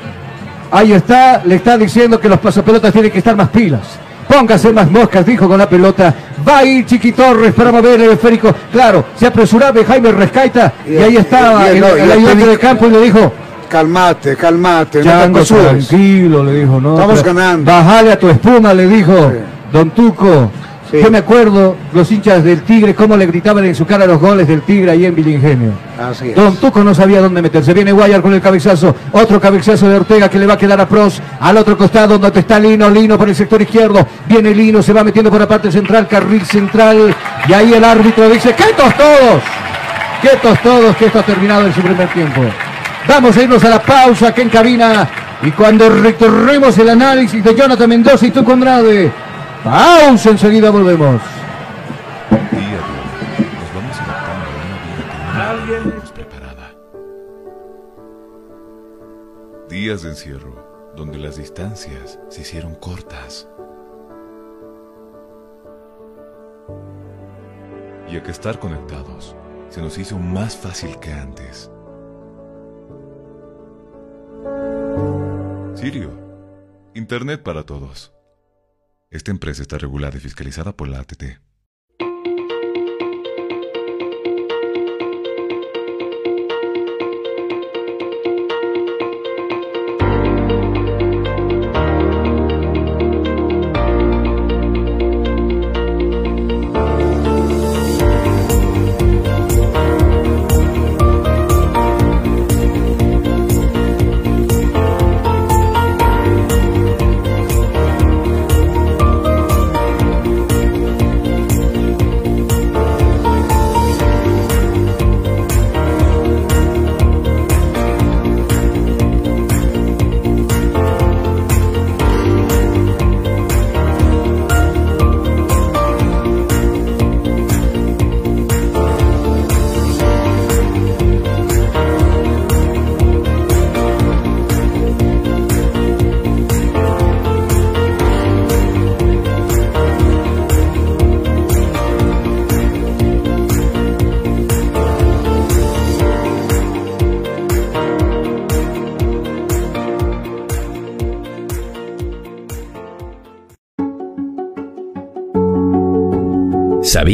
Ahí está. Le está diciendo que los pasapelotas tienen que estar más pilas. Póngase más moscas, dijo con la pelota. Va a ir Chiqui Torres para mover el esférico. Claro, se apresuraba Jaime Rescaita y, ahí estaba el, no, el el ayudante técnico- de campo y le dijo, Calmate, calmate, no te Chango, apresures. tranquilo, le dijo, no. Estamos ganando. Bajale a tu espuma, le dijo Don Tuco. Yo me acuerdo los hinchas del Tigre, cómo le gritaban en su cara los goles del Tigre ahí en Vilingenio. Así es. Don Tuco no sabía dónde meterse. Viene Guayar con el cabezazo. Otro cabezazo de Ortega que le va a quedar a Pros. Al otro costado donde está Lino. Lino por el sector izquierdo. Viene Lino, se va metiendo por la parte central, carril central. Y ahí el árbitro dice, ¡quietos todos! ¡Quietos todos! Que esto ha terminado en su primer tiempo. Vamos a irnos a la pausa que en cabina. Y cuando recorremos el análisis de Jonathan Mendoza y Tuco Andrade. Pausa, enseguida volvemos. Día a día nos vamos adaptando a una vida que no preparada. Días de encierro donde las distancias se hicieron cortas. Y a que estar conectados se nos hizo más fácil que antes. Sirio, Internet para todos. Esta empresa está regulada y fiscalizada por la ATT.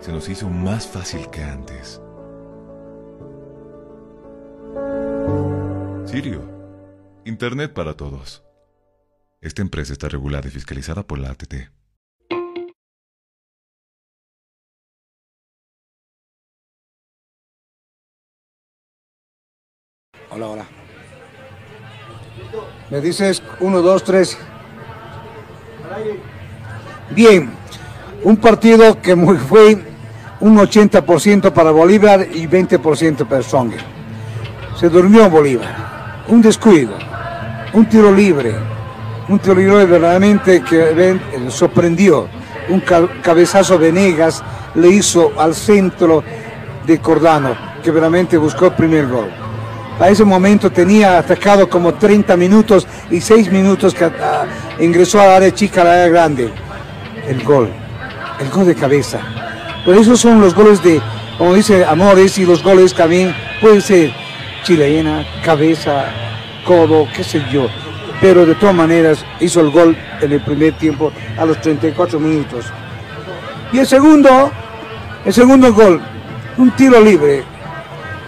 se nos hizo más fácil que antes. Sirio, Internet para todos. Esta empresa está regulada y fiscalizada por la ATT. Hola, hola. Me dices uno, dos, tres. Bien, un partido que fue un 80% para Bolívar y 20% para Stronger. Se durmió Bolívar. Un descuido, un tiro libre, un tiro libre verdaderamente que sorprendió. Un ca- cabezazo Venegas le hizo al centro de Cordano, que verdaderamente buscó el primer gol. A ese momento tenía atacado como 30 minutos y 6 minutos que ah, ingresó al área chica, al área grande. El gol, el gol de cabeza. Por eso son los goles de, como dice Amores, y los goles también pueden ser chilena, cabeza, codo, qué sé yo. Pero de todas maneras hizo el gol en el primer tiempo a los 34 minutos. Y el segundo, el segundo gol, un tiro libre,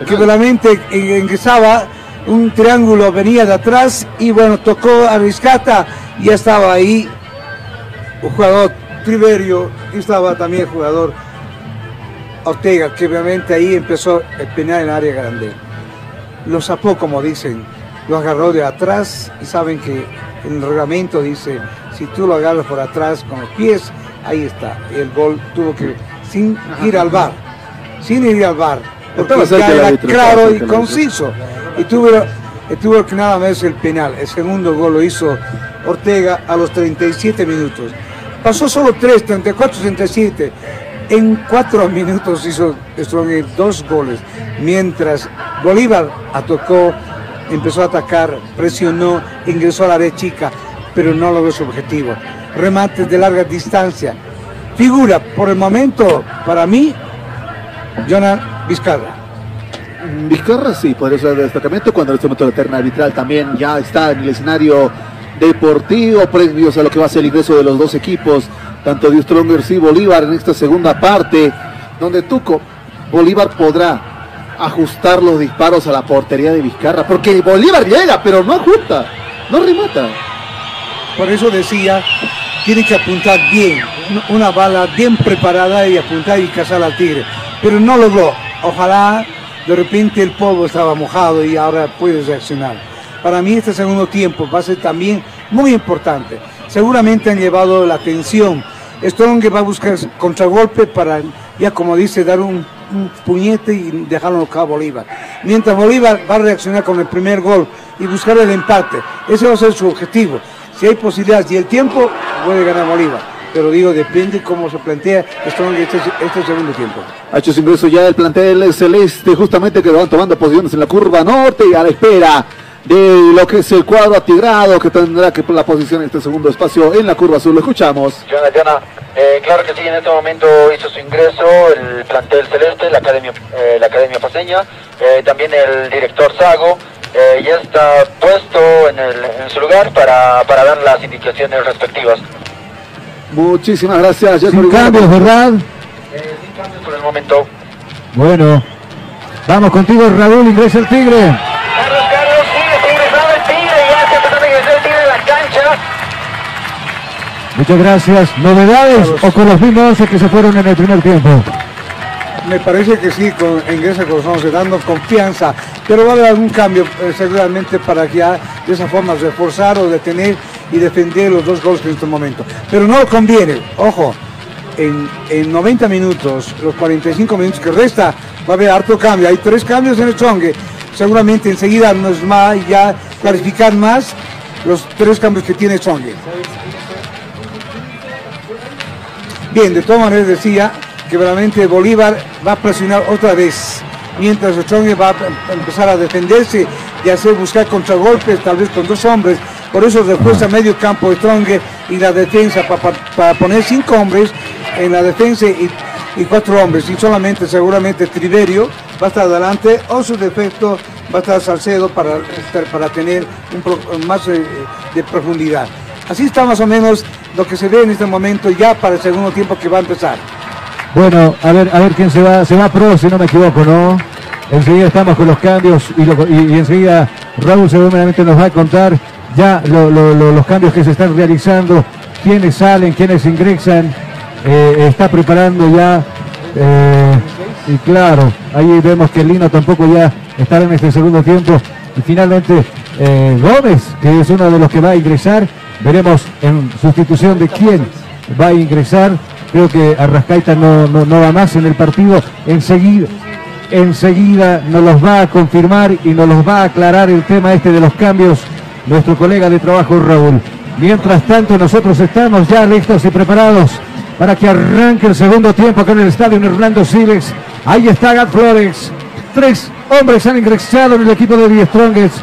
que verdaderamente ingresaba, un triángulo venía de atrás y bueno, tocó a Riscata y ya estaba ahí un jugador Triverio y estaba también el jugador Ortega, que obviamente ahí empezó el penal en área grande. Lo zapó, como dicen, lo agarró de atrás y saben que el reglamento dice, si tú lo agarras por atrás con los pies, ahí está. El gol tuvo que, sin ir al bar, sin ir al bar, porque ya era claro y conciso. Y tuvo, y tuvo que nada más el penal. El segundo gol lo hizo Ortega a los 37 minutos. Pasó solo 3, 34, 37. En 4 minutos hizo Stronger dos goles. Mientras Bolívar atacó, empezó a atacar, presionó, ingresó a la área chica, pero no logró su objetivo. Remates de larga distancia. Figura, por el momento, para mí, Jonah Vizcarra. Vizcarra sí, podría ser de destacamento cuando en este momento la terna arbitral también ya está en el escenario deportivo, previos a lo que va a ser el ingreso de los dos equipos, tanto de Strongers y Bolívar en esta segunda parte, donde Tuco, Bolívar podrá ajustar los disparos a la portería de Vizcarra, porque Bolívar llega, pero no ajusta, no remata. Por eso decía, tiene que apuntar bien, una bala bien preparada y apuntar y cazar al tigre. Pero no logró. Ojalá de repente el polvo estaba mojado y ahora puede reaccionar. Para mí este segundo tiempo va a ser también muy importante. Seguramente han llevado la atención. Strong va a buscar contragolpe para, ya como dice, dar un, puñete y dejarlo a Bolívar. Mientras Bolívar va a reaccionar con el primer gol y buscar el empate. Ese va a ser su objetivo. Si hay posibilidades y el tiempo, puede ganar Bolívar. pero digo, depende cómo se plantea Strong este, este segundo tiempo. Ha hecho su ingreso ya el plantel celeste, justamente que van tomando posiciones en la curva norte y a la espera de lo que es el cuadro atigrado que tendrá que la posición en este segundo espacio en la curva azul. Lo escuchamos. Jonah, Jonah, eh, claro que sí, en este momento hizo su ingreso el plantel celeste, la Academia, eh, la academia Paseña, eh, también el director Sago. eh, ya está puesto en, el- en su lugar para, para dar las indicaciones respectivas. Muchísimas gracias. Sin Jeffrey. cambios, ¿verdad? sin cambios por el momento. Bueno, vamos contigo, Raúl, ingresa el Tigre. Muchas gracias. ¿Novedades o con los mismos 11 que se fueron en el primer tiempo? Me parece que sí, con, ingresa con los 11, dando confianza, pero va a haber algún cambio eh, seguramente para ya de esa forma reforzar o detener y defender los dos goles en este momento. Pero no conviene, ojo, en, en 90 minutos, los 45 minutos que resta, va a haber harto cambio. Hay tres cambios en el Chongue, seguramente enseguida nos va ya clarificar más los tres cambios que tiene Chongue. Bien, de todas maneras decía que realmente Bolívar va a presionar otra vez, mientras Ochongue va a empezar a defenderse y hacer buscar contragolpes, tal vez con dos hombres. Por eso refuerza medio campo Stronge y la defensa para, para poner cinco hombres en la defensa y, y cuatro hombres. Y solamente seguramente Triverio va a estar adelante o su defecto va a estar Salcedo para, para tener un pro- más eh, de profundidad. Así está más o menos lo que se ve en este momento ya para el segundo tiempo que va a empezar. Bueno, a ver, a ver quién se va. Se va Pro, si no me equivoco, ¿no? Enseguida estamos con los cambios y, enseguida Raúl seguramente nos va a contar ya lo- lo- lo- los cambios que se están realizando, quiénes salen, quiénes ingresan. Eh, está preparando ya. eh, y claro, ahí vemos que Lino tampoco ya estará en este segundo tiempo. Y finalmente eh, Gómez, que es uno de los que va a ingresar. Veremos en sustitución de quién va a ingresar. Creo que Arrascaita no, no, no va más en el partido. Enseguida, enseguida nos los va a confirmar y nos los va a aclarar el tema este de los cambios nuestro colega de trabajo Raúl. Mientras tanto nosotros estamos ya listos y preparados para que arranque el segundo tiempo acá en el estadio Hernando Siles. Ahí está Gat Flores. Tres hombres han ingresado en el equipo de Die Strongest.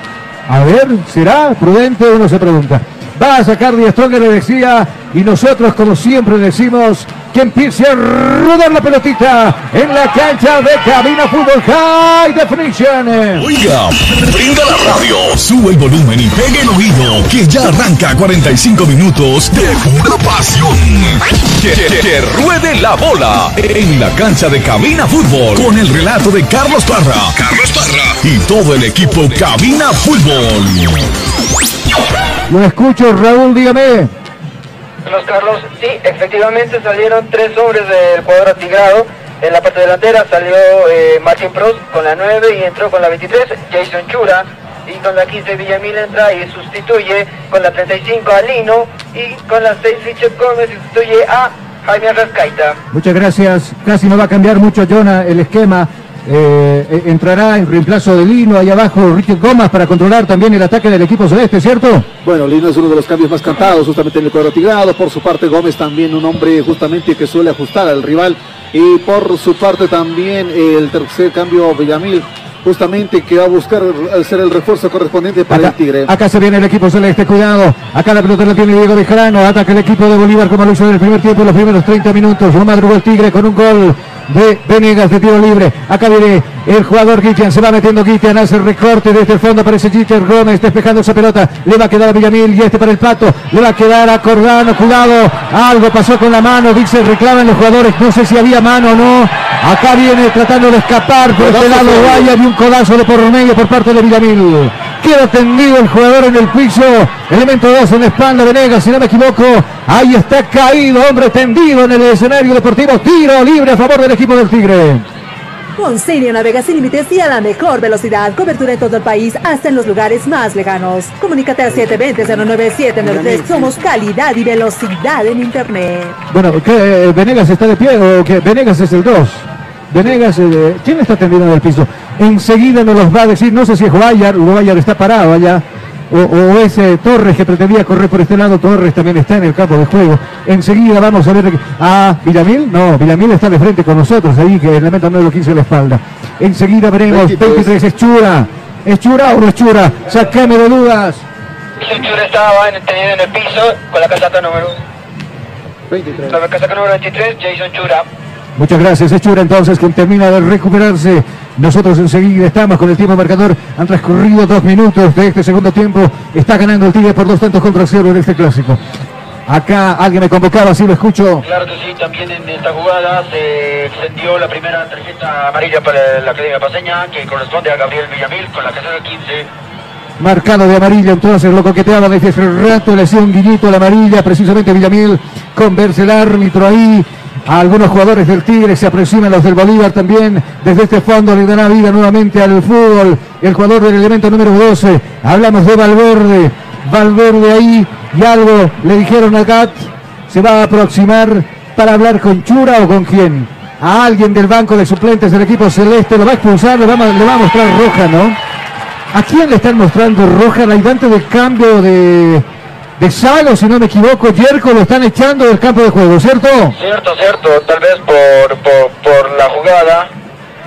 A ver, ¿será prudente? Uno se pregunta. Va a sacar Die Strongest, le decía, y nosotros como siempre decimos que empiece a rodar la pelotita en la cancha de Cabina Fútbol High Definition. Oiga, brinda la radio, sube el volumen y pegue el oído, que ya arranca 45 minutos de pura pasión. Que- que ruede la bola en la cancha de Cabina Fútbol con el relato de Carlos Parra. Carlos Parra y todo el equipo Cabina Fútbol. Lo escucho, Raúl, dígame. Los Carlos, sí, efectivamente salieron tres hombres del cuadro atigrado. En la parte delantera salió eh, Martin Prost con la 9 y entró con la 23 Jason Chura. Y con la 15 Villamil entra y sustituye con la 35 a Lino. Y con la 6 Richard Gómez sustituye a Jaime Arrascaita. Muchas gracias. Casi no va a cambiar mucho, Jonah, el esquema. Eh, eh, entrará en reemplazo de Lino ahí abajo Richard Gómez para controlar también el ataque del equipo celeste, ¿cierto? Bueno, Lino es uno de los cambios más cantados justamente en el cuadro tigrado. Por su parte, Gómez también un hombre justamente que suele ajustar al rival. Y por su parte también el tercer cambio, Villamil, justamente que va a buscar ser el refuerzo correspondiente para el Tigre. Acá se viene el equipo celeste, cuidado. Acá la pelota la tiene Diego Bejarano. Ataca el equipo de Bolívar como lo hizo en el primer tiempo, los primeros 30 minutos. Lo madrugó el Tigre con un gol de Venegas de tiro libre. Acá viene el jugador Guitian. Se va metiendo Guitian, hace el recorte desde el fondo. Aparece Jeter Gómez despejando esa pelota. Le va a quedar a Villamil y este para el pato. Le va a quedar a Cordano. Cuidado. Algo pasó con la mano. Dice, reclaman los jugadores. No sé si había mano o no. Acá viene tratando de escapar por este lado Guaya y un codazo de por medio por parte de Villamil. Queda tendido el jugador en el piso. Elemento 2 en la espalda Venegas, si no me equivoco. Ahí está caído, hombre tendido en el escenario deportivo. Tiro libre a favor del equipo del Tigre. Con Sirio navega sin límites y a la mejor velocidad. Cobertura en todo el país, hasta en los lugares más lejanos. Comunícate al 720-09793. Somos calidad y velocidad en Internet. Bueno, ¿qué, eh, ¿Venegas está de pie o qué? Venegas es el 2. Venegas, eh, ¿quién está tendido en el piso? Enseguida nos los va a decir, no sé si es Guayar, Guayar está parado allá. o, o ese Torres que pretendía correr por este lado, Torres también está en el campo de juego. Enseguida vamos a ver a Villamil, no, Villamil está de frente con nosotros ahí, que no lo quiso en la espalda. Enseguida veremos 23, es Chura, es Chura o no es Chura, sacame de dudas. Chura estaba en, tenido en el piso con la casaca número 23. La casaca número 23, Jason Chura. Muchas gracias, es Chura entonces quien termina de recuperarse. Nosotros enseguida estamos con el tiempo marcador. Han transcurrido dos minutos de este segundo tiempo. Está ganando el Tigre por dos tantos contra cero en este clásico. Acá alguien me convocaba, sí lo escucho. Claro que sí, también en esta jugada se extendió la primera tarjeta amarilla para la Academia Paseña, que corresponde a Gabriel Villamil con la caseta 15. Marcado de amarillo, entonces lo coqueteaba desde hace rato, le hacía un guiñito a la amarilla, precisamente Villamil, converse el árbitro ahí. A algunos jugadores del Tigre se aproximan los del Bolívar también. Desde este fondo le dará vida nuevamente al fútbol. El jugador del elemento número 12. Hablamos de Valverde. Valverde ahí y algo le dijeron al GAT. Se va a aproximar para hablar con Chura o con quién. A alguien del banco de suplentes del equipo celeste. Lo va a expulsar, le va, a- le va a mostrar roja, ¿no? ¿A quién le están mostrando roja? El ayudante del cambio de, de Salo, si no me equivoco. Yerko lo están echando del campo de juego, ¿cierto? Cierto, cierto, tal vez por, por, por la jugada.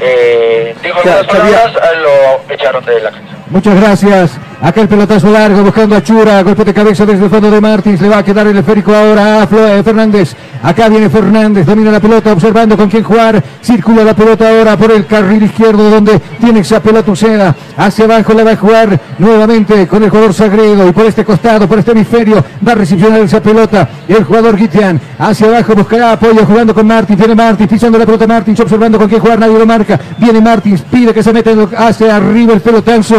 Eh, dijo algunas palabras, lo echaron de la cancha. Muchas gracias. Acá el pelotazo largo buscando a Chura. Golpe de cabeza desde el fondo de Martins. Le va a quedar el esférico ahora a eh, Fernández. Acá viene Fernández. Domina la pelota observando con quién jugar. Circula la pelota ahora por el carril izquierdo donde tiene esa pelota Uceda. Hacia abajo la va a jugar nuevamente con el jugador Sagredo. Y por este costado, por este hemisferio, va a recepcionar esa pelota. El jugador Guitian. Hacia abajo buscará apoyo jugando con Martins. Viene Martins pisando la pelota Martins. Observando con quién jugar. Nadie lo marca. Viene Martins. Pide que se meta hacia arriba el pelotazo.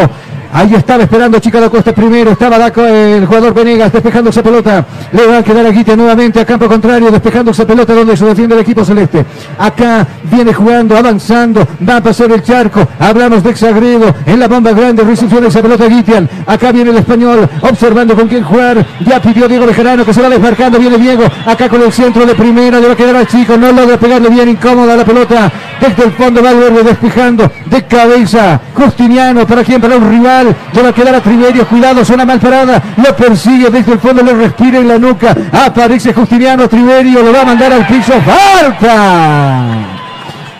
Ahí estaba esperando Chica da Costa primero, estaba el jugador Venegas despejando esa pelota. Le va a quedar a Guite nuevamente a campo contrario, despejando esa pelota donde se defiende el equipo celeste. Acá viene jugando, avanzando, va a pasar el charco. Hablamos de Exagredo en la bomba grande, recepción esa pelota Guitian. Acá viene el español, observando con quién jugar. Ya pidió Diego Bejarano que se va desmarcando, viene Diego. Acá con el centro de primera, le va a quedar al chico, no logra pegarle bien incómoda la pelota. Desde el fondo va Valverde despejando de cabeza. Justiniano, ¿para quién? Para un rival. Le va a quedar a Triverio. Cuidado, zona mal parada. Lo persigue desde el fondo, le respira en la nuca. Aparece Justiniano. Triverio lo va a mandar al piso. ¡Falta!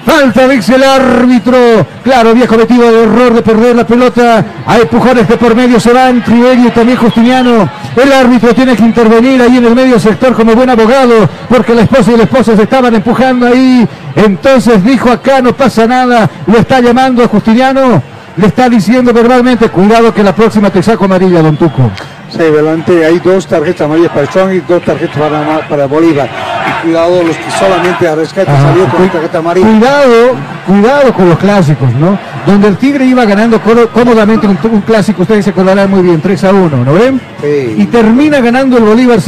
Falta, dice el árbitro. Claro, había cometido el error de perder la pelota. Hay empujones de por medio se van. Triverio y también Justiniano. El árbitro tiene que intervenir ahí en el medio sector como buen abogado. Porque la esposa y el esposo se estaban empujando ahí. Entonces dijo acá no pasa nada. Lo está llamando a Justiniano. Le está diciendo verbalmente, cuidado que la próxima te saco amarilla, don Tuco. Sí, delante hay dos tarjetas amarillas para Chong y dos tarjetas para, para Bolívar. Y cuidado los que solamente a rescate Ajá, salió con tarjeta amarilla. Cuidado, cuidado con los clásicos, ¿no? Donde el Tigre iba ganando cómodamente un, un clásico, ustedes se acordarán muy bien, 3 a 1, ¿no ven? Y termina ganando el Bolívar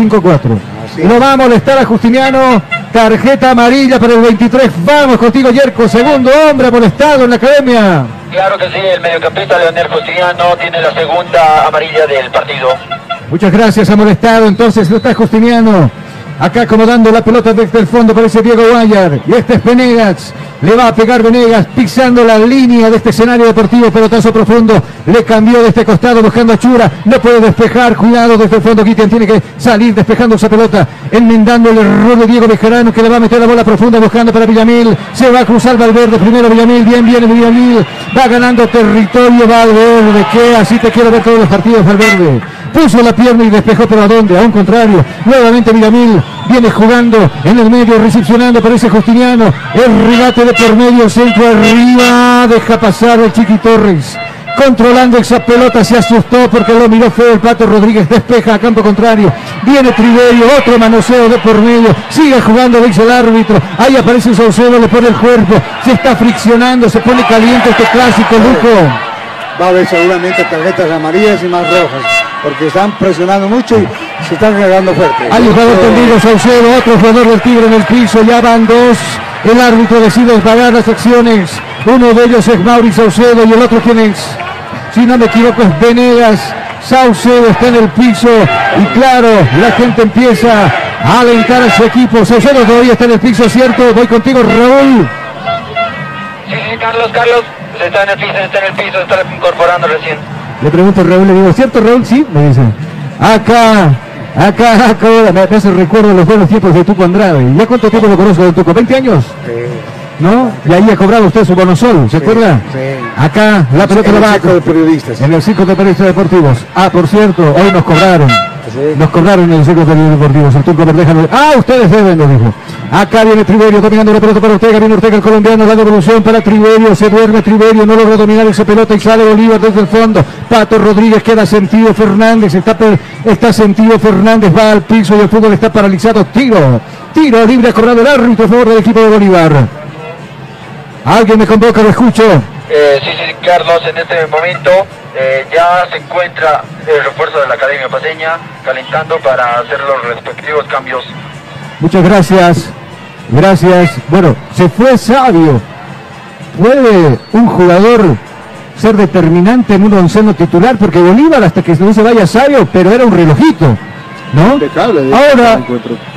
5-4. Lo va a molestar a Justiniano, tarjeta amarilla para el 23. Vamos contigo, Yerko, segundo hombre molestado en la academia. Claro que sí, el mediocampista Leonel Justiniano tiene la segunda amarilla del partido. Muchas gracias, ha molestado. Entonces lo está Justiniano. Acá acomodando la pelota desde el fondo parece Diego Guayar. Y este es Venegas. Le va a pegar Venegas pisando la línea de este escenario deportivo. Pelotazo profundo. Le cambió de este costado buscando a Chura. No puede despejar. Cuidado desde el fondo. Kitian tiene que salir despejando esa pelota. Enmendando el error de Diego Bejarano que le va a meter la bola profunda buscando para Villamil. Se va a cruzar Valverde. Primero Villamil. Bien viene Villamil. Va ganando territorio Valverde. Que así te quiero ver todos los partidos Valverde. Puso la pierna y despejó, pero ¿a dónde? A un contrario. Nuevamente Villamil viene jugando en el medio, recepcionando, parece Justiniano. El regate de por medio, centro arriba. Deja pasar el Chiqui Torres. Controlando esa pelota, se asustó porque lo miró feo el Pato Rodríguez. Despeja a campo contrario. Viene Triverio, otro manoseo de por medio. Sigue jugando, dice el árbitro. Ahí aparece Saucedo, le pone el cuerpo. Se está friccionando, se pone caliente este clásico, Luco. Va a haber seguramente tarjetas amarillas y más rojas. Porque están presionando mucho y se están cargando fuerte. Hay un jugador tendido, Saucedo, otro jugador del Tigre en el piso, ya van dos. El árbitro decide pagar las acciones. Uno de ellos es Mauri Saucedo y el otro quién es. Si no me equivoco es Venegas. Saucedo está en el piso y claro, la gente empieza a alentar a su equipo. Saucedo todavía está en el piso, ¿cierto? Voy contigo, Raúl. Sí, sí, Carlos, Carlos, está en el piso, está en el piso, está incorporando recién. Le pregunto a Raúl, le digo, ¿cierto Raúl? Sí, me dice. Acá, acá, acá, me, me hace recuerdo los buenos tiempos de Tuco Andrade. ¿Ya cuánto tiempo lo conozco de Tuco? ¿20 años? ¿No? Y ahí ha cobrado usted su bonosol, ¿se acuerda? Acá, la pelota En la el va. circo de periodistas. En el circo de periodistas deportivos. Ah, por cierto, hoy nos cobraron. Nos cobraron en el circo de periodistas deportivos. El turco Verdeja Ah, ustedes deben, lo dijo. Acá viene Triverio dominando la pelota para Ortega. Viene Ortega el colombiano. La devolución para Triverio. Se duerme Triverio. No logra dominar esa pelota y sale Bolívar desde el fondo. Pato Rodríguez queda sentido Fernández. Está sentido Fernández. Va al piso y el fútbol está paralizado. Tiro. Tiro libre ha cobrado el árbitro a favor del equipo de Bolívar. Alguien me convoca, lo escucho. Eh, sí, sí, Carlos, en este momento eh, ya se encuentra el refuerzo de la Academia Paseña calentando para hacer los respectivos cambios. Muchas gracias. Gracias. Bueno, se fue sabio. ¿Puede un jugador ser determinante en un onceno titular? Porque Bolívar, hasta que no se vaya sabio, pero era un relojito. ¿No? Ahora,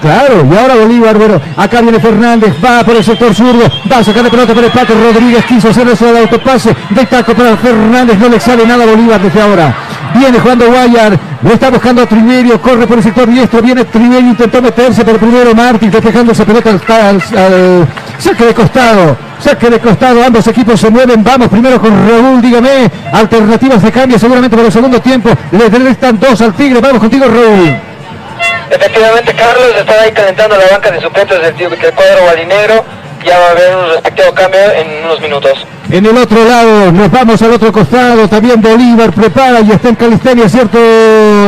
claro, y ahora Bolívar, bueno, acá viene Fernández, va por el sector zurdo, va a sacar la pelota por el Pato Rodríguez, quiso hacer eso del autopase, de taco para Fernández, no le sale nada a Bolívar desde ahora. Viene jugando Guayar, lo está buscando a Triverio, corre por el sector diestro, viene Triverio, intentó meterse, pero primero Martín despejando esa pelota al, al- al saque de costado, saque de costado, ambos equipos se mueven, vamos primero con Raúl, dígame, alternativas de cambio seguramente para el segundo tiempo, le restan dos al Tigre, vamos contigo Raúl. Efectivamente, Carlos está ahí calentando la banca de suplentes del, del cuadro guadinegro. Ya va a haber un respectivo cambio en unos minutos. En el otro lado, nos vamos al otro costado, también Bolívar prepara y está en calistenia, ¿cierto,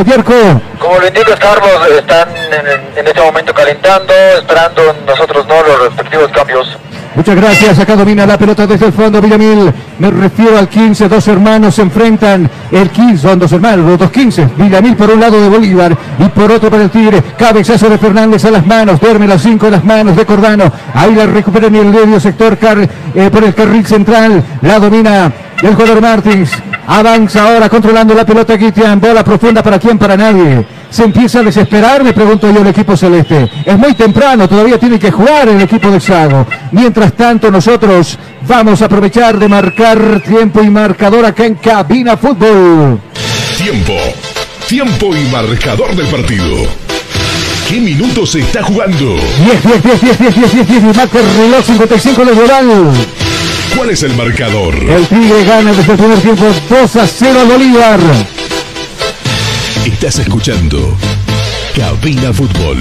Dierco? Como lo indicas, Carlos, están en, en este momento calentando, esperando nosotros no los respectivos cambios. Muchas gracias, acá domina la pelota desde el fondo Villamil, me refiero al 15, dos hermanos se enfrentan, el 15, son dos hermanos, los dos 15, Villamil por un lado de Bolívar y por otro para el Tigre, cabezazo de Fernández a las manos, duerme las cinco en las manos de Cordano, ahí la recupera en el medio sector car- eh, por el carril central, la domina el jugador Martins, avanza ahora controlando la pelota Guitián, bola profunda para quién, para nadie. Se empieza a desesperar, me pregunto yo el equipo celeste. Es muy temprano, todavía tiene que jugar el equipo de Sago. Mientras tanto, nosotros vamos a aprovechar de marcar tiempo y marcador acá en Cabina Fútbol. Tiempo. Tiempo y marcador del partido. ¿Qué minutos se está jugando? 10, 10, 10, 10, 10, 10, 10, 10, y marca el reloj 55 de. ¿Cuál es el marcador? El Tigre gana desde el primer tiempo 2 a 0 a Bolívar. Estás escuchando Cabina Fútbol.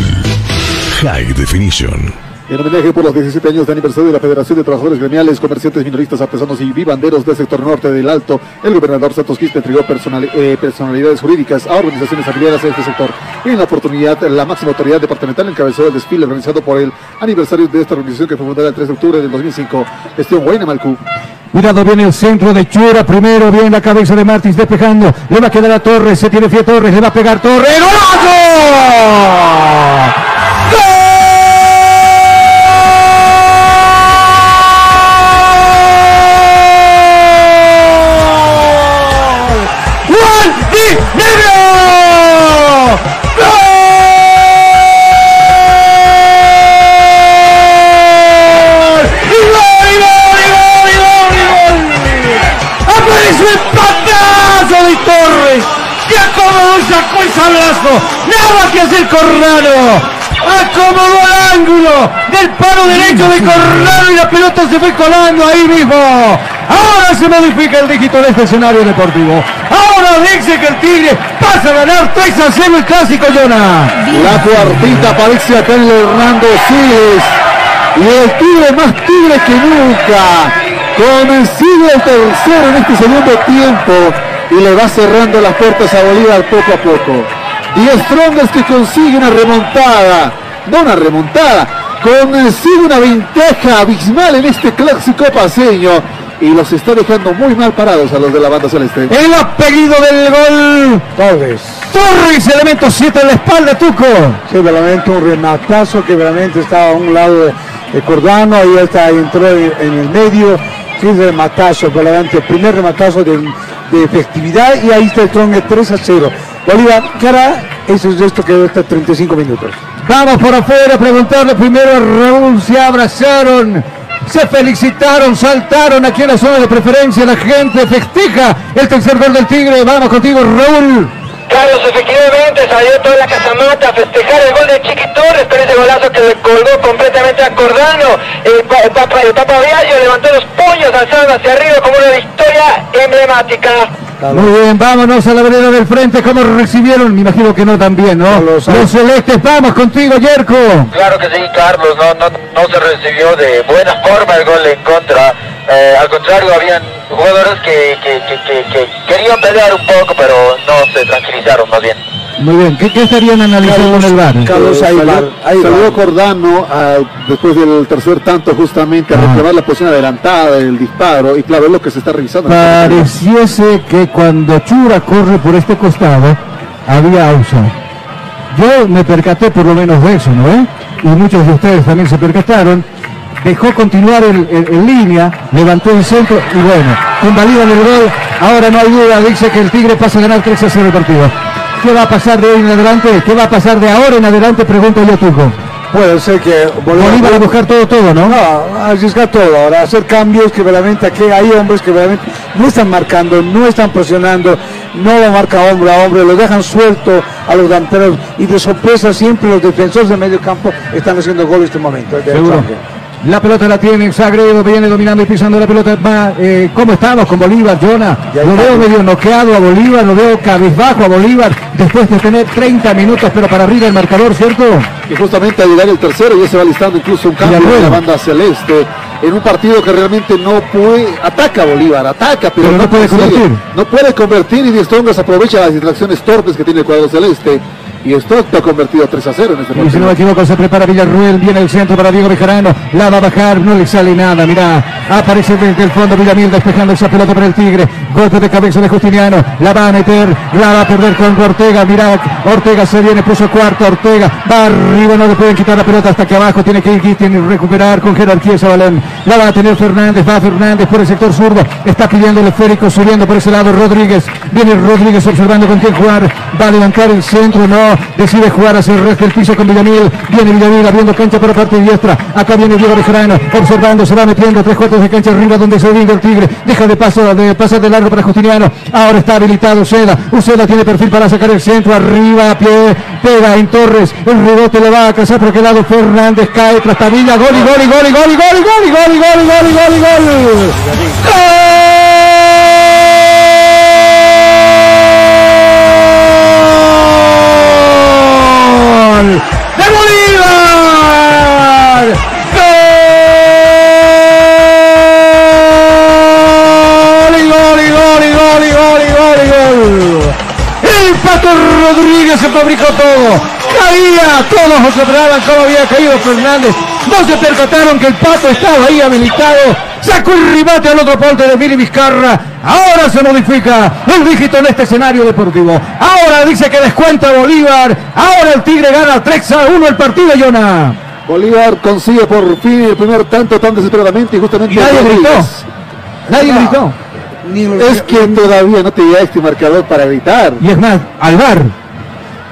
High Definition. En homenaje por los 17 años de aniversario de la Federación de Trabajadores Gremiales, Comerciantes, Minoristas, Artesanos y Vivanderos del sector norte del Alto, el gobernador Santos Quispe entregó personali- eh, personalidades jurídicas a organizaciones afiliadas a este sector. En la oportunidad, la máxima autoridad departamental encabezó el desfile organizado por el aniversario de esta organización que fue fundada el 3 de octubre del 2005. Gestión Guayna Malcú. Cuidado, viene el centro de Chura. Primero viene la cabeza de Martins despejando. Le va a quedar a Torres. Se tiene Fie Torres. Le va a pegar Torres. ¡Golazo! ¡Gol! ¡Nada que hacer Corralo! Acomodó el ángulo del palo derecho de Corralo y la pelota se fue colando ahí mismo. Ahora se modifica el dígito de este escenario deportivo. Ahora dice que el Tigre pasa a ganar 3 a 0 el clásico, Jonah. La cuartita aparece acá en Hernando Siles. Y el Tigre más Tigre que nunca. Consigue el tercero en este segundo tiempo. Y le va cerrando las puertas a Bolívar poco a poco. Y Strongest que consigue una remontada. No una remontada. Consigue una ventaja abismal en este clásico paseño. Y los está dejando muy mal parados a los de la banda celeste. El apellido del gol. Torres. Torres, elemento 7 en la espalda, Tuco. Sí, verdaderamente un rematazo que realmente estaba a un lado de, de Cordano, ahí está, entró en, en el medio, sí, rematazo, verdaderamente, primer rematazo de, de efectividad y ahí está el tronque 3 a 0. Bolívar, cara, eso es esto que hasta 35 minutos. Vamos por afuera a preguntarle primero a Raúl, se abrazaron. Se felicitaron, saltaron aquí en la zona de preferencia. La gente festeja el tercer gol del Tigre. Vamos contigo, Raúl. Carlos, efectivamente salió toda la casamata a festejar el gol de Chiqui Torres con ese golazo que le colgó completamente a Cordano. El, pa- el Papa, el Papa Viallo levantó los puños alzados hacia arriba como una victoria emblemática. Muy bien, vámonos a la vereda del frente. ¿Cómo recibieron? Me imagino que no también, ¿no? Los, celestes, vamos contigo, Yerko. Claro que sí, Carlos, no, no, no se recibió de buena forma el gol en contra. Eh, al contrario, habían jugadores que, que, que, que- que querían pelear un poco, pero no se tranquilizaron más bien. Muy bien, ¿qué, qué estarían analizando en el bar? Eh, salió, salió Cordano ah, después del tercer tanto justamente a reclamar la posición adelantada del disparo y claro, es lo que se está revisando. Pareciese que cuando Chura corre por este costado, había ausa. Yo me percaté por lo menos de eso, ¿no? eh? Y muchos de ustedes también se percataron. Dejó continuar el- el- en línea, levantó el centro y bueno, convalidan el gol. Ahora no hay duda, dice que el Tigre pasa a ganar 3 a 0 el partido. ¿Qué va a pasar de hoy en adelante? ¿Qué va a pasar de ahora en adelante? Pregunto yo, Tuco. Puede ser que Bolívar a buscar todo, todo, ¿no? No, arriesgar todo ahora, hacer cambios que realmente aquí hay hombres que realmente no están marcando, no están presionando, no lo marca hombre a hombre, lo dejan suelto a los delanteros y de sorpresa siempre los defensores de medio campo están haciendo gol en este momento. Seguro. La pelota la tiene Sagredo, viene dominando y pisando la pelota. Va, eh, ¿Cómo estamos con Bolívar, Jonah? Lo veo medio noqueado a Bolívar, lo veo cabizbajo a Bolívar después de tener 30 minutos, pero para arriba el marcador, ¿cierto? Y justamente al llegar el tercero ya se va listando incluso un cambio en la banda celeste en un partido que realmente no puede, ataca a Bolívar, ataca, pero, Pero no puede convertir. No puede convertir y Die Strongers aprovecha las distracciones torpes que tiene el cuadro celeste y esto ha convertido 3 a 0 en este Y si no me equivoco, se prepara Villarruel, viene el centro para Diego Bejarano, la va a bajar, no le sale nada, mirá, aparece desde el fondo Villamil despejando esa pelota para el Tigre, golpe de cabeza de Justiniano, la va a meter, la va a perder con Ortega, mirá, Ortega se viene, puso cuarto, Ortega, va arriba, no le pueden quitar la pelota hasta que abajo, tiene que ir, tiene que recuperar con jerarquía ese balón, la va a tener Fernández, va Fernández por el sector zurdo, está pidiendo el esférico, subiendo por ese lado Rodríguez, viene Rodríguez observando con quién jugar, va a levantar el centro, no, decide jugar hacia el resto del piso con Villamil, viene Villamil abriendo cancha por la parte diestra, acá viene Diego Bejarano, observando, se va metiendo tres cuartos de cancha arriba donde se viene el Tigre, deja de paso, de pasar de largo para Justiniano, ahora está habilitado Uceda, Uceda tiene perfil para sacar el centro, arriba, a pie, pega en Torres, el rebote lo va a cazar por aquel lado Fernández, cae tras gol y gol y gol y gol y gol y gol y gol y gol y gol y gol y gol. ¡Gol! Fabricó todo. Caía, todos observaban cómo había caído Fernández. No se percataron que el Pato estaba ahí habilitado. Sacó el ribate al otro poste de Mili Vizcarra. Ahora se modifica el dígito en este escenario deportivo. Ahora dice que descuenta Bolívar. Ahora el Tigre gana 3 a 1 el partido, Jonah. Bolívar consigue por fin el primer tanto tan desesperadamente y justamente Y nadie gritó. Nadie No. gritó. Es que todavía no te llega este marcador para gritar. Y es más, al bar.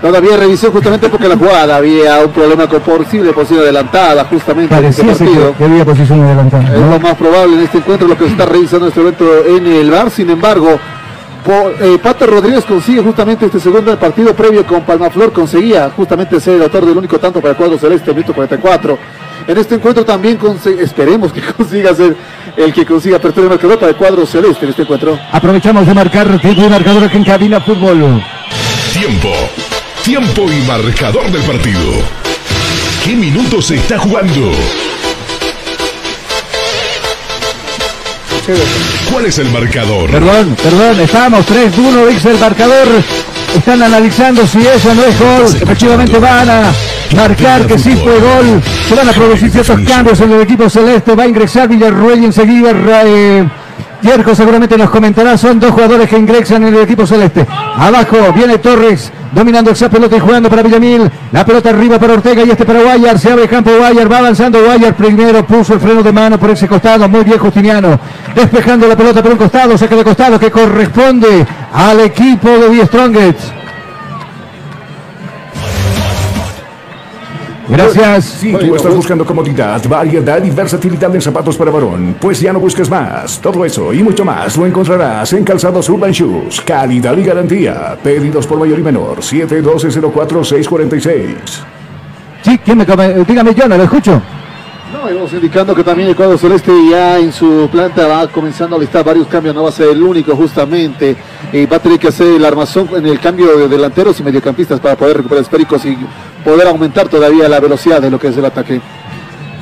Todavía revisó justamente porque la jugada había un problema con posible posición adelantada justamente en este partido. que, que había posición adelantada. Es lo más probable en este encuentro, lo que se está revisando en este momento en el bar. Sin embargo, po- eh, Pato Rodríguez consigue justamente este segundo partido previo con Palmaflor, conseguía justamente ser el autor del único tanto para el cuadro celeste, minuto 44. En este encuentro también esperemos que consiga ser el que consiga apertura de marcador para el cuadro celeste en este encuentro. Aprovechamos de marcar tiempo y marcador aquí en Cabina Fútbol. Tiempo. Tiempo y marcador del partido. ¿Qué minutos se está jugando? ¿Cuál es el marcador? Perdón, perdón, estamos 3-1, dice el marcador. Están analizando si eso no es gol. Efectivamente van a marcar que sí fue gol. Se van a producir ciertos cambios en el equipo celeste. Va a ingresar Villarruel enseguida eh, Yerko seguramente nos comentará. Son dos jugadores que ingresan en el equipo celeste. Abajo viene Torres dominando esa pelota y jugando para Villamil. La pelota arriba para Ortega y este para Guayar. Se abre campo Guayar, va avanzando Guayar. Primero puso el freno de mano por ese costado. Muy bien Justiniano. Despejando la pelota por un costado. Saca de costado que corresponde al equipo de Die Strongets. Gracias. Si tú estás buscando comodidad, variedad y versatilidad en zapatos para varón, pues ya no busques más. Todo eso y mucho más lo encontrarás en Calzados Urban Shoes. Calidad y garantía. Pedidos por mayor y menor. 712-04-646. Sí, ¿quién me come? Dígame, yo no lo escucho. No, íbamos indicando que también el cuadro celeste ya en su planta va comenzando a listar varios cambios, no va a ser el único justamente, y va a tener que hacer el armazón en el cambio de delanteros y mediocampistas para poder recuperar esféricos y poder aumentar todavía la velocidad de lo que es el ataque.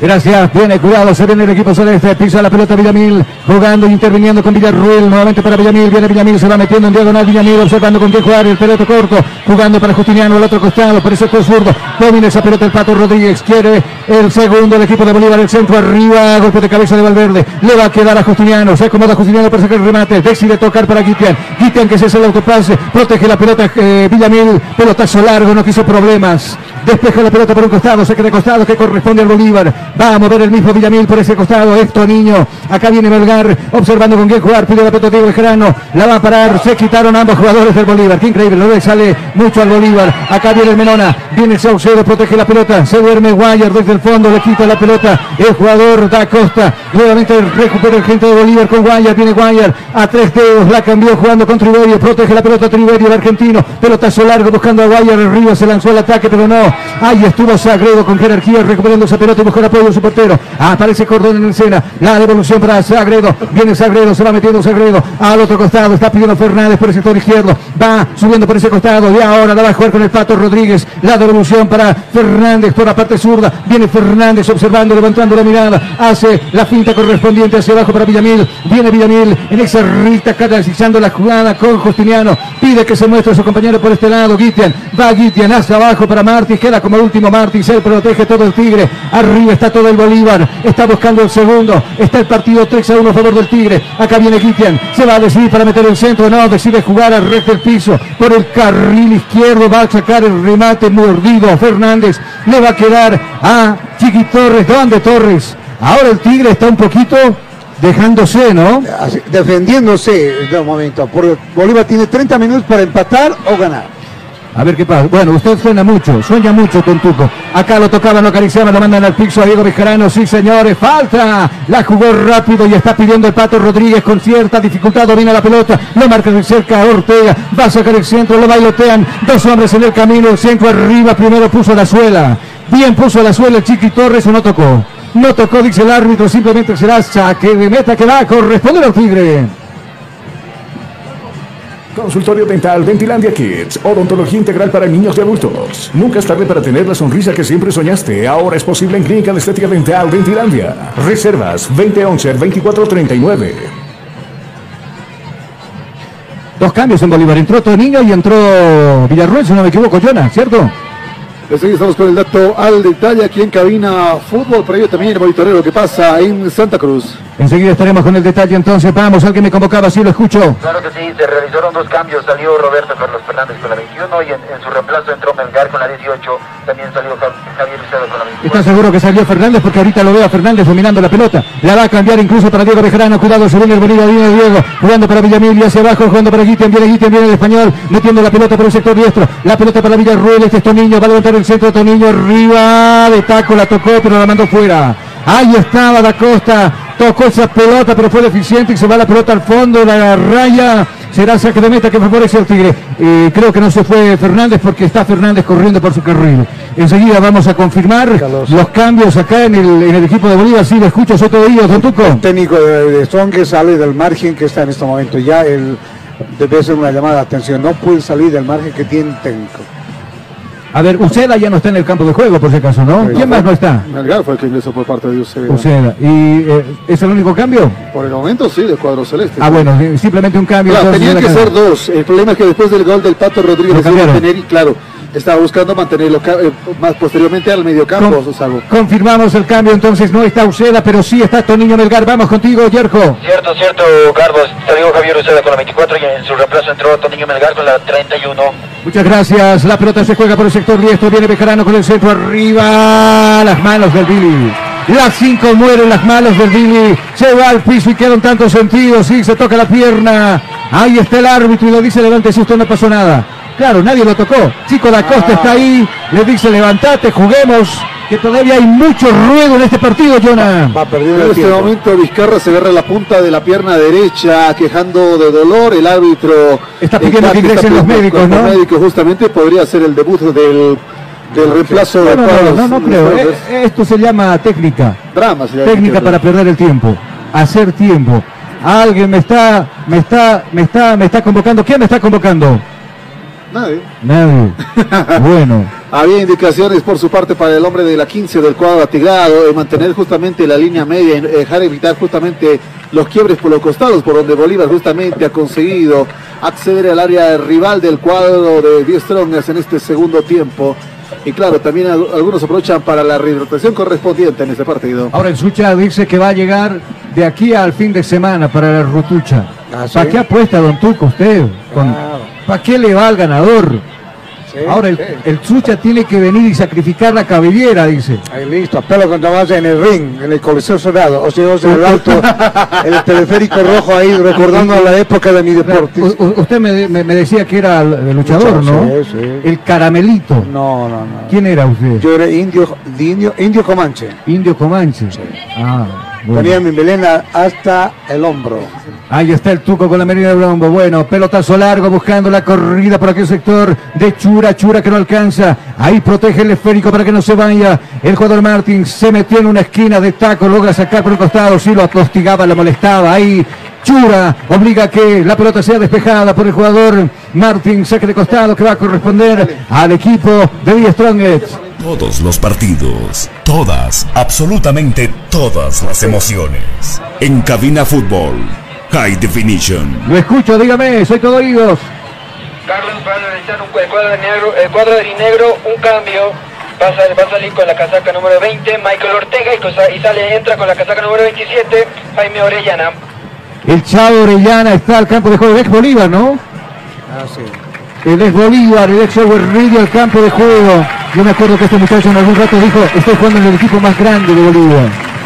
Gracias, viene cuidado, se viene el equipo celeste, pisa la pelota Villamil, jugando interviniendo con Villarruel, nuevamente para Villamil, viene Villamil, se va metiendo en diagonal Villamil, observando con qué jugar, el pelota corto, jugando para Justiniano al otro costado, por ese zurdo, domina esa pelota el Pato Rodríguez, quiere el segundo, el equipo de Bolívar, el centro arriba, golpe de cabeza de Valverde, le va a quedar a Justiniano, se acomoda Justiniano para sacar el remate, decide tocar para Guitian, Guitian que se hace el autopase, protege la pelota eh, Villamil, pelotazo largo, no quiso problemas, despeja la pelota por un costado, se queda costado que corresponde al Bolívar, va a mover el mismo Villamil por ese costado, esto niño, acá viene Melgar, observando con quién jugar, pide la pelota Diego Bejarano, la va a parar, se quitaron ambos jugadores del Bolívar, qué increíble, lo le sale mucho al Bolívar, acá viene el Menona, viene Saucedo, protege la pelota, se duerme Guayar desde el fondo, le quita la pelota, el jugador da Costa, nuevamente recupera el gente de Bolívar con Guayar, viene Guayar, a tres dedos, la cambió jugando con Triverio, protege la pelota Triverio, el argentino, pelotazo largo buscando a Guayar, arriba se lanzó el ataque, pero no, ahí estuvo Sagredo con jerarquía, recuperando esa pelota y apoyo de su portero, aparece Cordón en escena, la devolución para Sagredo, viene Sagredo, se va metiendo Sagredo, al otro costado, está pidiendo Fernández por el sector izquierdo, va subiendo por ese costado, y ahora la va a jugar con el Pato Rodríguez, la devolución para Fernández por la parte zurda, viene Fernández observando, levantando la mirada, hace la finta correspondiente hacia abajo para Villamil, viene Villamil en esa rita canalizando la jugada con Justiniano, pide que se muestre a su compañero por este lado, Guitian, va Guitian hacia abajo para Martí, queda como último Martí, se protege todo el Tigre, arriba está todo el Bolívar, está buscando el segundo, está el partido 3 a 1 a favor del Tigre, acá viene Guitian, se va a decidir para meter el centro, no, decide jugar al resto del piso, por el carril izquierdo, va a sacar el remate mordido, Fernández, le va a quedar a Chiqui Torres, ¿dónde Torres? Ahora el Tigre está un poquito dejándose, ¿no? Defendiéndose de momento, porque Bolívar tiene 30 minutos para empatar o ganar. A ver qué pasa. Bueno, usted suena mucho, sueña mucho con Tuco. Acá lo tocaban, lo acariciaban, lo mandan al piso a Diego. Sí, señores, falta. La jugó rápido y está pidiendo el Pato Rodríguez con cierta dificultad. Domina la pelota, lo marca de cerca Ortega. Va a sacar el centro, lo bailotean. Dos hombres en el camino, centro arriba. Primero puso la suela. Bien puso la suela el Chiqui Torres o no tocó. No tocó, dice el árbitro, simplemente será saque de meta que va a corresponder al Tigre. Consultorio Dental Dentilandia Kids, odontología integral para niños y adultos. Nunca es tarde para tener la sonrisa que siempre soñaste. Ahora es posible en Clínica de Estética Dental Dentilandia. Reservas 2011-2439. Dos cambios en Bolívar. Entró Toninho y entró Villarruel, si no me equivoco, Jonah, ¿cierto? Estamos con el dato al detalle aquí en cabina fútbol, pero ello también el monitoreo lo que pasa en Santa Cruz. Enseguida estaremos con el detalle entonces. Vamos, alguien me convocaba, sí lo escucho. Claro que sí, se realizaron dos cambios. Salió Roberto Carlos Fernández con la 21 y en, en su reemplazo entró Melgar con la 18. También salió Ja- Javier Lucero con la 24. ¿Estás seguro que salió Fernández? Porque ahorita lo veo a Fernández dominando la pelota. La va a cambiar incluso para Diego Bejarano. Cuidado, se viene el Bolívar, viene Diego. Jugando para Villamil y hacia abajo, jugando para Guitian. Viene Guitian, viene el español. Metiendo la pelota por el sector diestro. La pelota para Villarruel. Este es Toniño. Va a levantar el centro. Toniño arriba. De taco la tocó, pero la mandó fuera. Ahí estaba Da Costa. Tocó esa pelota, pero fue deficiente y se va la pelota al fondo. La raya. Será saque de meta que favorece al Tigre. Eh, creo que no se fue Fernández porque está Fernández corriendo por su carril. Enseguida vamos a confirmar los cambios acá en el, en el equipo de Bolívar. Sí, lo escucho, soy todo ellos, don Tuco. técnico de, de Strong que sale del margen que está en este momento. Ya el, debe ser una llamada de atención. No puede salir del margen que tiene el técnico. A ver, Uceda ya no está en el campo de juego, por si acaso, ¿no? ¿Quién más no está? Melgar fue el que ingresó por parte de Uceda. Uceda. ¿Y eh, es el único cambio? Por el momento sí, del cuadro celeste. Ah, bueno, simplemente un cambio. Claro, tenían que ser dos. El problema es que después del gol del Pato Rodríguez mantener y claro, estaba buscando mantenerlo eh, más posteriormente al mediocampo, Con- Susago. Confirmamos el cambio, entonces no está Uceda, pero sí está Toniño Melgar. Vamos contigo, Yerko. Cierto, cierto, Carlos. Salió Javier Lucero con la 24 y en su reemplazo entró Toniño Melgar con la 31. Muchas gracias. La pelota se juega por el sector diestro. Viene Bejarano con el centro arriba. Las manos del Billy. Las cinco mueren las manos del Billy. Se va al piso y queda un tanto sentido. Sí, se toca la pierna. Ahí está el árbitro y le dice levante si usted no pasó nada. Claro, nadie lo tocó. Chico da Costa está ahí, le dice levantate, juguemos, que todavía hay mucho ruedo en este partido, Jonah. Va perdiendo En este tiempo. momento Vizcarra se agarra la punta de la pierna derecha, quejando de dolor. El árbitro Está pidiendo en que ingresen los médicos, ¿no? los médicos justamente podría ser el debut del, del reemplazo No, de no, no, no, no creo. Fernández. Eh, Esto se llama técnica. Drama, se llama Técnica técnica. para perder el tiempo. Hacer tiempo. Alguien me está, me está, me está, me está convocando. ¿Quién me está convocando? Nadie. Nadie. bueno. Había indicaciones por su parte para el hombre de la 15 del cuadro atigrado en mantener justamente la línea media, en dejar evitar justamente los quiebres por los costados, por donde Bolívar justamente ha conseguido acceder al área rival del cuadro de 10 Strongers en este segundo tiempo. Y claro, también al- algunos aprovechan para la rehidratación correspondiente en este partido. Ahora el Sucha dice que va a llegar de aquí al fin de semana para la Rutucha. Ah, ¿sí? ¿Para qué apuesta Don Tuco usted? Con- ¿Para qué le va al ganador? Ahora el, el Sucha tiene que venir y sacrificar la cabellera, dice. Ahí listo, apelo contra más en el ring, en el Coliseo Cerrado, o si no, en el alto, en el teleférico rojo ahí, recordando la época de mi deporte. U- usted me, me- me decía que era el, luchador, ¿no? Sí, sí. El caramelito. No, no, no. ¿Quién era usted? Yo era indio, indio, indio Comanche. Indio Comanche. Ah. Tenía mi melena hasta el hombro. Ahí está el Tuco con la medida de Brombo. Bueno, pelotazo largo buscando la corrida por aquel sector de Chura. Chura que no alcanza. Ahí protege el esférico para que no se vaya. El jugador Martín se metió en una esquina de taco. Logra sacar por el costado. Sí lo hostigaba, lo molestaba. Ahí Chura obliga a que la pelota sea despejada por el jugador Martín. Saque de costado que va a corresponder al equipo de Die Strongets. Todos los partidos, todas, absolutamente todas las emociones. En Cabina Fútbol, High Definition. Lo escucho, dígame, soy todo oídos. Carlos va a realizar un, el cuadro de negro, el cuadro de negro, un cambio. Va a, sal- va a salir con la casaca número 20, Michael Ortega, y, cosa- y sale, entra con la casaca número 27, Jaime Orellana. El Chavo Orellana está al campo de juego. El ex Bolívar, ¿no? Ah, sí. El ex Bolívar, el ex Río al campo de juego. Yo me acuerdo que este muchacho en algún rato dijo, estoy jugando en el equipo más grande de Bolivia.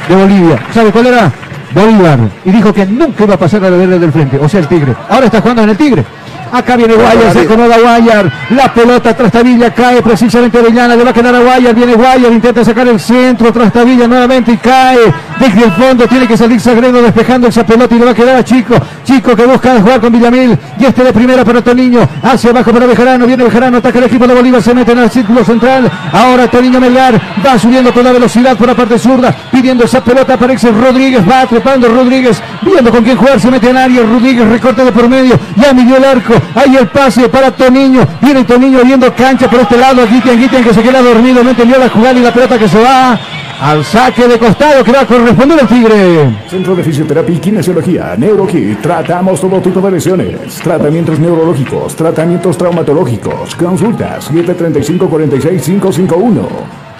De Bolivia. ¿Sabe cuál era? Bolívar. Y dijo que nunca iba a pasar a la verde del frente. O sea, el Tigre. Ahora está jugando en el Tigre. Acá viene Guayar, se acomoda Guayar. La pelota Trastavilla cae precisamente Orellana. Le va a quedar a Guayar. Viene Guayar, intenta sacar el centro. Trastavilla nuevamente y cae. Desde el fondo tiene que salir Sagredo despejando esa pelota y le va a quedar a Chico. Chico que busca jugar con Villamil. Y este de primera para Toniño. Hacia abajo para Bejarano. Viene Bejarano, ataca el equipo de Bolívar. Se mete en el círculo central. Ahora Toniño Melgar va subiendo toda velocidad por la parte zurda. Pidiendo esa pelota. Aparece Rodríguez. Va trepando Rodríguez. Viendo con quién jugar. Se mete en área. Rodríguez recorta de por medio. Ya midió el arco. Ahí el pase para Toniño. Viene Toniño viendo cancha por este lado. Guitian, Guitian que se queda dormido. No entendió la jugada y la pelota que se va al saque de costado que va a corresponder al Tigre. Centro de Fisioterapia y Kinesiología, NeuroKit. Tratamos todo tipo de lesiones. Tratamientos neurológicos, tratamientos traumatológicos. Consultas 735-46-551.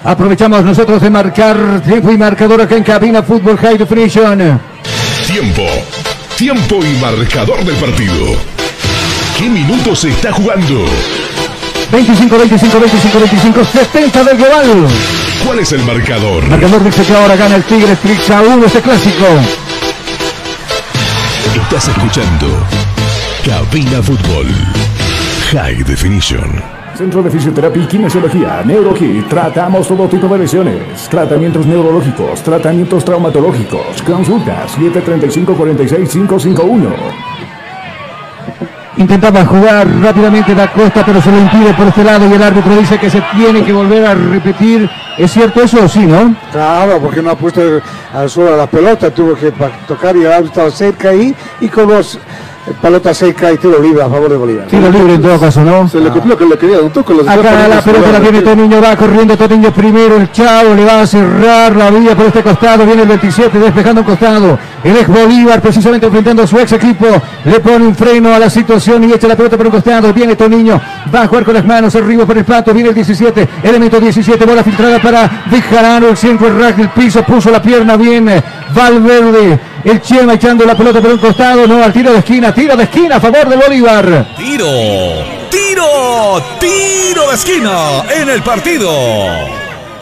Aprovechamos nosotros de marcar tiempo y marcador acá en cabina Fútbol High Definition. Tiempo, tiempo y marcador del partido. ¿Qué minutos se está jugando? 25, 25, 25, 25, 70 del global. ¿Cuál es el marcador? Marcador dice que ahora gana el Tigre Strix a 1 este clásico. Estás escuchando Cabina Fútbol High Definition. Centro de Fisioterapia y Kinesiología, NeuroKit. Tratamos todo tipo de lesiones. Tratamientos neurológicos, tratamientos traumatológicos. Consultas 735-46-551. Intentaba jugar rápidamente la costa, pero se lo impide por este lado y el árbitro dice que se tiene que volver a repetir. ¿Es cierto eso o sí, no? Claro, porque no ha puesto al suelo la pelota, tuvo que tocar y el árbitro estaba cerca ahí y con los pelota seca y tiro libre a favor de Bolívar. Tiro libre en todo caso, ¿no? Se le cumplió lo que le quería, un toque. los Acá la pelota la viene Toniño, va corriendo Toniño primero, el Chavo le va a cerrar la vía por este costado, viene el 27 despejando un costado, el ex Bolívar precisamente enfrentando a su ex equipo, le pone un freno a la situación y echa la pelota por un costado, viene Toniño, va a jugar con las manos arriba por el plato, viene el 17, elemento 17, bola filtrada para Bejarano, el centro, el rack del piso, puso la pierna bien, eh, Valverde, el Chema echando la pelota por un costado, no, al tiro de esquina, tiro de esquina a favor de Bolívar. Tiro, tiro, tiro de esquina en el partido.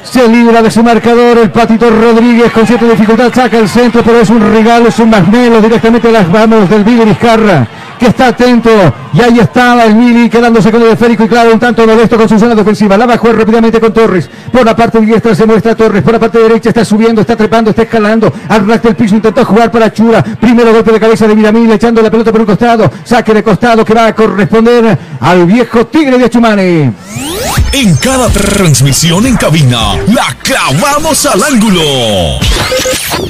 Se libra de su marcador el Patito Rodríguez con cierta dificultad saca el centro, pero es un regalo, es un magmelo directamente a las manos del Vigo Vizcarra. Que está atento. Y ahí estaba el Mili quedándose con el esférico y claro, un tanto molesto con su zona defensiva. La jugar rápidamente con Torres. Por la parte diestra se muestra Torres. Por la parte derecha está subiendo, está trepando, está escalando. Al ras del piso intentó jugar para Chura. Primero golpe de cabeza de Miramil, echando la pelota por un costado. Saque de costado que va a corresponder al viejo Tigre de Achumani. En cada transmisión en cabina, la clavamos al ángulo.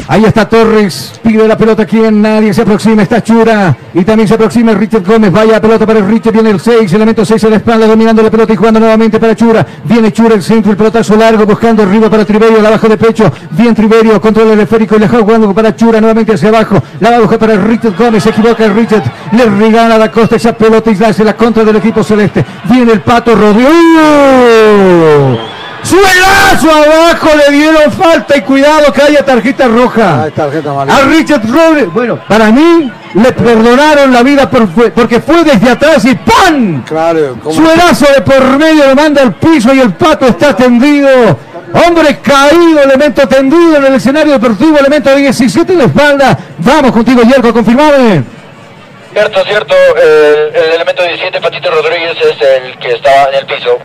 Ahí está Torres, pide la pelota quien nadie se aproxima, está Chura y también se aproxima Richard Gómez, vaya pelota para el Richard, viene el 6, elemento 6 a la espalda dominando la pelota y jugando nuevamente para Chura, viene Chura el centro, el pelotazo largo buscando arriba para Triverio, la abajo de pecho, bien Triverio, controla el esférico y juega jugando para Chura nuevamente hacia abajo, la va a buscar para Richard Gómez, se equivoca el Richard, le regala la costa esa pelota y hace la contra del equipo celeste, viene el Pato Rodríguez. Suelazo abajo, le dieron falta y cuidado que haya tarjeta roja. tarjeta amarilla. A Richard Robles, bueno, para mí le perdonaron la vida por- porque fue desde atrás y ¡pam! Claro, Suelazo de por medio lo manda al piso y el pato está tendido. Hombre caído, elemento tendido en el escenario deportivo, elemento 17 en la espalda. Vamos contigo, Yerko, confirmame. Cierto, cierto, el, el elemento 17, Patito Rodríguez, es el que estaba en el piso.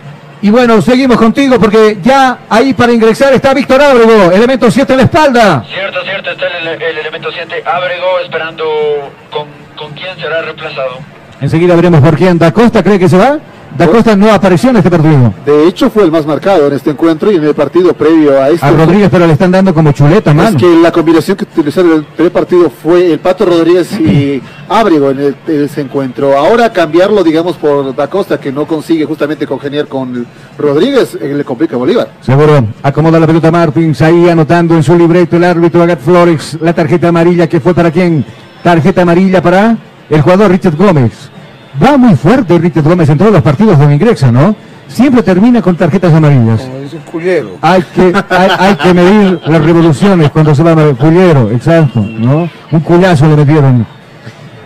Y bueno, seguimos contigo porque ya ahí para ingresar está Víctor Ábrego, elemento 7 en la espalda. Cierto, cierto, está el, el elemento 7, Ábrego, esperando con, con quién será reemplazado. Enseguida veremos por quién. ¿Da Costa cree que se va? Da Costa no apareció en este partido. De hecho, fue el más marcado en este encuentro y en el partido previo a este. A Rodríguez, pero le están dando como chuleta, Es mano. que la combinación que utilizaron en el primer partido fue el Pato Rodríguez y Ábrego en, el- en ese encuentro. Ahora cambiarlo, digamos, por Da Costa, que no consigue justamente congeniar con Rodríguez, eh, le complica a Bolívar. Seguro, acomoda la pelota Martins, ahí anotando en su libreto el árbitro Agat Flores, la tarjeta amarilla que fue para quién? Tarjeta amarilla para el jugador Richard Gómez. Va muy fuerte Richard Gómez en todos los partidos donde ingresa, ¿no? Siempre termina con tarjetas amarillas. Como dice un cullero. Hay que, hay, hay que medir las revoluciones cuando se va a Juliero, exacto, ¿no? Un cullazo le metieron.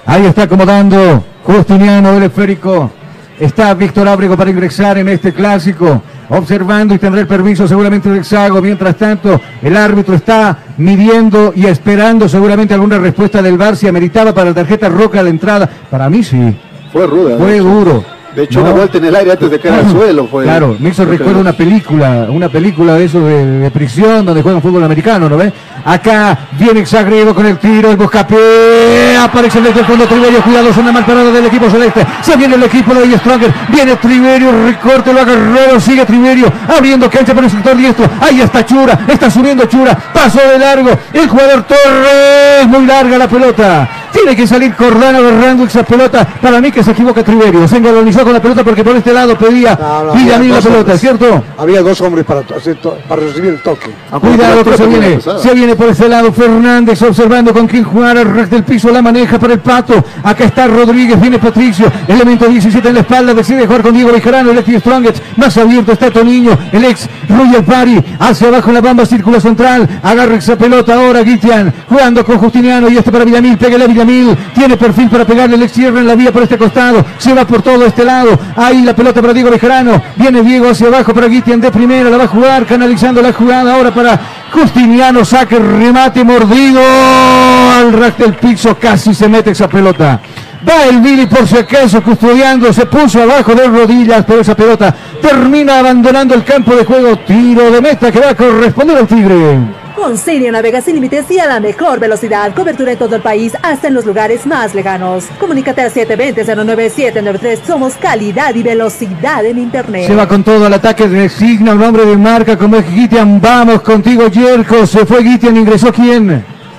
Ahí está acomodando Justiniano el esférico. Está Víctor Ábrego para ingresar en este clásico, observando y tendrá el permiso seguramente del Sago. Mientras tanto, el árbitro está midiendo y esperando seguramente alguna respuesta del VAR si ameritaba para la tarjeta roja la entrada. Para mí sí. Fue ruda. Fue duro. De hecho, ¿no? una vuelta en el aire antes de caer al suelo fue. Claro, me hizo fue recuerdo una película, una película de eso de, de prisión donde juegan fútbol americano, ¿no ves? Acá viene Sagredo con el tiro, el buscapié, aparece desde el fondo Triverio, cuidado, es una mal parada del equipo celeste, se viene el equipo de Stronger, viene Triverio, recorte, lo agarró, sigue Triverio, abriendo cancha por el sector diestro, ahí está Chura, está subiendo Chura, pasó de largo, el jugador Torres, muy larga la pelota, tiene que salir Cordano agarrando esa pelota, para mí que se equivoca Triverio, se engalonizó con la pelota porque por este lado pedía No, no, Villamil la dos pelota, hombres. ¿cierto? Había dos hombres para, para recibir el toque. Cuidado que se viene, se viene por ese lado Fernández observando con quién jugar al ras del piso, la maneja para el pato. Acá está Rodríguez, viene Patricio, elemento 17 en la espalda, decide jugar con Diego Bejarano, el ex Strongest, más abierto está Toniño, el ex Royal Party, hacia abajo en la bamba, círculo central, agarra esa pelota ahora Guitian, jugando con Justiniano y este para Villamil, pégale a Villamil, tiene perfil para pegarle, el ex cierra en la vía por este costado, se va por todo este lado, ahí la pelota para Diego Bejarano, viene Diego hacia abajo para Guitian de primera, la va a jugar, canalizando la jugada ahora para Justiniano, saque, remate, mordido al ras del piso, casi se mete esa pelota. Va el Billy por si acaso custodiando, se puso abajo de rodillas, pero esa pelota termina abandonando el campo de juego. Tiro de meta que va a corresponder al Tigre. Con Sirio navega sin límites y a la mejor velocidad. Cobertura en todo el país, hasta en los lugares más lejanos. Comunícate al 720-09793. Somos calidad y velocidad en Internet. Se va con todo al ataque, designa un hombre de marca como es Gitian. Vamos contigo, Yerko. Se fue Gitian, ingresó quién.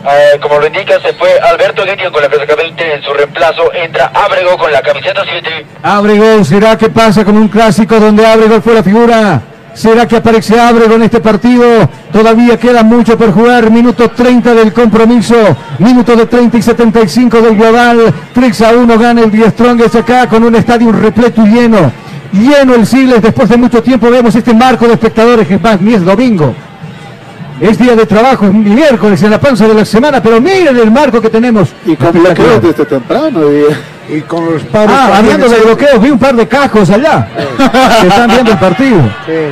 Eh, como lo indica, se fue Alberto Guitian con la casaca 20 en su reemplazo. Entra Ábrego con la camiseta 7. Abrego, ¿será que pasa como un clásico donde Abrego fue la figura? ¿Será que aparece Abrego en este partido? Todavía queda mucho por jugar. Minuto 30 del compromiso. Minuto de 30 y 75 del global. 3 a 1 gana el Die Strongest acá con un estadio repleto y lleno. Lleno el Siles. Después de mucho tiempo vemos este marco de espectadores que es más, ni es domingo. Es día de trabajo, es miércoles en la panza de la semana, pero miren el marco que tenemos. Y con bloqueos desde temprano. Y con los paros. Ah, hablando de bloqueos, vi un par de cajos allá. que están viendo el partido.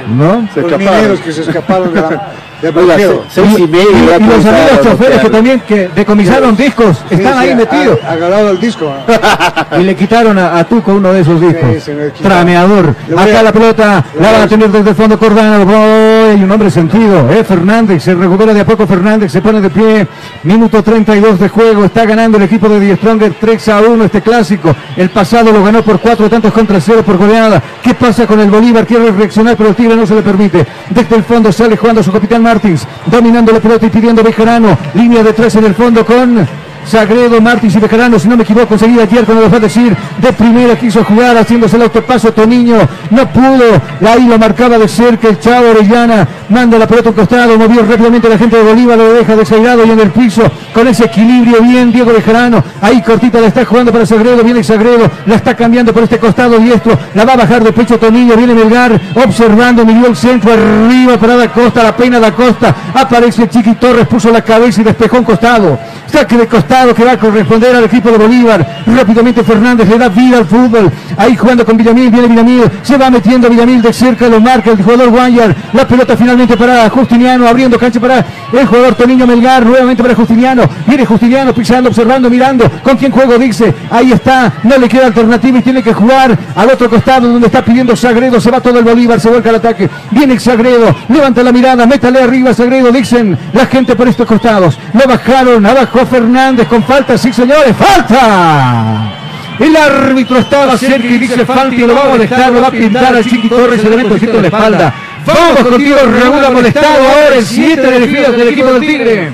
¿No? Los mineros que se escaparon de la, Oiga, seis y medio. Y, los amigos choferes que también que decomisaron discos están Sí, ahí metidos. Agarrado el disco. Y le quitaron a, a Tuco uno de esos discos. Trameador. Acá a- la pelota la van a- tener desde el fondo Cordano. Voy, un hombre sentido. Eh, Fernández. Se recupera de a poco Fernández. Se pone de pie. Minuto 32 de juego. Está ganando el equipo de Die Stronger 3 a 1 este clásico. El pasado lo ganó por cuatro tantos contra cero por goleada. ¿Qué pasa con el Bolívar? Quiere reaccionar, pero el Tigre no se le permite. Desde el fondo sale jugando su capitán Martins. Dominando la pelota y pidiendo Bejarano. Línea de tres en el fondo con Sagredo, Martins y Bejarano, si no me equivoco, enseguida ayer cuando lo va a decir, de primera quiso jugar haciéndose el autopaso Toniño, no pudo, ahí lo marcaba de cerca el Chavo Orellana, manda la pelota a un costado, movió rápidamente la gente de Bolívar, lo deja desairado y en el piso, con ese equilibrio bien Diego Bejarano, ahí cortita la está jugando para Sagredo, viene Sagredo, la está cambiando por este costado diestro, la va a bajar de pecho Toniño, viene Melgar, observando, midió el centro arriba para Da Costa, la pena da Costa, aparece Chiqui Torres, puso la cabeza y despejó un costado, saque de costado que va a corresponder al equipo de Bolívar, rápidamente Fernández le da vida al fútbol, ahí jugando con Villamil, viene Villamil, se va metiendo Villamil de cerca, lo marca el jugador Guayar, la pelota finalmente para Justiniano, abriendo cancha para el jugador Toniño Melgar, nuevamente para Justiniano, viene Justiniano pisando, observando, mirando, con quién juego dice, ahí está, no le queda alternativa y tiene que jugar al otro costado donde está pidiendo Sagredo, se va todo el Bolívar, se vuelca al ataque, viene Sagredo, levanta la mirada, métale arriba Sagredo, dicen la gente por estos costados, lo bajaron, abajo Fernández con falta, sí señores, falta. El árbitro estaba cerca y dice falta y lo va a molestar, lo va a pintar al Chiqui Torres, el evento en la espalda. Vamos contigo Raúl, ha molestado ahora el 7 del equipo del equipo del Tigre.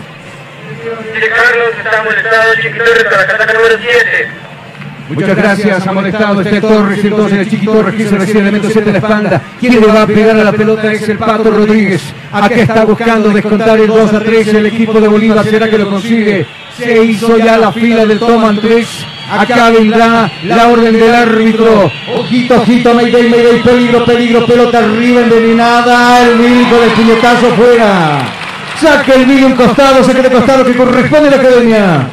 Carlos está molestado, Chiquitores para casaca número 7. Muchas gracias, ha molestado este Torres, entonces el Chiqui Torres quiso recibir el elemento 7 en la espalda. Quien le va a pegar a la pelota es el Pato Rodríguez. Acá está buscando descontar el 2 a 3 el equipo de Bolívar. ¿Será que lo consigue? Se hizo ya la fila del Toman 3. Acá vendrá la orden del árbitro. Ojito, ojito, Mayday, Mayday, peligro, peligro, pelota arriba, envenenada. El médico del puñetazo fuera. Saca el vídeo un costado, saque de costado que corresponde a la academia.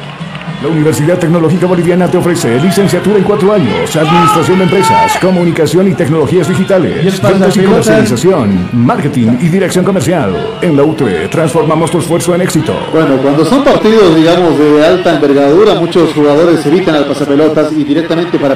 La Universidad Tecnológica Boliviana te ofrece licenciatura en cuatro años, administración de empresas, comunicación y tecnologías digitales, ventas y comercialización, marketing y dirección comercial. En la UTE transformamos tu esfuerzo en éxito. Bueno, cuando son partidos, digamos, de alta envergadura, muchos jugadores evitan al pasapelotas y directamente para,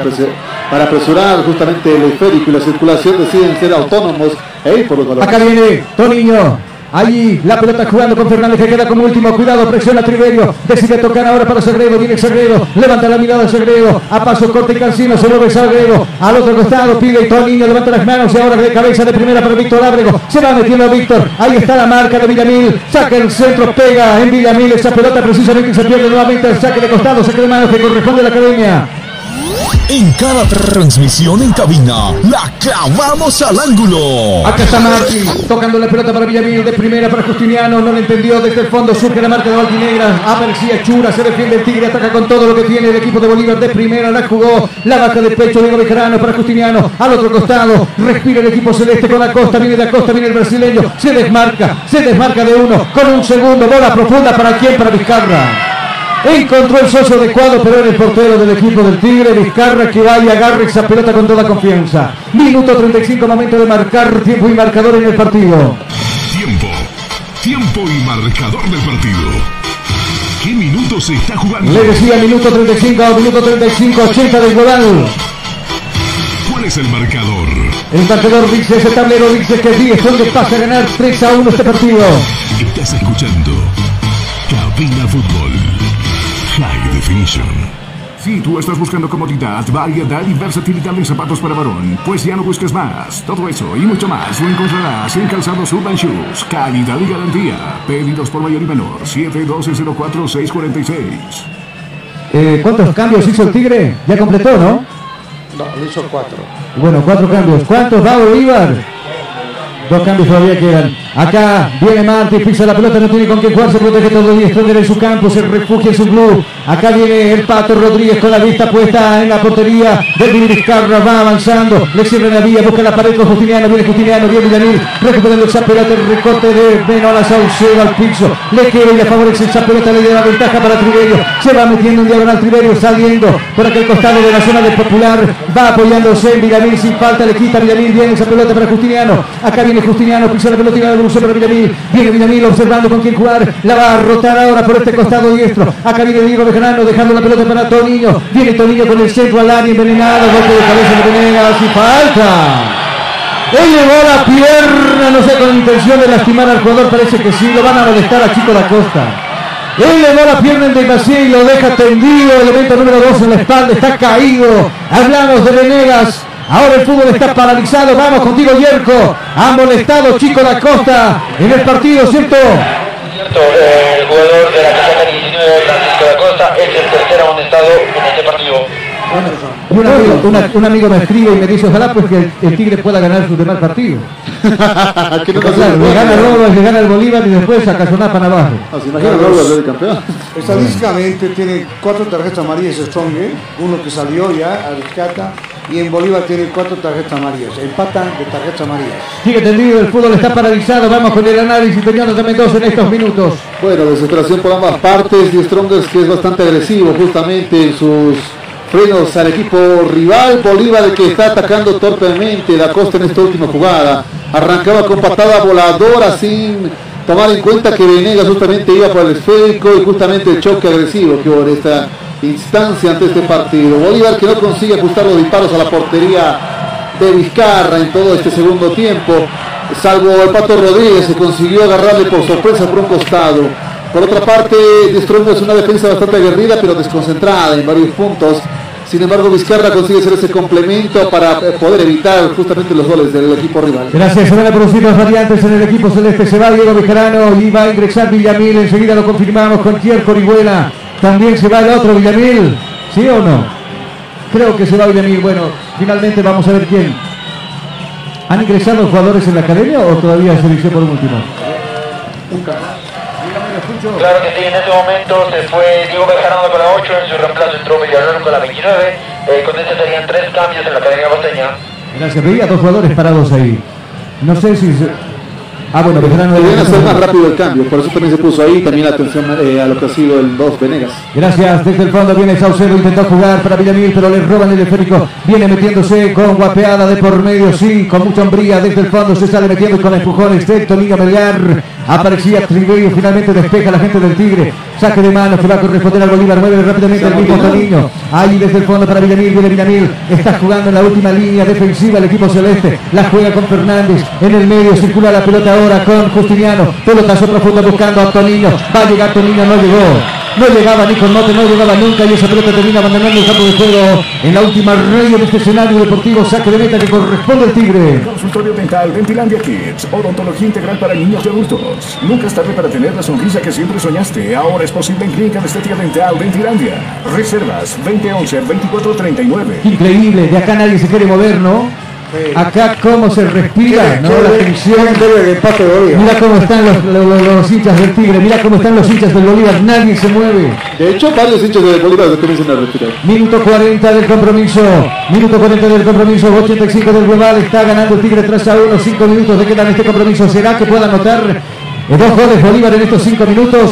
para apresurar justamente el esférico y la circulación deciden ser autónomos e ir por los. Acá viene Toniño. Allí la pelota jugando con Fernández que queda como último. Cuidado, presiona Triverio. Decide tocar ahora para Sagredo. Viene Sagredo. Levanta la mirada Sagredo. A paso corte y cansino. Se mueve Sagredo. Al otro costado pide Toniño. Levanta las manos y ahora de cabeza de primera para Víctor Ábrego. Se va metiendo Víctor. Ahí está la marca de Villamil. Saca el centro. Pega en Villamil. Esa pelota precisamente se pierde nuevamente. El saque de costado. Saque de manos que corresponde a la academia. En cada transmisión en cabina, la clavamos al ángulo. Acá está Martín, tocando la pelota para Villamil, de primera para Justiniano, no le entendió desde el fondo, surge la marca de Valdinegra, aparecía Chura, se defiende el Tigre, ataca con todo lo que tiene el equipo de Bolívar, de primera la jugó, la baja de pecho Diego Bejarano para Justiniano, al otro costado, respira el equipo celeste con la costa, viene de Acosta, viene el brasileño, se desmarca, se desmarca de uno, con un segundo, bola profunda para quién, para Vizcarra. Encontró el socio adecuado, pero era el portero del equipo del Tigre, Vizcarra, que va y agarra esa pelota con toda confianza. Minuto 35, momento de marcar tiempo y marcador en el partido. Tiempo. Tiempo y marcador del partido. ¿Qué minutos se está jugando? Le decía minuto 35, minuto 35, 80 del global. ¿Cuál es el marcador? El marcador dice, ese tablero dice que sí, es donde pasa a ganar 3 a 1 este partido. Estás escuchando Cabina Fútbol. Definition. Si tú estás buscando comodidad, variedad y versatilidad en zapatos para varón, pues ya no busques más. Todo eso y mucho más lo encontrarás en Calzados Urban Shoes. Calidad y garantía. Pedidos por mayor y menor. 712-04-646. Eh, ¿Cuántos cambios hizo el Tigre? Ya completó, ¿no? No, lo hizo cuatro. Bueno, cuatro cambios. ¿Cuántos va Bolívar? Dos cambios todavía quedan. Acá viene Martí, pisa la pelota, no tiene con qué jugar, se protege todo el Stronger en su campo, se refugia en su club. Acá viene el Pato Rodríguez con la vista puesta en la portería del Vizcarra, va avanzando, le cierra la vía, busca la pared con Justiniano, viene Justiniano, viene Villamil, recuperando esa pelota, el recorte de Benola Saucedo al piso, le queda y le favorece esa pelota, le da ventaja para Triverio, se va metiendo en diagonal Triverio, saliendo por aquel costado de la zona del Popular, va apoyándose en Villamil sin falta, le quita Villamil, viene esa pelota para Justiniano, acá viene Justiniano, pisa la pelota y la devolución para Villamil. Viene Villamil observando con quién jugar. La va a rotar ahora por este costado diestro. Acá viene Diego Bejarano dejando la pelota para Toniño. Viene Toniño con el centro al área envenenado. Golpe de cabeza de Venegas y falta. Elevó la pierna, no sé, con intención de lastimar al jugador, parece que sí, lo van a molestar a Chico da Costa. Elevó la pierna en demasía y lo deja tendido, elemento número 2 en la espalda, está caído. Hablamos de Venegas, ahora el fútbol está paralizado, vamos contigo Yerko. Ha molestado Chico da Costa en el partido, ¿cierto? Cierto, eh, el jugador de la casaca 19, Francisco da Costa, es el tercer amonestado en este partido. Y un amigo, una- un amigo me escribe y me dice, ojalá pues que el, el Tigre pueda ganar su demás partido. Que no Claro, pasa le gana nada. Robas, le gana el Bolívar y después saca Sonapan abajo. Ah, ¿Se imagina Robert ser campeón? Estadísticamente tiene cuatro tarjetas amarillas Strong, ¿eh? uno que salió ya a rescata y en Bolívar tiene cuatro tarjetas amarillas, empatan de tarjetas amarillas. Sigue tendido, el fútbol está paralizado, vamos con el análisis de Jonathan Mendoza en estos minutos. Bueno, desesperación por ambas partes. Y Strongers que es bastante agresivo justamente en sus frenos al equipo rival. Bolívar que está atacando torpemente la costa en esta última jugada. Arrancaba con patada voladora sin tomar en cuenta que Venegas justamente iba por el esférico y justamente el choque agresivo que hubo en esta instancia ante este partido. Bolívar que no consigue ajustar los disparos a la portería de Vizcarra en todo este segundo tiempo, salvo el Pato Rodríguez se consiguió agarrarle por sorpresa por un costado. Por otra parte, De Strong es una defensa bastante aguerrida pero desconcentrada en varios puntos. Sin embargo, Vizcarra consigue hacer ese complemento para poder evitar justamente los goles del equipo rival. Gracias, se van a producir las variantes en el equipo celeste. Se va Diego Bejarano y va a ingresar Villamil. Enseguida lo confirmamos con Kierko Orihuela. También se va el otro Villamil. ¿Sí o no? Creo que se va Villamil. Bueno, finalmente vamos a ver quién. ¿Han ingresado jugadores en la academia o todavía se eligió por último? Claro que sí, en ese momento se fue Diego Bejarano con la 8, en su reemplazo entró Villarreal con la 29, eh, con este serían tres cambios en la Academia Costeña. Gracias, veía dos jugadores parados ahí. No sé si... se- Ah, bueno, Bejarano... Debían hacer más rápido el cambio, por eso también se puso ahí también la atención eh, a lo que ha sido el 2 Venegas. Gracias, desde el fondo viene Saucedo, intentó jugar para Villamil, pero le roban el esférico, viene metiéndose con guapeada de por medio, sí, con mucha hombría, desde el fondo se sale metiendo con empujones, Tecto, Niño Melgar, aparecía Triverio, finalmente despeja la gente del Tigre, saque de mano que va a corresponder al Bolívar, mueve rápidamente el mismo Toniño, ahí desde el fondo para Villamil, viene Villamil, está jugando en la última línea defensiva el equipo celeste, la juega con Fernández, en el medio circula la pelota ahora con Justiniano, pelotazo profundo buscando a Toniño, va a llegar Toniño, no llegó. No llegaba ni con Mote, no llegaba nunca y esa pelota termina abandonando el campo de juego en la última raya de este escenario deportivo, saque de meta que corresponde al Tigre. Consultorio dental Dentilandia Kids, odontología integral para niños y adultos. Nunca es tarde para tener la sonrisa que siempre soñaste. Ahora es posible en Clínica de Estética Dental Dentilandia. Reservas 2011-2439. Increíble, de acá nadie se quiere mover, ¿no? Acá cómo se respira, ¿no? La tensión. Mira cómo están los, los- hinchas del Tigre, mira cómo están los hinchas del Bolívar, nadie se mueve. De hecho, varios hinchas de Bolívar se comienzan a retirar. Minuto 40 del compromiso. Minuto 40 del compromiso. 85 del global. Está ganando el Tigre 3 a 1. 5 minutos de queda en este compromiso. ¿Será que pueda anotar dos goles Bolívar en estos 5 minutos?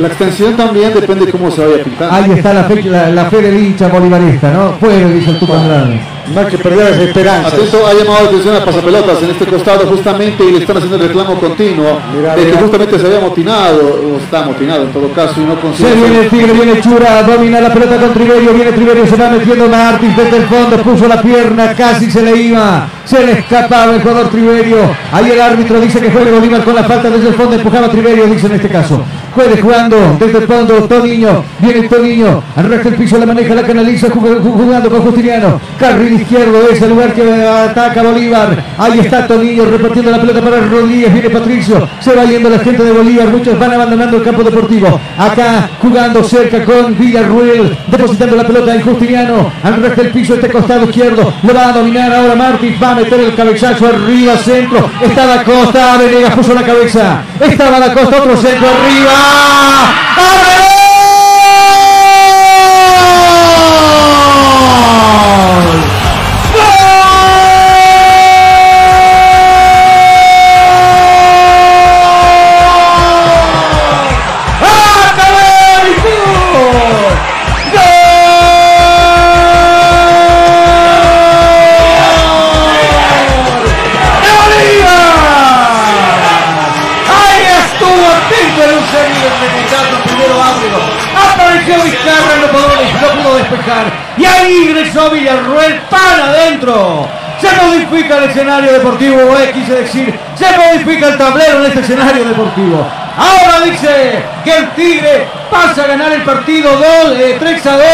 La extensión también depende de cómo se vaya pintando. Ahí está la fe, la, la fe del hincha bolivarista, ¿no? Puede, dice el Andrade. No hay que perder las esperanzas. Atento, ha llamado la atención a pasapelotas en este costado justamente y le están haciendo el reclamo continuo Mira, de que justamente se había motinado, o está motinado en todo caso y no consigue. Se viene el Tigre, viene Chura, domina la pelota con Triverio, viene Triverio, se va metiendo Martins desde el fondo, puso la pierna, casi se le iba, se le escapaba el jugador Triverio. Ahí el árbitro dice que juegue Bolívar con la falta desde el fondo, empujaba a Triverio, dice en este caso. Juegue jugando desde el fondo, Toniño, viene Toniño, arrastra el piso, la maneja, la canaliza, jug- jug- jugando con Justiniano. Carril izquierdo es el lugar que ataca Bolívar. Ahí está Toniño repartiendo la pelota para Rodríguez, viene Patricio, se va yendo la gente de Bolívar, muchos van abandonando el campo deportivo. Acá jugando cerca con Villarruel, depositando la pelota en Justiniano, arrastra el piso este costado izquierdo, lo va a dominar ahora Martins, va a meter el cabezazo arriba, centro, está la costa, Venegas puso la cabeza, estaba la costa, otro centro arriba. Apareció el escenario deportivo, eh, quise decir, se modifica el tablero en este escenario deportivo. Ahora dice que el Tigre pasa a ganar el partido 2, eh, 3 a 2.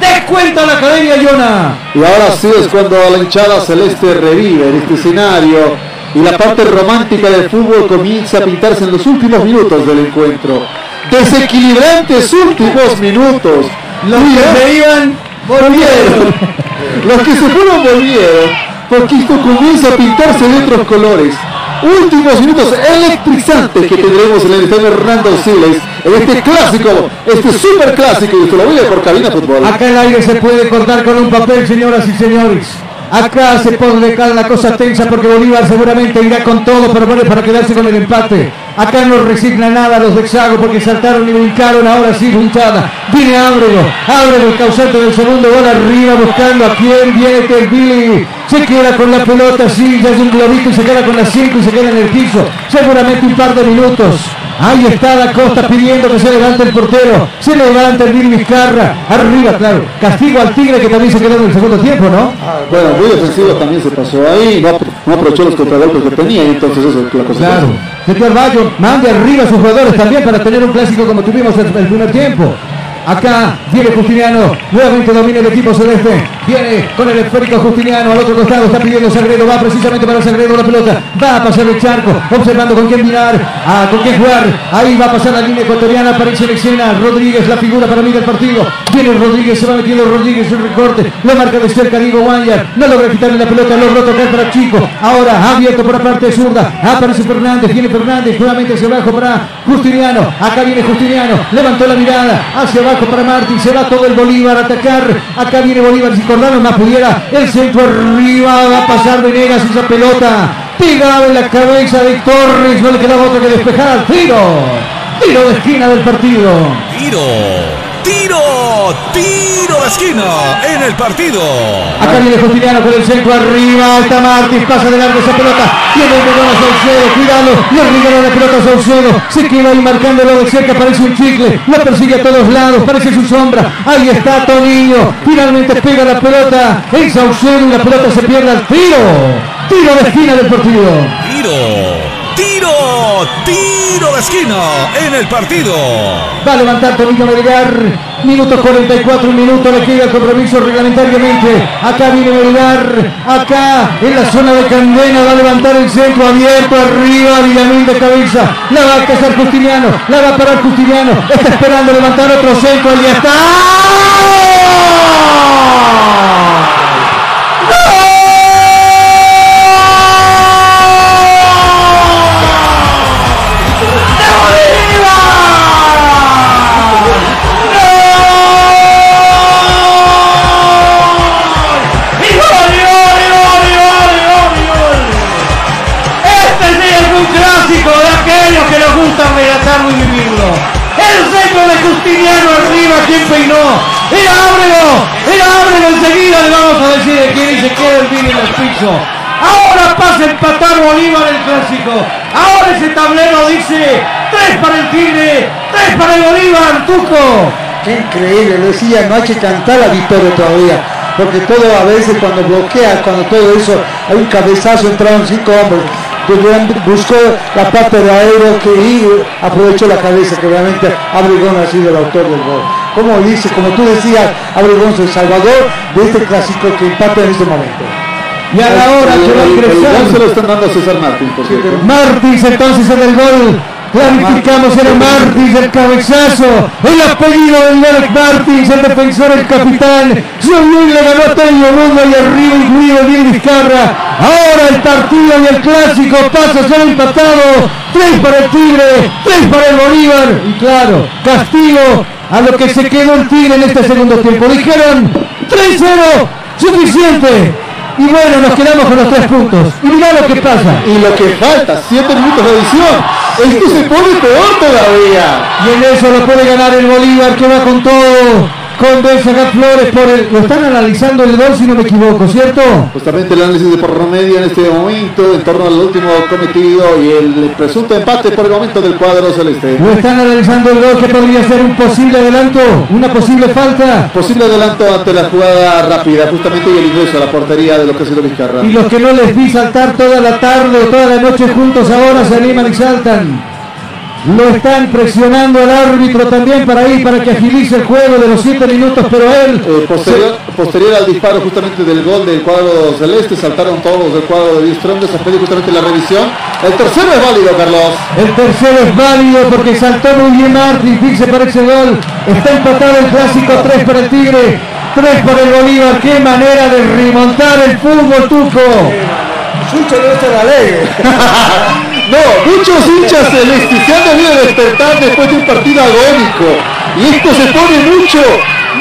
Descuenta la Academia Yona. Y ahora sí es cuando la hinchada celeste revive en este escenario y la parte romántica del fútbol comienza a pintarse en los últimos minutos del encuentro. Desequilibrantes últimos minutos. Los que se iban volvieron. Los que se fueron volvieron. Porque esto comienza a pintarse de otros colores. Últimos minutos electrizantes que tendremos en el estadio Hernando Siles en este clásico, este super clásico, y esto lo a por cabina fútbol. Acá el aire se puede cortar con un papel, señoras y señores. Acá se pone cada la cosa tensa porque Bolívar seguramente irá con todo, pero bueno, para quedarse con el empate. Acá no resigna nada los de Xago porque saltaron y brincaron, ahora sí puntada. Viene Ábrego, Ábrego el causante del segundo gol arriba buscando a quién viene Billy. Se queda con la pelota, sí, ya es un globito y se queda con las 5 y se queda en el piso. Seguramente un par de minutos. Ahí está Da Costa pidiendo que se levante el portero. Se levanta el Billy Vizcarra. Arriba, claro. Castigo al Tigre que también se quedó en el segundo tiempo, ¿no? Bueno, muy ofensivo también se pasó ahí, no, no aprovechó los contragolpes que tenía, entonces eso es la cosa. Claro. Señor Bayo, mande arriba a sus jugadores también para tener un clásico como tuvimos el, el primer tiempo. Acá viene Justiniano, nuevamente domina el equipo celeste. Viene con el esférico Justiniano al otro costado, está pidiendo Sagredo, va precisamente para Sagredo la pelota. Va a pasar el charco, observando con quién mirar, a con quién jugar. Ahí va a pasar la línea ecuatoriana, aparece en escena. Rodríguez, la figura para mí del partido. Viene Rodríguez, se va metiendo Rodríguez, un recorte. Lo marca de cerca Diego Guayar. No logra quitarle la pelota, lo roto acá para Chico. Ahora abierto por la parte zurda. Aparece Fernández, viene Fernández, nuevamente hacia abajo para Justiniano. Acá viene Justiniano, levantó la mirada hacia abajo para Martín, se va todo el Bolívar a atacar, acá viene Bolívar, si Cordano más pudiera, el centro arriba, va a pasar Venegas esa pelota, pegado en la cabeza de Torres, no le quedaba otro que despejar, tiro, tiro de esquina del partido. Tiro, tiro, tiro de esquina en el partido. Acá viene Justiniano con el centro arriba, alta Martins, pasa de largo esa pelota, tiene el balón a Saucedo, cuidado, le regala la pelota a Saucedo, se queda ahí marcándolo de cerca, parece un chicle, lo persigue a todos lados, parece su sombra, ahí está Toninho, finalmente pega la pelota. En Saucedo y la pelota se pierde al tiro, tiro de esquina del partido. Tiro, tiro, tiro de esquina en el partido. Va a levantar Toninho Melgar. Minuto 44, un minuto le queda el compromiso reglamentariamente. Acá viene Melgar. Acá en la zona de Candena va a levantar el centro abierto arriba. Villamil de cabeza. La va a cazar Justiniano. La va a parar Justiniano. Está esperando levantar otro centro. Y ya está. Justiniano arriba, quien peinó. Era Ábrego, era Ábrego enseguida le vamos a decir de quién y se queda el vídeo en el piso. Ahora pasa a empatar Bolívar el clásico. Ahora ese tablero dice tres para el Tigre, tres para el Bolívar, Tuco. Qué increíble, decía, no hay que cantar la victoria todavía. Porque todo a veces cuando bloquea, cuando todo eso, hay un cabezazo, entraron cinco hombres. Durán buscó la parte de aero que y aprovechó la cabeza, que realmente Abregón ha sido el autor del gol. Como dice, como tú decías, Abregón es el salvador de este clásico que empata en este momento. Y a la hora que va se lo están dando a César Martín, por cierto. Martins entonces en el gol. Clarificamos era Martins el cabezazo. El apellido del Derek Martins, el defensor, el capitán. Julián le ganó a Toño Mundo y arriba incluido Bien Vizcarra. Ahora el partido y el clásico pasa a ser empatado. Tres para el Tigre, tres para el Bolívar. Y claro, castigo a lo que se quedó el Tigre en este segundo tiempo. Dijeron 3-0, suficiente. Y bueno, nos quedamos con los tres puntos. Y mirá lo que pasa. Y lo que falta, siete minutos de edición. Esto se pone peor todavía. Y en eso lo puede ganar el Bolívar que va con todo. Condesa Gat Flores por el. Lo están analizando el gol, si no me equivoco, ¿cierto? Justamente el análisis de por medio en este momento en torno al último cometido y el presunto empate por el momento del cuadro celeste. Lo están analizando el gol que podría ser un posible adelanto, una posible falta. Posible adelanto ante la jugada rápida, justamente y el ingreso a la portería de lo que ha sido Vizcarra. Y los que no les vi saltar toda la tarde o toda la noche juntos ahora se animan y saltan. Lo están presionando al árbitro también para ir, para que agilice el juego de los 7 minutos, pero él... Eh, posterior, posterior al disparo justamente del gol del cuadro celeste, saltaron todos del cuadro de Distrón, se pide justamente la revisión. El tercero es válido, Carlos. El tercero es válido porque saltó muy bien Martín, dice para ese gol. Está empatado el clásico 3 para el Tigre, 3 para el Bolívar. Qué manera de remontar el fútbol, Tuco. Sucho debe estar alegre. No, muchos hinchas celestes se han debido despertar después de un partido agónico. Y esto se pone mucho,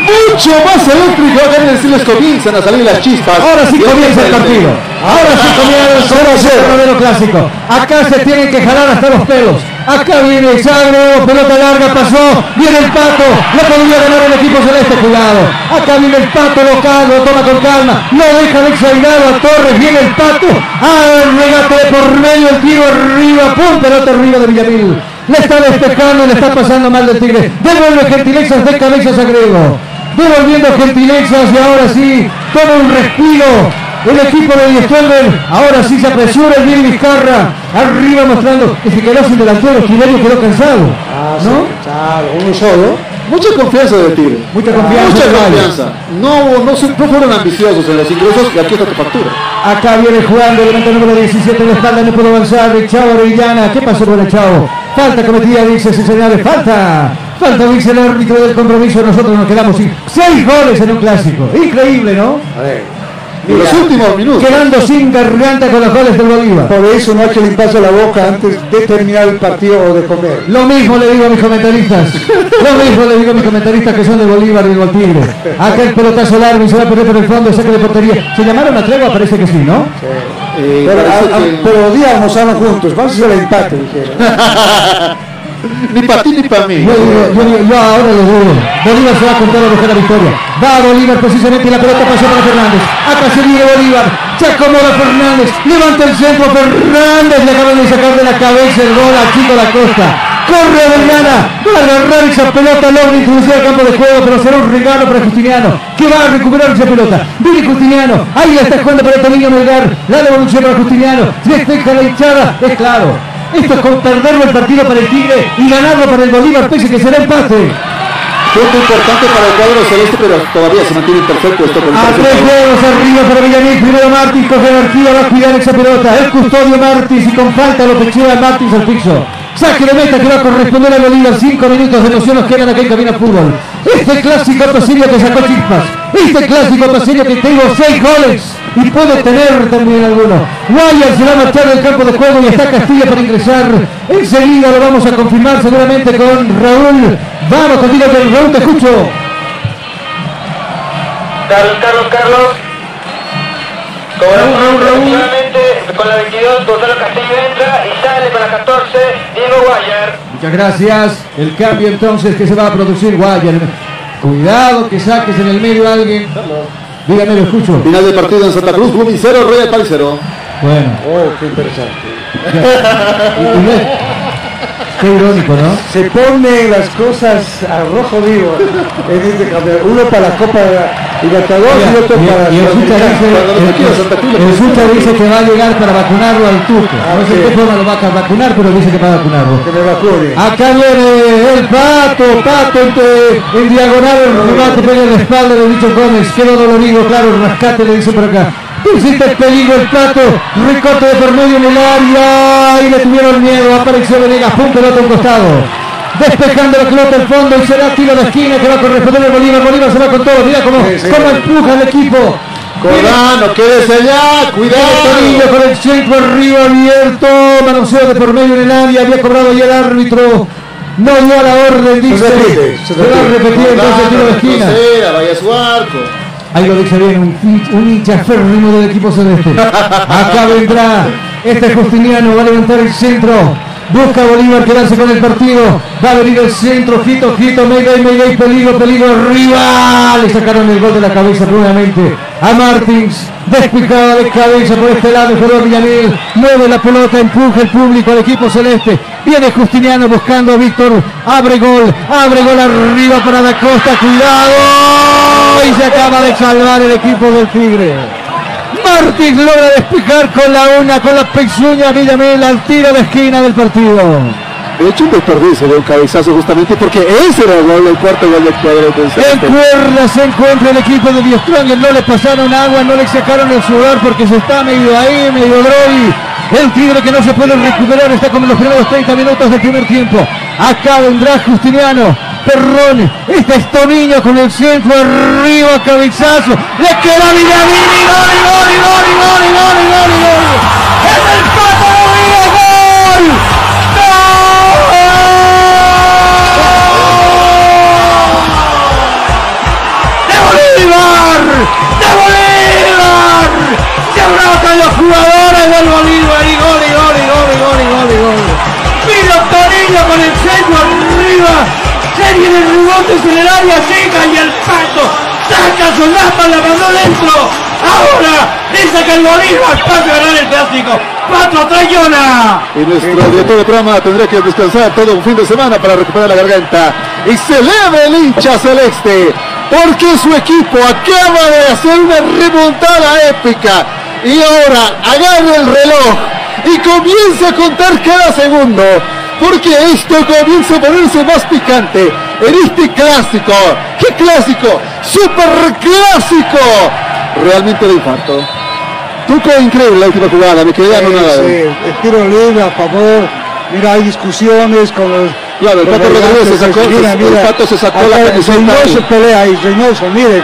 mucho más eléctrico. Acá en el les comienzan a salir las chispas. Ahora sí comienza el partido. Ahora sí comienza el verdadero clásico. Acá se tienen que jalar hasta los pelos. Acá viene Sagro, pelota larga pasó, viene el pato, lo podría ganar el equipo celeste, cuidado. Acá viene el pato local, lo toma con calma, no deja de exagerado a Torres, viene el pato, al regate por medio, el tiro arriba, pum, pelota arriba de Villamil. Le está despejando, le está pasando mal del Tigre. Devuelve gentilezas de cabezas a Grego. Devolviendo gentilezas y ahora sí, toma un respiro. El equipo de Diestelber ahora sí se apresura el bien Vizcarra. Arriba mostrando que se quedó sin delantero. Quilerio quedó cansado. ¿No? Claro, uno solo. Mucha confianza de Tigre. Mucha confianza. Mucha confianza. No, no, no fueron ambiciosos en los ingresos y aquí está tu factura. Acá viene jugando el delantero número 17 en la espalda, no pudo avanzar. El Chavo Orellana. ¿Qué pasó con el Chavo? Falta cometida, dice, sí señores. Falta. Falta, dice el árbitro del compromiso. Nosotros nos quedamos sin seis goles en un clásico. Increíble, ¿no? A ver. En los últimos minutos. Quedando sin garganta con los goles del Bolívar. Por eso no hay que limpiarse la boca antes de terminar el partido o de comer. Lo mismo le digo a mis comentaristas. Lo mismo le digo a mis comentaristas que son del Bolívar y del Tigre. Acá el pelotazo largo y se va a perder por el fondo, saque de portería. ¿Se llamaron a tregua? Parece que sí, ¿no? Eh, Pero, a- a- que- pero día almorzaron juntos, vamos a hacer el empate, dijeron. Ni para ti ni para mí. Yo, ahora lo digo. Bolívar se va a contar a buscar la victoria. Va Bolívar precisamente y la pelota pasó para Fernández. Acá se Bolívar. Se acomoda Fernández. Levanta el centro Fernández. Le acaban de sacar de la cabeza el gol a Chico La Costa. Corre Vergara. Va a agarrar esa pelota. Logra introducir al campo de juego. Pero será un regalo para Justiniano. Que va a recuperar esa pelota. Viene Justiniano. Ahí la está jugando para el Tomillo Melgar. La devolución para Justiniano. Despeja la hinchada. Es claro. Esto es con perderlo el partido para el Tigre y ganarlo para el Bolívar, pese que será empate. Punto importante para el cuadro celeste, pero todavía se mantiene en tercer puesto con el A tres juegos arriba para Villamil. Primero Martins con jerarquía va a cuidar esa pelota. El custodio Martins y con falta lo pechea Martins al piso. Saque de meta que va a corresponder a Bolívar. Cinco minutos de emoción nos quedan aquí en Cabina Fútbol. Este clásico Tosillo que sacó chispas. Este clásico Tosillo que tengo seis goles. Y puede tener también alguno. Guayar se va a marchar del campo de juego y está Castilla para ingresar. Enseguida lo vamos a confirmar seguramente con Raúl. Vamos contigo, Raúl, te escucho. Carlos, Carlos, Carlos. Cobramos con la 22, Gonzalo Castillo entra y sale con la 14, Diego Guayar. Muchas gracias. El cambio entonces que se va a producir, Guayar. Cuidado que saques en el medio a alguien. Dígame, lo escucho. Final del partido en Santa Cruz, Blooming 0, Royal Pal 0. Bueno. Oh, qué interesante. Qué irónico, ¿no? Se ponen las cosas a rojo vivo en este campeonato. Uno para la Copa Libertadores y otro para Y el Sucha dice, el- el Sucha dice que va a llegar para vacunarlo al Tuco. No sé qué forma lo va a vacunar, pero dice que va a vacunarlo. Que me vacune. Acá viene el pato, pato entre, en diagonal, el remate pega en la espalda de Dicho Gómez, quedó dolorido, claro, el rescate le dice por acá. Pusiste peligro el pato, recorte de por medio en el área, y le tuvieron miedo, apareció Venegas, pum, pelota a un costado. Despejando la pelota al fondo y será tiro de esquina que va a corresponder al Bolívar. Bolívar se va con todo. Mira cómo, cómo empuja el equipo. Cordano, quédese allá, cuidado. Torino con el centro arriba abierto. Manoseo de por medio en el área. Había cobrado ya el árbitro. No dio la orden, dice. repite, se Se va a repite. repetir entonces el tiro de esquina. Vaya a su arco. Ahí lo dice bien, un, un hincha férrimo del equipo celeste. Acá vendrá este Justiniano, va a levantar el centro. Busca Bolívar quedarse con el partido. Va a venir el centro. Quito, Quito. Mayday, Mayday. Peligro, peligro. Rival. Le sacaron el gol de la cabeza nuevamente a Martins. Despicada de cabeza por este lado. Jorge Villamil. Mueve la pelota. Empuja el público al equipo celeste. Viene Justiniano buscando a Víctor. Abre gol. Abre gol arriba para Da Costa. Cuidado. Y se acaba de salvar el equipo del Tigre. Martins logra despejar con la una, con la pezuña Villamil al tiro de esquina del partido. De hecho, un desperdicio de un cabezazo justamente porque ese era el, gol, el cuarto gol del cuadro En cuerda se encuentra el equipo de Die Stronger, no le pasaron agua, no le sacaron el sudor porque se está medio ahí, medio drogi. El Tigre que no se puede recuperar está como en los primeros 30 minutos del primer tiempo. Acá vendrá Justiniano, Perrón, este es Toniño con el centro arriba, cabezazo. Le queda Villamil y gol, gol, gol, gol, gol, gol, gol. ¡Es el Pato Rodríguez, gol! ¡De Bolívar! ¡De Bolívar! Serie de rebotes en el área chica y el pato saca su lapa, la mandó dentro. Ahora dice que el Bolívar pasa a ganar el clásico. 4 Trayona. Y nuestro director de programa tendrá que descansar todo un fin de semana para recuperar la garganta. Y celebra el hincha celeste porque su equipo acaba de hacer una remontada épica. Y ahora agarra el reloj y comienza a contar cada segundo. Porque esto comienza a ponerse más picante en este clásico. ¿Qué clásico? ¡Super clásico! Realmente de infarto. Tuco increíble la última jugada, me quedé anonadado. sí, el tiro libre a favor. Mira, hay discusiones con los. Claro, el Pato Rodríguez se sacó- Mira, el mira, Pato se sacó la camiseta Reynoso pelea ahí, Reynoso, mire,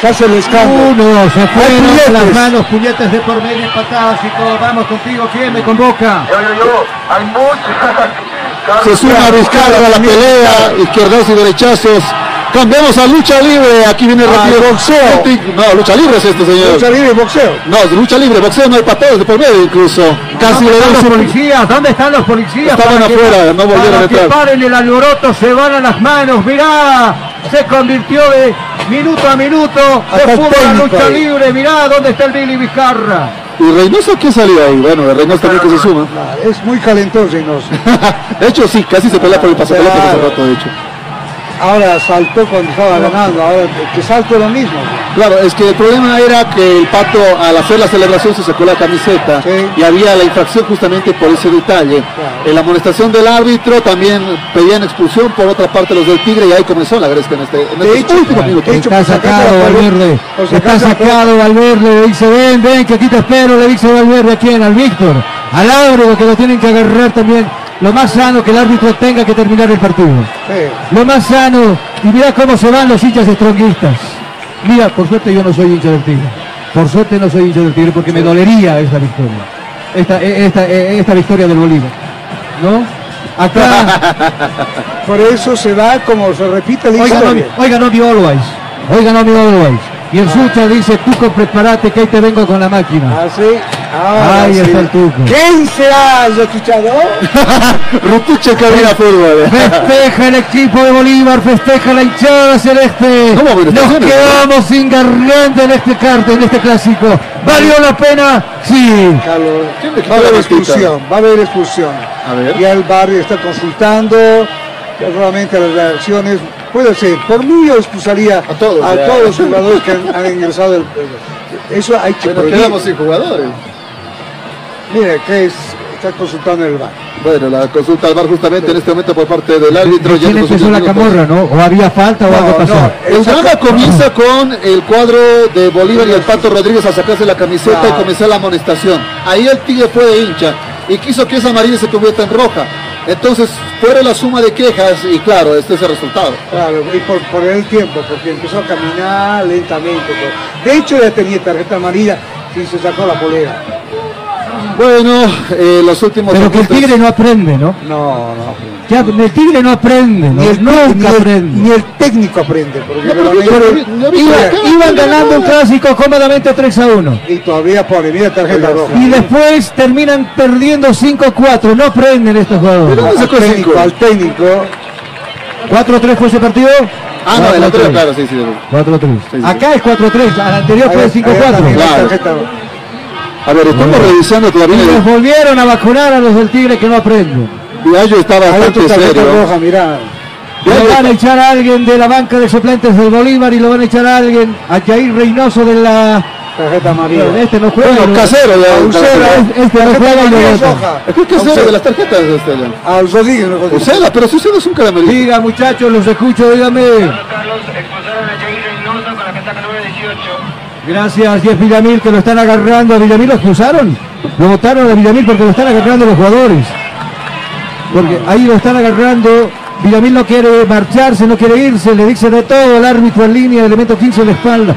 co- se hace el escándalo. Uno, se fueron las manos, puñetes de por medio empatados y todo. Vamos contigo, ¿quién me convoca? Yo, yo, yo, hay muchos. Se suma a buscar a la pelea, izquierdazos y derechazos. Cambiamos a lucha libre. Aquí viene Ah, rápido. boxeo. No, lucha libre es este señor. Lucha libre y boxeo. No, es lucha libre, boxeo no hay patadas de por medio incluso. Casi ¿Dónde le están dan los policías? ¿Dónde están los policías? Estaban Para que- afuera, no volvieron para a que entrar. paren el alboroto, se van a las manos. Mirá, se convirtió de minuto a minuto de fútbol a lucha libre. Mirá, ¿dónde está el Billy Vizcarra? ¿Y Reynoso qué salió ahí? Bueno, Reynoso también que se suma. Es muy calentoso Reynoso. De hecho, sí, casi se pelea por el pasaporte hace rato, de hecho. Ahora saltó cuando estaba ganando, ahora que salto es lo mismo. Claro, es que el problema era que el Pato al hacer la celebración se sacó la camiseta y había la infracción justamente por ese detalle. En la amonestación del árbitro también pedían expulsión por otra parte los del Tigre y ahí comenzó la gresca en este, en De estos hecho, minutos. de hecho, Está acaso, sacado Valverde. Está sacado Valverde. Le dice, ven, ven, que aquí te espero. Le dice Valverde a quién, al Víctor. Al árbitro que lo tienen que agarrar también. Lo más sano que el árbitro tenga que terminar el partido. Sí. Lo más sano. Y mira cómo se van los hinchas estronguistas. Mira, por suerte yo no soy hincha del Tigre. Por suerte no soy hincha del Tigre porque me dolería esta victoria. Esta, eh, esta, eh, esta victoria del Bolívar. ¿No? Acá. Por eso se da como se repite la Oiga, no, historia. oiga, no me always. Oiga, no me always. Y el Sucha dice, Tuco, prepárate que ahí te vengo con la máquina. Ah, Ahora Ahí sí. está el Tuco. ¿Quién será el escuchado? Rutuche cabina fútbol. Festeja el equipo de Bolívar, festeja la hinchada celeste. ¿Cómo Nos quedamos sin garganta en este carte, en este clásico. ¿Valió la pena? Sí. Carlos, ¿Quién le quitó va a haber expulsión, va a haber expulsión. A ver. Ya el barrio está consultando, ya solamente las reacciones. Puede ser, por mí yo expulsaría a todos, ya. todos los jugadores que han, han ingresado. el- eso hay que Bueno, prohibir. quedamos sin jugadores. Mire, que es, está consultando en el bar. Bueno, la consulta al bar justamente en este momento por parte del árbitro. ¿Quién sus empezó la camorra, no? ¿O había falta o No, algo no, pasó? El drama comienza con el cuadro de Bolívar y el Pato Rodríguez a sacarse la camiseta y comenzar la amonestación. Ahí el Tigre fue de hincha y quiso que esa amarilla se convierta en roja. Entonces, fuera la suma de quejas y claro, este es el resultado. Claro, y por, por el tiempo, porque empezó a caminar lentamente. pues. De hecho, ya tenía tarjeta amarilla y se sacó la polera. Bueno, eh, los últimos. Pero que el Tigre no aprende, ¿no? No, no. Ya, el Tigre no aprende, ¿no? Ni el, nunca ni el- aprende. ni el técnico aprende. Porque Pero realmente- iba- iban ganando un clásico cómodamente 3 a 1. Y todavía pone, mira tarjeta roja. Y después terminan perdiendo 5-4. No aprenden estos jugadores. al técnico, al técnico. 4-3 fue ese partido. Ah, no, el otro, 4-3. claro, sí, sí. 4-3. sí. Acá es 4-3. Al anterior fue Ahí- 5-4. ahí está, Claro. A ver, estamos revisando todavía. Y los volvieron a vacunar a los del Tigre que no aprenden. Diallo está bastante serio. roja. Le van a echar a alguien de la banca de suplentes del Bolívar y lo van a echar a alguien, a Jair Reynoso de la... Tarjeta amarilla. Este no juega. Bueno, ¿no? casero ya. Uceda, este- este no juega y lo. Es que es casero de las tarjetas, este. ya. A Rodríguez. Uceda, pero si Uceda es un caramelito. Diga muchachos, los escucho, dígame. Carlos, expulsaron a Jair Reynoso con la casaca número 18. Gracias, y es Villamil que lo están agarrando. ¿A Villamil lo expulsaron? Lo votaron a Villamil porque lo están agarrando los jugadores. Porque ahí lo están agarrando. Villamil no quiere marcharse, no quiere irse, le dice de todo el árbitro en línea, elemento 15 en la espalda.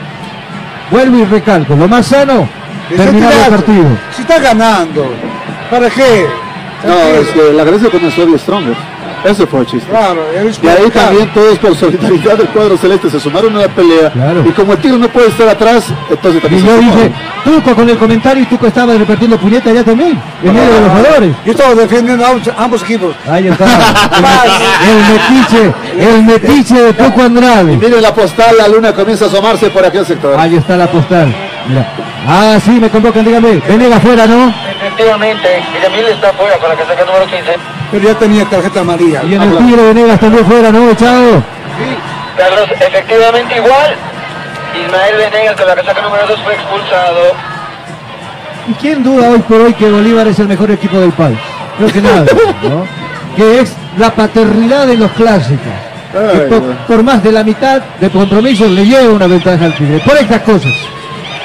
Vuelvo y recalco, lo más sano, terminar el partido. Si está ganando, ¿para qué? No, es que la gracia comenzó de Stronger. Ese fue el chiste. Claro, Y ahí también todos por solidaridad del cuadro celeste se sumaron a la pelea. Y como el Tigre no puede estar atrás, entonces Y también yo se dije. Tuco con el comentario y Tuco estaba repartiendo puñeta allá también, en medio de los jugadores. Yo estaba defendiendo a ambos, equipos. Ahí está. el metiche, el metiche de Tuco Andrade. Miren la postal, la luna comienza a asomarse por aquel sector. Ahí está la postal. Mira. Ah, sí, me convocan, dígame. Venega afuera, ¿no? Efectivamente, Villamil está fuera con la casaca número 15. Pero ya tenía tarjeta amarilla. Y en el Tigre Venegas también fuera, ¿no, echado? Carlos, efectivamente igual. Ismael Venegas con la casaca número 2 fue expulsado. ¿Y quién duda hoy por hoy que Bolívar es el mejor equipo del país? Creo que nada, ¿no? Que es la paternidad de los clásicos. Que Ay, por, por más de la mitad de compromisos le lleva una ventaja al Tigre. Por estas cosas.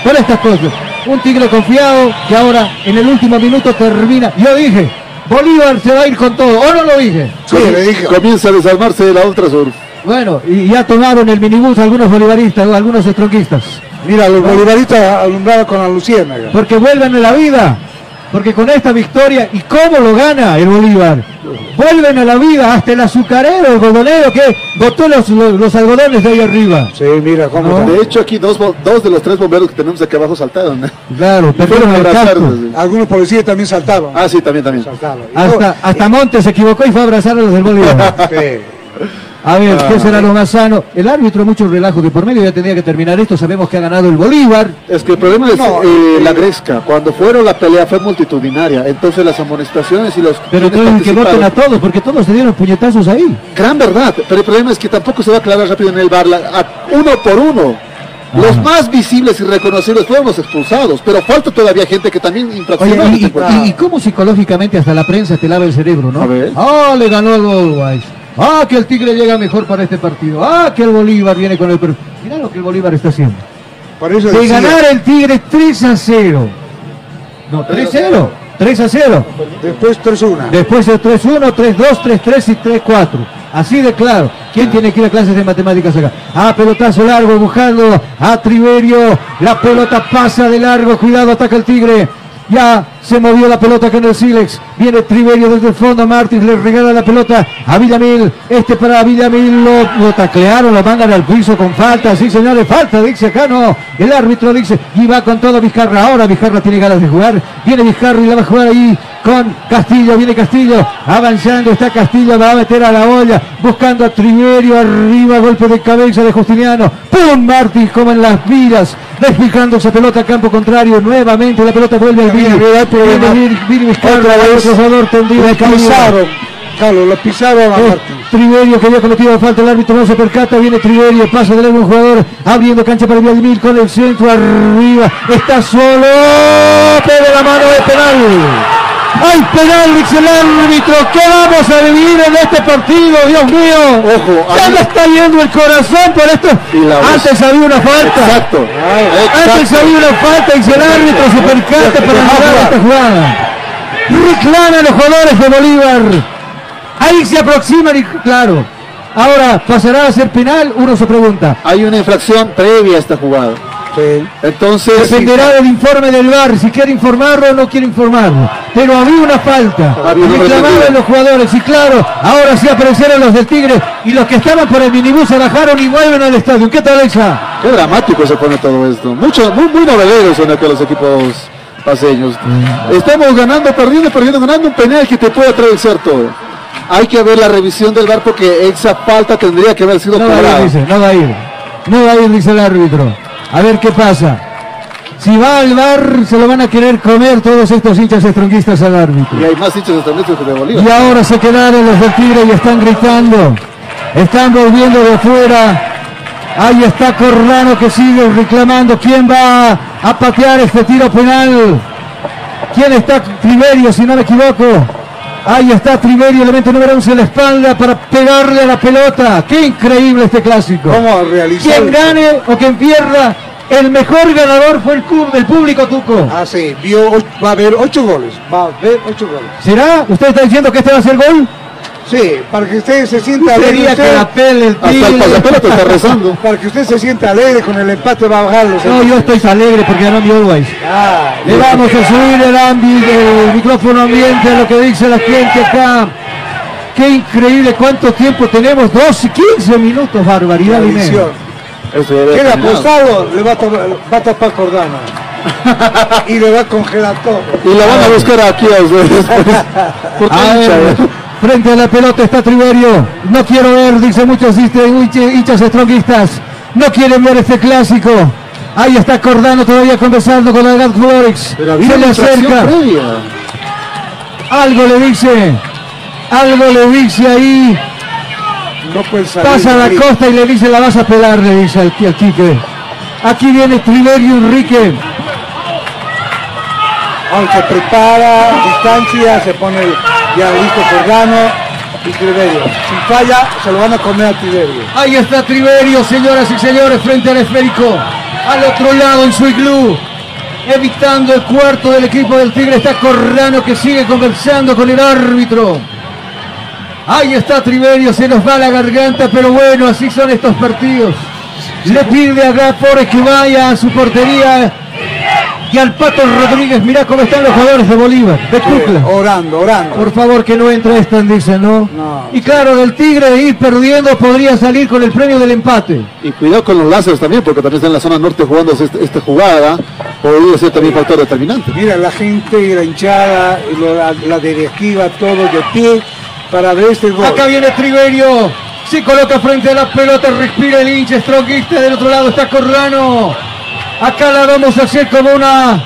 Por estas cosas. Un Tigre confiado que ahora en el último minuto termina. Yo dije, Bolívar se va a ir con todo. ¿O no lo dije? Comienza a desarmarse de la Ultrasur. Bueno, y ya tomaron el minibús algunos bolivaristas o algunos estronquistas. Mira, los bolivaristas alumbrados con la luciérnaga. Porque vuelven a la vida. Porque con esta victoria, ¿y cómo lo gana el Bolívar? Vuelven a la vida hasta el azucarero, el algodonero que botó los, los, los algodones de ahí arriba. Sí, mira cómo. De hecho, aquí dos, dos de los tres bomberos que tenemos aquí abajo saltaron. ¿eh? Claro, Fueron perdieron a el casco. abrazarlos. sí. Algunos policías también saltaron. Ah, sí, también, también. Hasta, hasta Montes se equivocó y fue a abrazar a los del Bolívar. A ver, ¿qué Ah. será lo más sano? El árbitro, mucho relajo de por medio, ya tenía que terminar esto. Sabemos que ha ganado el Bolívar. Es que el problema es eh, la gresca. Cuando fueron la pelea fue multitudinaria. Entonces las amonestaciones y los. Pero entonces que voten a todos, porque todos se dieron puñetazos ahí. Gran verdad. Pero el problema es que tampoco se va a aclarar rápido en el bar. la- a- uno por uno. Los más visibles y reconocibles fueron los expulsados. Pero falta todavía gente que también Oye, infraccionó. y, y- partido. y- y cómo psicológicamente hasta la prensa te lava el cerebro, ¿no? A ver. Ah, le ganó el Always. Ah, que el Tigre llega mejor para este partido. Ah, que el Bolívar viene con el... per- Mira lo que el Bolívar está haciendo. Por eso De decía- ganar el Tigre 3 a 0. No, 3 a 0. 3 a 0. Después 3-1. Después el 3-1, 3-2, 3-3 y 3-4. Así de claro. ¿Quién tiene que ir a clases de matemáticas acá? Ah, pelotazo largo, buscando a Triverio. La pelota pasa de largo. Cuidado, ataca el Tigre. Ya se movió la pelota con el Silex. Viene Triverio desde el fondo. Martins le regala la pelota a Villamil. Este para Villamil. Lo, lo taclearon, lo mandan al piso con falta. Sí, señores, falta. Dice acá no. El árbitro dice. Y va con todo Vizcarra. Ahora Vizcarra tiene ganas de jugar. Viene Vizcarra y la va a jugar ahí con Castillo. Viene Castillo. Avanzando. Está Castillo. Va a meter a la olla. Buscando a Triverio. Arriba. Golpe de cabeza de Justiniano. ¡Pum! Martins como en las vidas. Despicando esa pelota a campo contrario. Nuevamente la pelota vuelve al Vini. Viene Vini, jugador tendido. Le. Carlos, le pisaron a Martín. Triverio que había cometido falta, el árbitro no se percata, viene Triverio, pasa de largo un jugador, abriendo cancha para Vladimir con el centro arriba, está solo, pero la mano de penal. ¡Hay penal! Dice el árbitro. ¿Qué vamos a vivir en este partido? Dios mío. Ojo, ahí- me está yendo el corazón por esto. Antes había una falta. Exacto. Antes Exacto. había una falta si el árbitro se percata para anular esta jugada. Reclaman los jugadores de Bolívar. Ahí se aproximan y claro. Ahora, ¿pasará a ser penal? Uno se pregunta. Hay una infracción previa a esta jugada. Entonces. Dependerá del informe del VAR, si quiere informarlo o no quiere informarlo. Pero había una falta. Había Reclamaban los jugadores y claro, ahora sí aparecieron los del Tigre y los que estaban por el minibús se bajaron y vuelven al estadio. ¿Qué tal esa? Qué dramático se pone todo esto. Mucho, muy, muy son acá los equipos paseños. Estamos ganando, perdiendo, perdiendo, ganando un penal que te puede atravesar todo. Hay que ver la revisión del bar porque esa falta tendría que haber sido No va a ir, cobrada. dice, no va a ir. No va a ir, dice el árbitro. A ver qué pasa. Si va al bar, se lo van a querer comer todos estos hinchas estronguistas al árbitro. Y hay más hinchas extranjeros que de Bolívar. Y ahora se quedaron los del Tigre y están gritando. Están volviendo de afuera. Ahí está Corrano que sigue reclamando. ¿Quién va a patear este tiro penal? ¿Quién está? Triverio, si no me equivoco. Ahí está Triverio, elemento número 11 en la espalda para pegarle a la pelota. Qué increíble este clásico. ¿Cómo realizar Quien gane o quien pierda, el mejor ganador fue el, club, el público Tuco. Ah, sí, vio, va a haber ocho goles. Va a haber ocho goles. ¿Será? ¿Usted está diciendo que este va a ser gol? Sí, para que usted se sienta alegre. Sería usted- que la pele el Hasta el Tigre. pasapelota está rezando. Para que usted se sienta alegre con el empate va a bajar los No, yo estoy alegre porque ganó mi Always. Ah, Le vamos a subir el ámbito, el micrófono ambiente a lo que dice la gente acá. Qué increíble, cuánto tiempo tenemos, 12, 15 minutos, barbaridad y había Queda apostado, le va a, tapar- va a tapar Cordano. y le va a congelar todo. Y la van a buscar aquí a ustedes. Frente a la pelota está Triverio. No quiero ver, dice muchos hinchas estronguistas. No quieren ver este clásico. Ahí está Cordano todavía conversando con el Flores. Se le acerca. previa. Algo le dice. Algo le dice ahí. No puede salir. Pasa a la costa y le dice la vas a pelar, le dice al, al Quique. Aquí viene Triverio Enrique. Aunque prepara, distancia, se pone ya listo Cordano y Triverio. Si falla, se lo van a comer a Triverio. Ahí está Triverio, señoras y señores, frente al esférico. Al otro lado en su iglú. Evitando el cuarto del equipo del Tigre está Corrano que sigue conversando con el árbitro. Ahí está Triverio, se nos va la garganta, pero bueno, así son estos partidos. Le pide a Gafores que vaya a su portería. Y al Pato Rodríguez, mira cómo están los jugadores de Bolívar, de Cucla. Orando, orando. Por favor que no entre esta, dice, ¿no? No. Y claro, del Tigre de ir perdiendo podría salir con el premio del empate. Y cuidado con los láseres también, porque también está en la zona norte jugando este- esta jugada. Podría ser también factor determinante. Mira la gente y la hinchada, la, la directiva, todos de pie para ver este gol. Acá viene Triverio. Se coloca frente a la pelota, respira el hincha estronguista. Del otro lado está Corrano. Acá la vamos a hacer como una.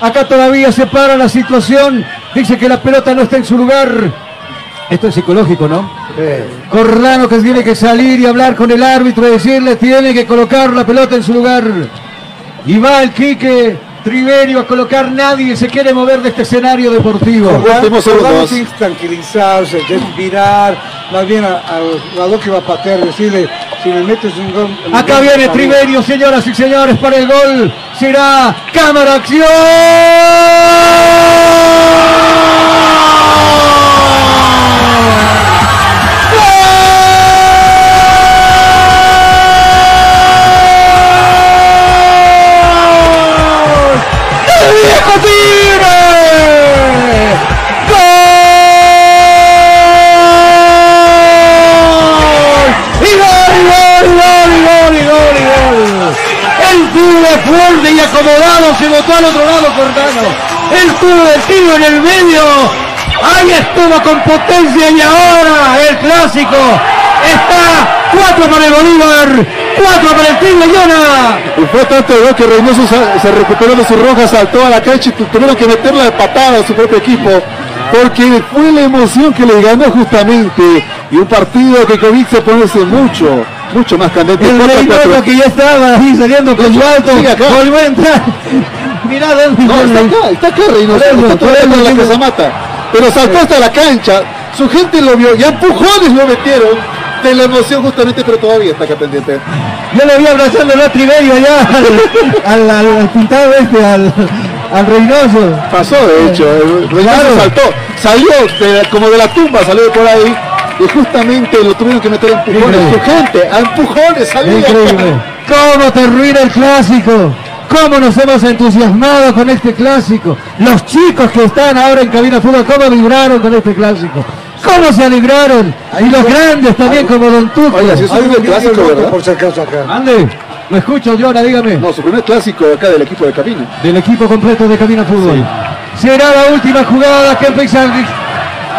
Acá todavía se para la situación. Dice que la pelota no está en su lugar. Esto es psicológico, ¿no? Corrano que tiene que salir y hablar con el árbitro y decirle tiene que colocar la pelota en su lugar. Y va el Quique Triverio a colocar nadie se quiere mover de este escenario deportivo. Tiene que tranquilizarse, respirar, más bien a- al jugador que va a patear, decirle, si me metes un gol... Acá viene Triverio, señoras y señores, para el gol. Será cámara acción. ¡Gol! ¡Y gol, gol, gol, y gol, y gol! El Tigre fuerte y acomodado se botó al otro lado Cordano. El tubo del Tigre en el medio. Ahí estuvo con potencia y ahora el clásico. Está 4 para el Bolívar, 4 para el Tigre Llona. Y fue tanto el que Reynoso se, recuperó de su roja, saltó a la cancha y tu- tuvieron que meterla de patada a su propio equipo. Porque fue la emoción que le ganó justamente. Y un partido que comienza a ponerse mucho, mucho más candente. El. Reynoso que ya estaba ahí saliendo con su alto, volvió a entrar. Mirá dónde No, está acá, está acá Reynoso, está todavía en la se mata. Pero saltó hasta la cancha, su gente lo vio, y a empujones lo metieron de la emoción justamente, pero todavía está acá pendiente. Yo lo vi abrazando a Triverio allá al, al, al- al pintado este, al, al Reynoso. Pasó de hecho, el Reynoso Claro. saltó, salió de- como de la tumba, salió de por ahí. Y justamente lo tuvieron que meter a empujones. Su gente, a empujones, salió. Increíble. ¿Cómo termina el clásico? ¿Cómo nos hemos entusiasmado con este clásico? Los chicos que están ahora en cabina fútbol, ¿cómo vibraron con este clásico? ¿Cómo se alegraron? Y los grandes también como Don Tuco. Oiga, si es un primer clásico, ¿verdad? por si acaso acá. Ande, lo escucho, Jonah, dígame. No, su primer clásico acá del equipo de cabina. Del equipo completo de cabina fútbol. Será la última jugada que empieza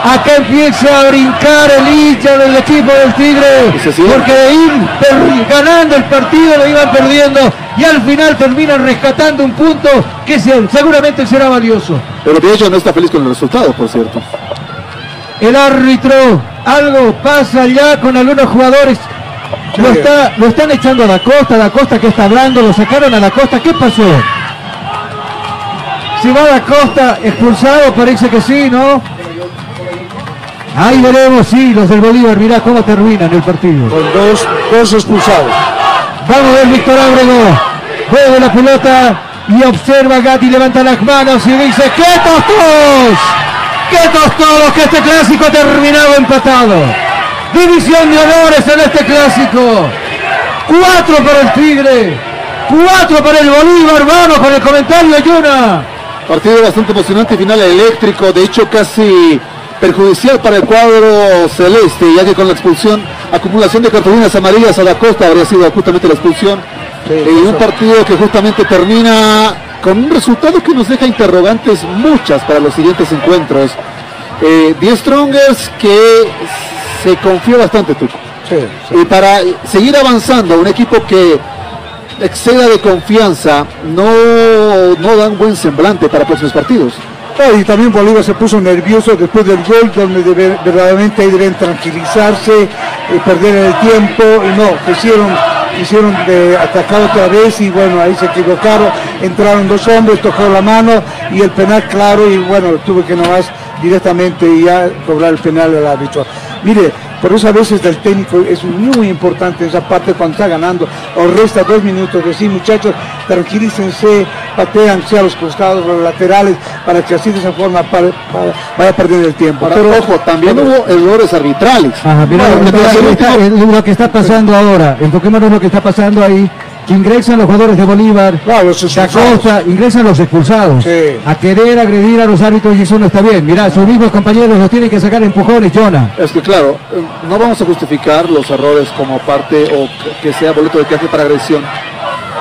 Acá empieza a brincar el hincha del equipo del Tigre. Porque de ir per- ganando el partido lo iban perdiendo. Y al final terminan rescatando un punto que se- seguramente será valioso. Pero de hecho no está feliz con el resultado, por cierto. El árbitro, algo pasa ya con algunos jugadores. Lo, está, lo están echando a la costa, la costa que está hablando, lo sacaron a la costa. ¿Qué pasó? Si va a la costa expulsado, parece que sí, ¿no? Ahí veremos, sí, los del Bolívar, mirá cómo terminan el partido. Con dos, dos expulsados. Vamos a ver Víctor Ábrego. Juega la pelota y observa a Gatti, levanta las manos y dice, ¡qué tostos! ¡Qué tostosos que este clásico ha terminado empatado! División de honores en este clásico. Cuatro para el Tigre. Cuatro para el Bolívar. Vamos con el comentario, Yuna. Partido bastante emocionante, final eléctrico, de hecho casi perjudicial para el cuadro celeste, ya que con la expulsión, acumulación de cartulinas amarillas a la costa habría sido justamente la expulsión. y un partido que justamente termina con un resultado que nos deja interrogantes muchas para los siguientes encuentros. Eh, Die Strongers que se confió bastante, Tuco. Y para seguir avanzando, un equipo que exceda de confianza, no, no da un buen semblante para próximos partidos. Ah, y también Bolívar se puso nervioso después del gol, donde debe- verdaderamente ahí deben tranquilizarse, eh, perder el tiempo, y no, quisieron, quisieron de atacar otra vez y bueno, ahí se equivocaron, entraron dos hombres, tocó la mano y el penal claro y bueno, tuve que nomás directamente y ya cobrar el penal al árbitro. Mire, por eso a veces del técnico es muy importante esa parte cuando está ganando o resta dos minutos, decir muchachos, tranquilícense, pateanse a los costados, los laterales, para que así de esa forma para- para- vaya perdiendo el tiempo. Pero ojo, también hubo errores arbitrales. Ajá, mira, Bueno, entonces, ahí está, lo que está pasando ahora. Enfoquémonos en lo que está pasando ahí. Que ingresan los jugadores de Bolívar, Da Costa, ingresan los expulsados a querer agredir a los árbitros y eso no está bien. Mirá, sus mismos compañeros los tienen que sacar empujones, Jonah. Es que claro, eh, no vamos a justificar los errores como parte o que- sea boleto de viaje para agresión.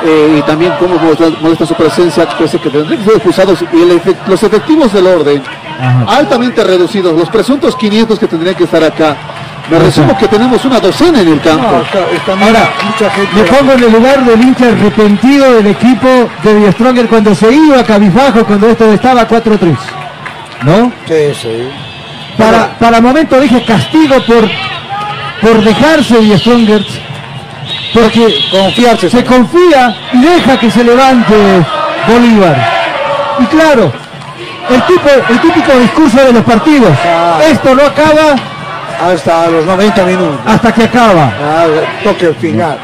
Eh, y también cómo molesta, molesta su presencia, pese que tendrían que ser expulsados y el los efectivos del orden altamente reducidos, los presuntos 500 que tendrían que estar acá. Me resumo que tenemos una docena en el campo. Ahora, me pongo en el lugar del hincha arrepentido del equipo de Die Stronger cuando se iba cabizbajo cuando esto estaba 4-3. ¿No? Sí, sí. Para, para momento dije castigo por, por dejarse Die Stronger. Porque Confiarse. se confía y deja que se levante Bolívar. Y claro, el, tipo, el típico discurso de los partidos. Esto no acaba Hasta los 90 minutos. hasta que acaba. Ah, toque el final.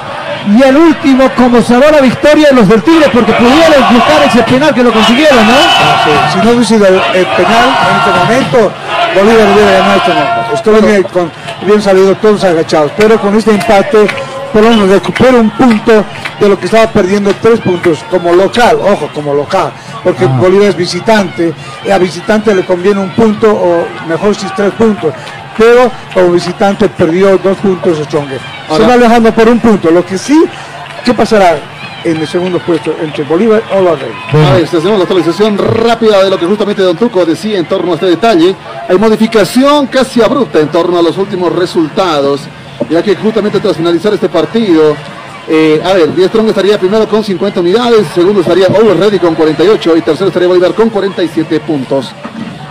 Y el último como sabor a victoria de los del Tigre porque pudieron buscar ese penal que lo consiguieron, ¿no? Ah, sí. Si no hubiese sido el, el penal en este momento, Bolívar hubiera ganado este momento. Estoy bien, con, bien salido todos agachados. Pero con este empate, por lo menos recupera un punto de lo que estaba perdiendo tres puntos como local, ojo, como local. Porque Bolívar es visitante, y a visitante le conviene un punto, o mejor si tres puntos. Pero como visitante perdió dos puntos Stronger. Se va alejando por un punto. Lo que sí, ¿qué pasará en el segundo puesto entre Bolívar o los Reyes? A ver, hacemos la actualización rápida de lo que justamente Don Tuco decía en torno a este detalle. Hay modificación casi abrupta en torno a los últimos resultados, ya que justamente tras finalizar este partido, eh, a ver, Die Strong estaría primero con 50 unidades, segundo estaría Over Ready con 48 y tercero estaría Bolívar con 47 puntos.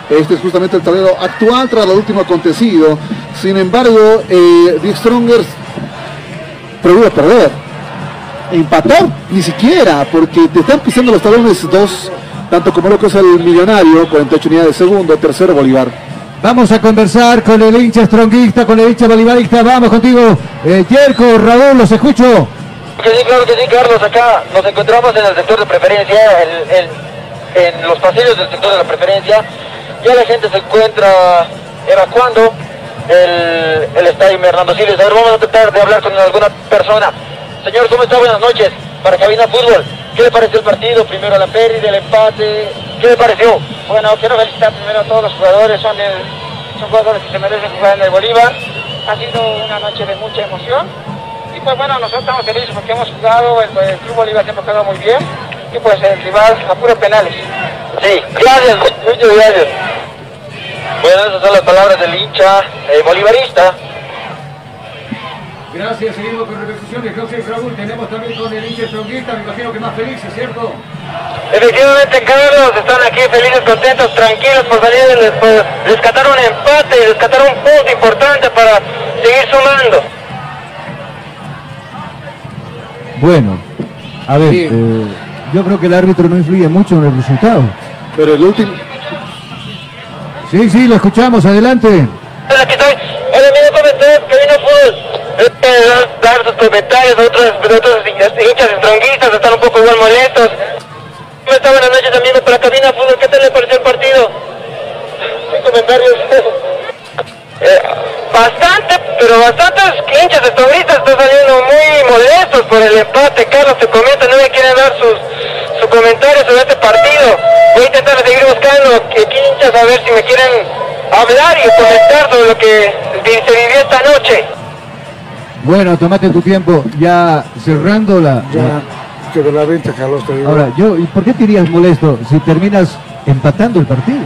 Este es justamente el tablero actual tras lo último acontecido. Sin embargo, eh, Die Strongers prohíbe perder. Empatar ni siquiera, porque te están pisando los talones dos, tanto como lo que es el millonario, 48 unidades segundo, tercero Bolívar. Vamos a conversar con el hincha stronguista, con el hincha bolivarista. Vamos contigo, eh, Yerko, Raúl, los escucho. Que sí, claro que sí, Carlos. Acá nos encontramos en el sector de preferencia, el- el- en los pasillos del sector de la preferencia. Ya la gente se encuentra evacuando el, el estadio Hernando Siles. A ver, vamos a tratar de hablar con alguna persona. Señor, ¿cómo está? Buenas noches. Para Cabina Fútbol, ¿qué le pareció el partido? Primero la pérdida, el empate. ¿Qué le pareció? Bueno, quiero felicitar primero a todos los jugadores, son, el- son jugadores que se merecen jugar en el Bolívar. Ha sido una noche de mucha emoción. Y pues bueno, nosotros estamos felices porque hemos jugado, el, el Club Bolívar siempre ha jugado muy bien. Y pues el rival a puros penales. Sí, gracias, muchas gracias. Bueno, esas son las palabras del hincha eh, bolivarista. Gracias, seguimos con repercusiones. José Raúl, tenemos también con el hincha estronguista, me imagino que más felices, ¿cierto? Efectivamente, Carlos, están aquí felices, contentos, tranquilos por salir, de- por rescatar un empate, rescatar un punto importante para seguir sumando. Bueno, a ver, eh, yo creo que el árbitro no influye mucho en el resultado. Pero el último. Sí, sí, lo escuchamos, adelante. Hola, aquí estoy. Hola, amigo, ¿cómo estás? Vino fútbol. Este, dar, dar sus comentarios a otros, a otros hinchas estronguistas, están un poco igual molestos. ¿Cómo está? Buenas noches, amigos, para Cabina Fútbol. ¿Qué tal le pareció el partido? Sin comentarios. Eh, bastante, pero bastantes hinchas estronguistas están saliendo muy molestos por el empate. Carlos, te comenta, no me quieren dar sus, su comentario sobre este partido. Voy a intentar seguir buscando que hinchas a ver si me quieren hablar y comentar sobre lo que se vivió esta noche. Bueno, tomate tu tiempo, ya cerrando la... Ya, que de la venta, Carlos, te digo. Ahora, yo, ¿y por qué te irías molesto si terminas empatando el partido?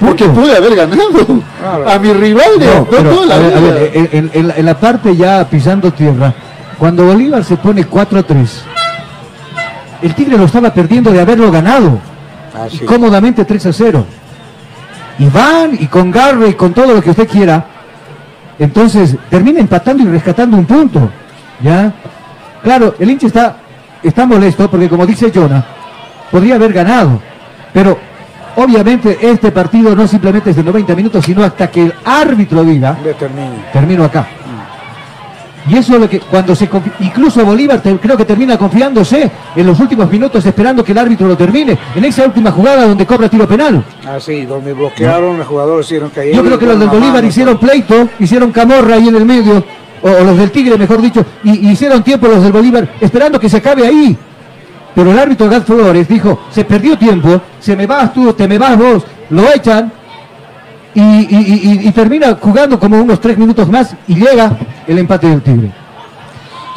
Porque, pude haber ganado. A mi rival de No, de pero, toda la a ver, a en, en- en la- parte ya pisando tierra, cuando Bolívar se pone 4-3, el Tigre lo estaba perdiendo de haberlo ganado. Ah, y cómodamente 3-0. Y van y con garra y con todo lo que usted quiera. Entonces termina empatando y rescatando un punto. ¿Ya? Claro, el hincha está, está molesto porque como dice Jonah, podría haber ganado. Pero obviamente este partido no simplemente es de 90 minutos, sino hasta que el árbitro diga, termino acá. Y eso es lo que cuando se incluso Bolívar te- creo que termina confiándose en los últimos minutos esperando que el árbitro lo termine, en esa última jugada donde cobra tiro penal. Ah, sí, donde bloquearon, los jugadores hicieron caer. Yo creo que los del Bolívar hicieron pleito, hicieron camorra ahí en el medio, o, o los del Tigre, mejor dicho, y, y hicieron tiempo los del Bolívar, esperando que se acabe ahí. Pero el árbitro Gad Flores dijo, se perdió tiempo, se me vas tú, te me vas vos, lo echan, y, termina jugando como unos tres minutos más, y llega el empate del Tigre.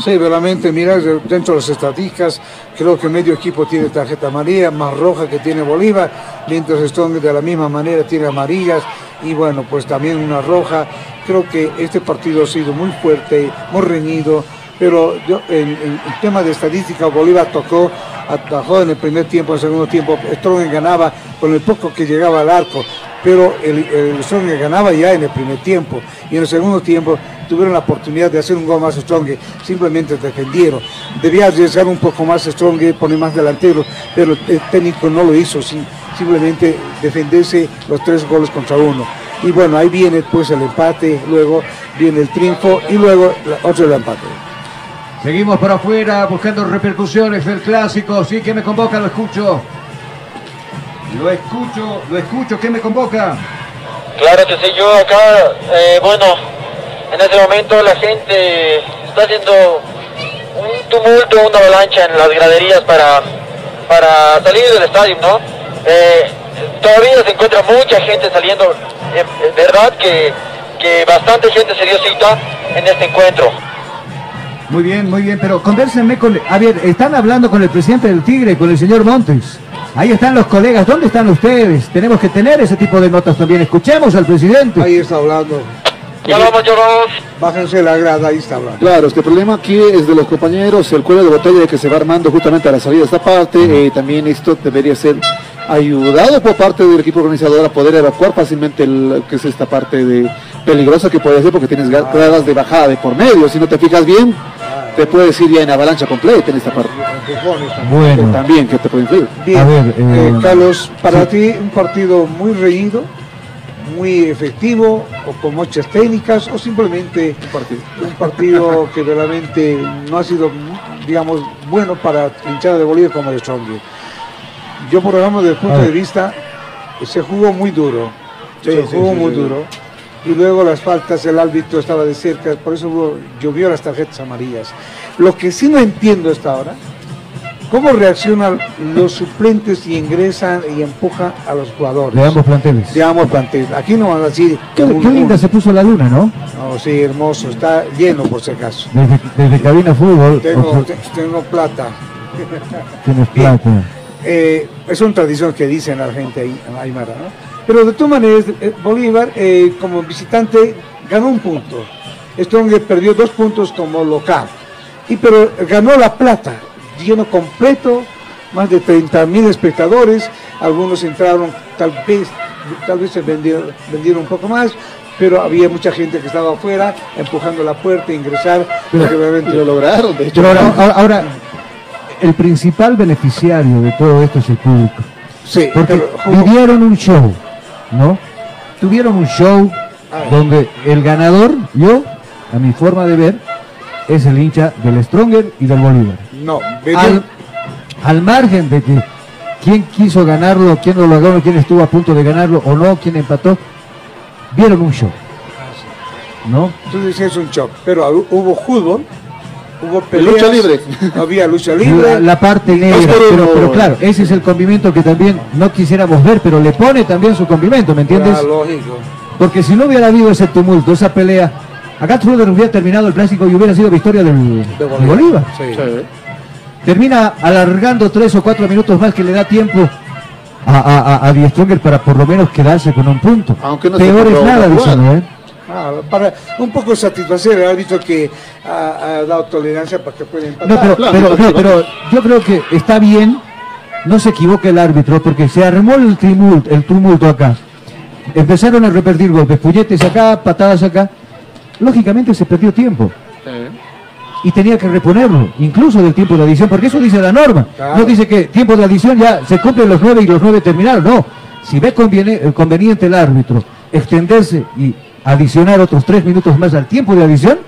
Sí, realmente, mira, de- dentro de las estadísticas, creo que medio equipo tiene tarjeta amarilla, más roja que tiene Bolívar, mientras Strong de la misma manera tiene amarillas y bueno, pues también una roja. Creo que este partido ha sido muy fuerte, muy reñido, pero en, en el tema de estadística, Bolívar tocó, atajó en el primer tiempo, en el segundo tiempo, Strong ganaba con el poco que llegaba al arco, pero el, el ganaba ya en el primer tiempo y en el segundo tiempo tuvieron la oportunidad de hacer un gol más Strong, simplemente defendieron. Debía arriesgar un poco más Strong, poner más delantero, pero el técnico no lo hizo, sim- simplemente defenderse los tres goles contra uno. Y bueno, ahí viene pues el empate, luego viene el triunfo y luego otro el empate. Seguimos por afuera buscando repercusiones del clásico. Sí, que me convoca, lo escucho. Lo escucho, lo escucho, ¿qué me convoca? Claro que sí, yo acá, eh, bueno, en este momento la gente está haciendo un tumulto, una avalancha en las graderías para, para salir del estadio, ¿no? Eh, todavía se encuentra mucha gente saliendo, eh, verdad que, que bastante gente se dio cita en este encuentro. Muy bien, muy bien, pero convérsenme con... A ver, están hablando con el presidente del Tigre, con el señor Montes. Ahí están los colegas, ¿dónde están ustedes? Tenemos que tener ese tipo de notas también. Escuchemos al presidente. Ahí está hablando. Ya vamos, ya vamos. Bájense la grada, ahí está hablando. Claro, este problema aquí es de los compañeros, el cuello de botella que se va armando justamente a la salida de esta parte. eh, también esto debería ser ayudado por parte del equipo organizador a poder evacuar fácilmente el, que es esta parte de peligrosa que puede ser porque tienes gra- gradas de bajada de por medio. Si no te fijas bien, te puedes ir ya en avalancha completa en esta parte. Bueno. También que te puede influir. Bien, A ver, eh, eh, Carlos, para ti un partido muy reñido, muy efectivo, o con muchas técnicas, o simplemente un partido, que realmente no ha sido, digamos, bueno para hinchada de Bolívar como el Strong. Yo, por ejemplo, desde el punto de vista, se jugó muy duro, Sí, se sí, jugó sí, muy sí. duro. Y luego las faltas, el árbitro estaba de cerca, por eso hubo- llovió las tarjetas amarillas. Lo que sí no entiendo hasta ahora, cómo reaccionan los suplentes y ingresan y empujan a los jugadores. De ambos planteles. De ambos planteles. Aquí no van a decir. Qué, un- qué linda se puso la luna, ¿no? No, sí, hermoso, está lleno por si acaso. Desde, desde cabina fútbol. Tengo, ojo, te- tengo plata. tienes plata. Eh, es una tradición que dicen la gente ahí, Aymara, ¿no? Pero de todas maneras, eh, Bolívar eh, como visitante ganó un punto. Stronger perdió dos puntos como local. Y pero ganó la plata, lleno completo, más de 30 mil espectadores. Algunos entraron, tal vez, tal vez se vendieron, vendieron un poco más, pero había mucha gente que estaba afuera empujando la puerta, ingresar. Pero- porque realmente- lo lograron, de hecho. Pero ahora, el principal beneficiario de todo esto es el público. Sí, Porque pero vivieron un show, ¿no? Tuvieron un show donde el ganador, yo, a mi forma de ver, es el hincha del Stronger y del Bolívar. No, Al, al margen de que quién quiso ganarlo, quién no lo ganó, quién estuvo a punto de ganarlo o no, quién empató, vieron un show. ¿No? Tú dices es un shock, pero hu- hubo fútbol, hubo peleas, lucha libre. había lucha libre. La, la parte negra, pero, claro, ese es el condimento que también no quisiéramos ver, pero le pone también su condimento, ¿me entiendes? Ah, lógico. Porque si no hubiera habido ese tumulto, esa pelea, acá Truder hubiera terminado el clásico y hubiera sido victoria del, De Bolívar. Sí. Termina alargando tres o cuatro minutos más que le da tiempo a, a, a, a Die Stronger para por lo menos quedarse con un punto. Aunque no se Peor es nada, dicen. ¿eh? Ah, para un poco satisfacer, el árbitro que ha, ha dado tolerancia para que pueda empatar. No, pero, pero, no, pero yo creo que está bien, no se equivoque el árbitro, porque se armó el tumulto, el tumulto acá. Empezaron a repetir golpes, puñetes acá, patadas acá. Lógicamente se perdió tiempo y tenía que reponerlo, incluso del tiempo de adición, porque eso dice la norma. Claro. No dice que tiempo de adición ya se cumplen los nueve y los nueve terminaron. No, si ve conviene- eh, conveniente el árbitro extenderse y adicionar otros tres minutos más al tiempo de adición,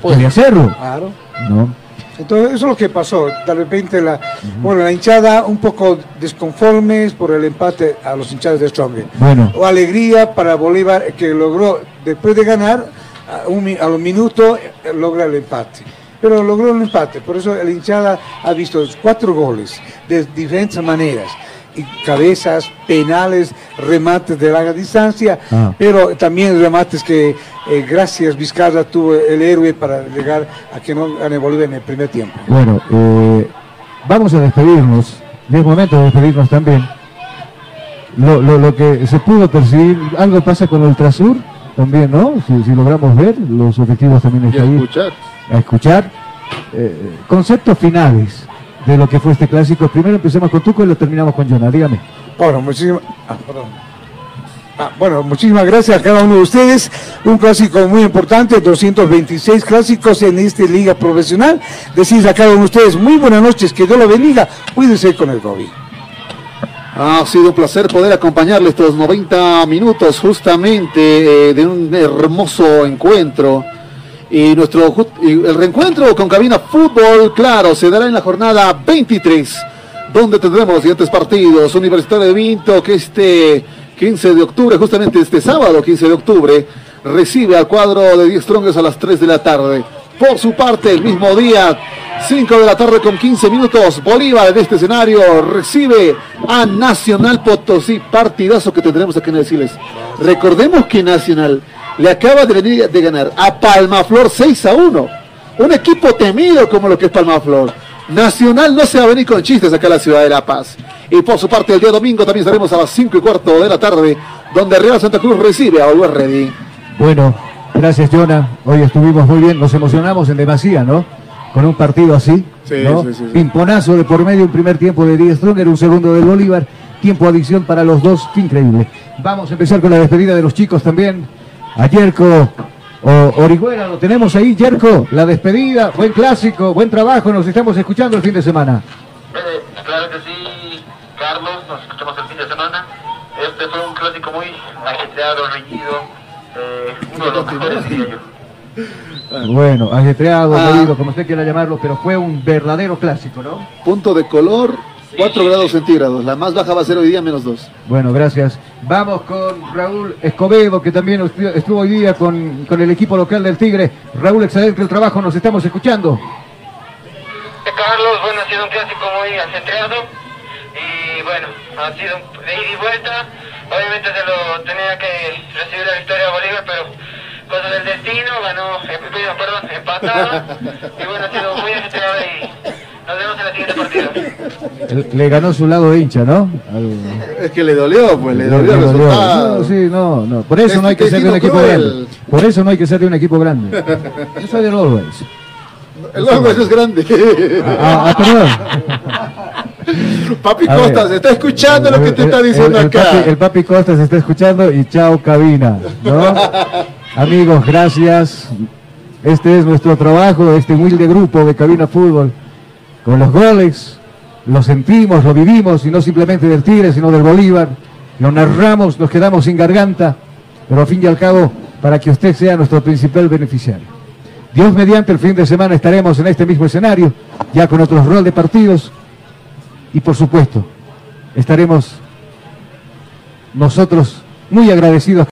puede hacerlo. Claro. ¿no? Entonces, eso es lo que pasó. De repente, la, bueno, la hinchada un poco desconformes por el empate a los hinchados de Stronger. Bueno. O alegría para Bolívar que logró, después de ganar, a, un mi- a los minutos eh, logra el empate. Pero logró el empate, por eso la hinchada ha visto cuatro goles de diferentes maneras. Y cabezas, penales, remates de larga distancia, Ah. pero también remates que eh, gracias Vizcarra tuvo el héroe para llegar a que no gane Bolívar en el primer tiempo. Bueno, eh, vamos a despedirnos. Es momento de despedirnos también. Lo, lo- lo que se pudo percibir, algo pasa con Ultrasur también, ¿no? Si, si logramos ver, los objetivos también Y están ahí. escuchar. A escuchar. Eh, conceptos finales de lo que fue este clásico. Primero empecemos con Tuco y lo terminamos con Jonah. Dígame. Bueno, muchísimas, ah, perdón. Ah, bueno, muchísimas gracias a cada uno de ustedes. Un clásico muy importante, 226 clásicos en esta liga profesional. Decís a cada uno de ustedes, muy buenas noches, que Dios lo bendiga. Cuídense con el COVID. Ha sido un placer poder acompañarles estos 90 minutos justamente eh, de un hermoso encuentro. Y nuestro el reencuentro con Cabina Fútbol, claro, se dará en la jornada 23, donde tendremos los siguientes partidos. Universitario de Vinto, que este 15 de octubre, justamente este sábado 15 de octubre, recibe al cuadro de 10 Strongers a las 3 de la tarde. Por su parte, el mismo día, 5 de la tarde con 15 minutos, Bolívar en este escenario recibe a Nacional Potosí, partidazo que tendremos aquí en el Siles. Recordemos que Nacional le acaba de venir de ganar a Palmaflor 6 a 1. Un equipo temido como lo que es Palmaflor. Nacional no se va a venir con chistes acá a la ciudad de La Paz. Y por su parte, el día domingo también estaremos a las 5 y cuarto de la tarde, donde Real Santa Cruz recibe a Oliver Ready. Bueno, gracias Jonah. Hoy estuvimos muy bien, nos emocionamos en demasía, ¿no? Con un partido así, Sí, ¿no? sí, sí, sí. Pimponazo de por medio, un primer tiempo de 10 Stronger, un segundo del Bolívar, tiempo adición para los dos, qué increíble. Vamos a empezar con la despedida de los chicos también. A Yerko o Orihuela, lo tenemos ahí, Yerko, la despedida, buen clásico, buen trabajo, nos estamos escuchando el fin de semana. Eh, claro que sí, Carlos, nos escuchamos el fin de semana. Este fue un clásico muy ajetreado, reñido, eh, uno de los mejores, diría yo. Bueno, ajetreado, Ah. como usted quiera llamarlo, pero fue un verdadero clásico, ¿no? Punto de color, 4 grados centígrados. La más baja va a ser hoy día menos 2. Bueno, gracias. Vamos con Raúl Escobedo, que también estu- estuvo hoy día con, con el equipo local del Tigre. Raúl, excelente el trabajo, nos estamos escuchando. Carlos, bueno, ha sido un clásico muy ajetreado y bueno, ha sido de ida y vuelta. Obviamente se lo tenía que recibir la victoria a Bolívar, pero cosas del destino, ganó, eh, perdón, empatado y bueno, ha sido muy ajetreado y nos vemos en el siguiente partido. El- Le ganó su lado hincha, ¿no? Al- Es que le dolió, pues, le dolió el Le dolió. resultado. No, sí, no, no. Por eso Es no hay que ser de un equipo cruel. grande. Por eso no hay que ser de un equipo grande. Yo soy del Always. El Always es grande. Ah, ah, perdón. Papi A ver. Costa, se está escuchando lo que te está El- diciendo el, acá. Papi, el papi Costa se está escuchando y chao cabina, ¿no? Amigos, gracias. Este es nuestro trabajo, este humilde grupo de Cabina Fútbol. Con los goles, lo sentimos, lo vivimos, y no simplemente del Tigre, sino del Bolívar. Lo narramos, nos quedamos sin garganta, pero al fin y al cabo, para que usted sea nuestro principal beneficiario. Dios mediante el fin de semana estaremos en este mismo escenario, ya con otros rol de partidos, y por supuesto, estaremos nosotros muy agradecidos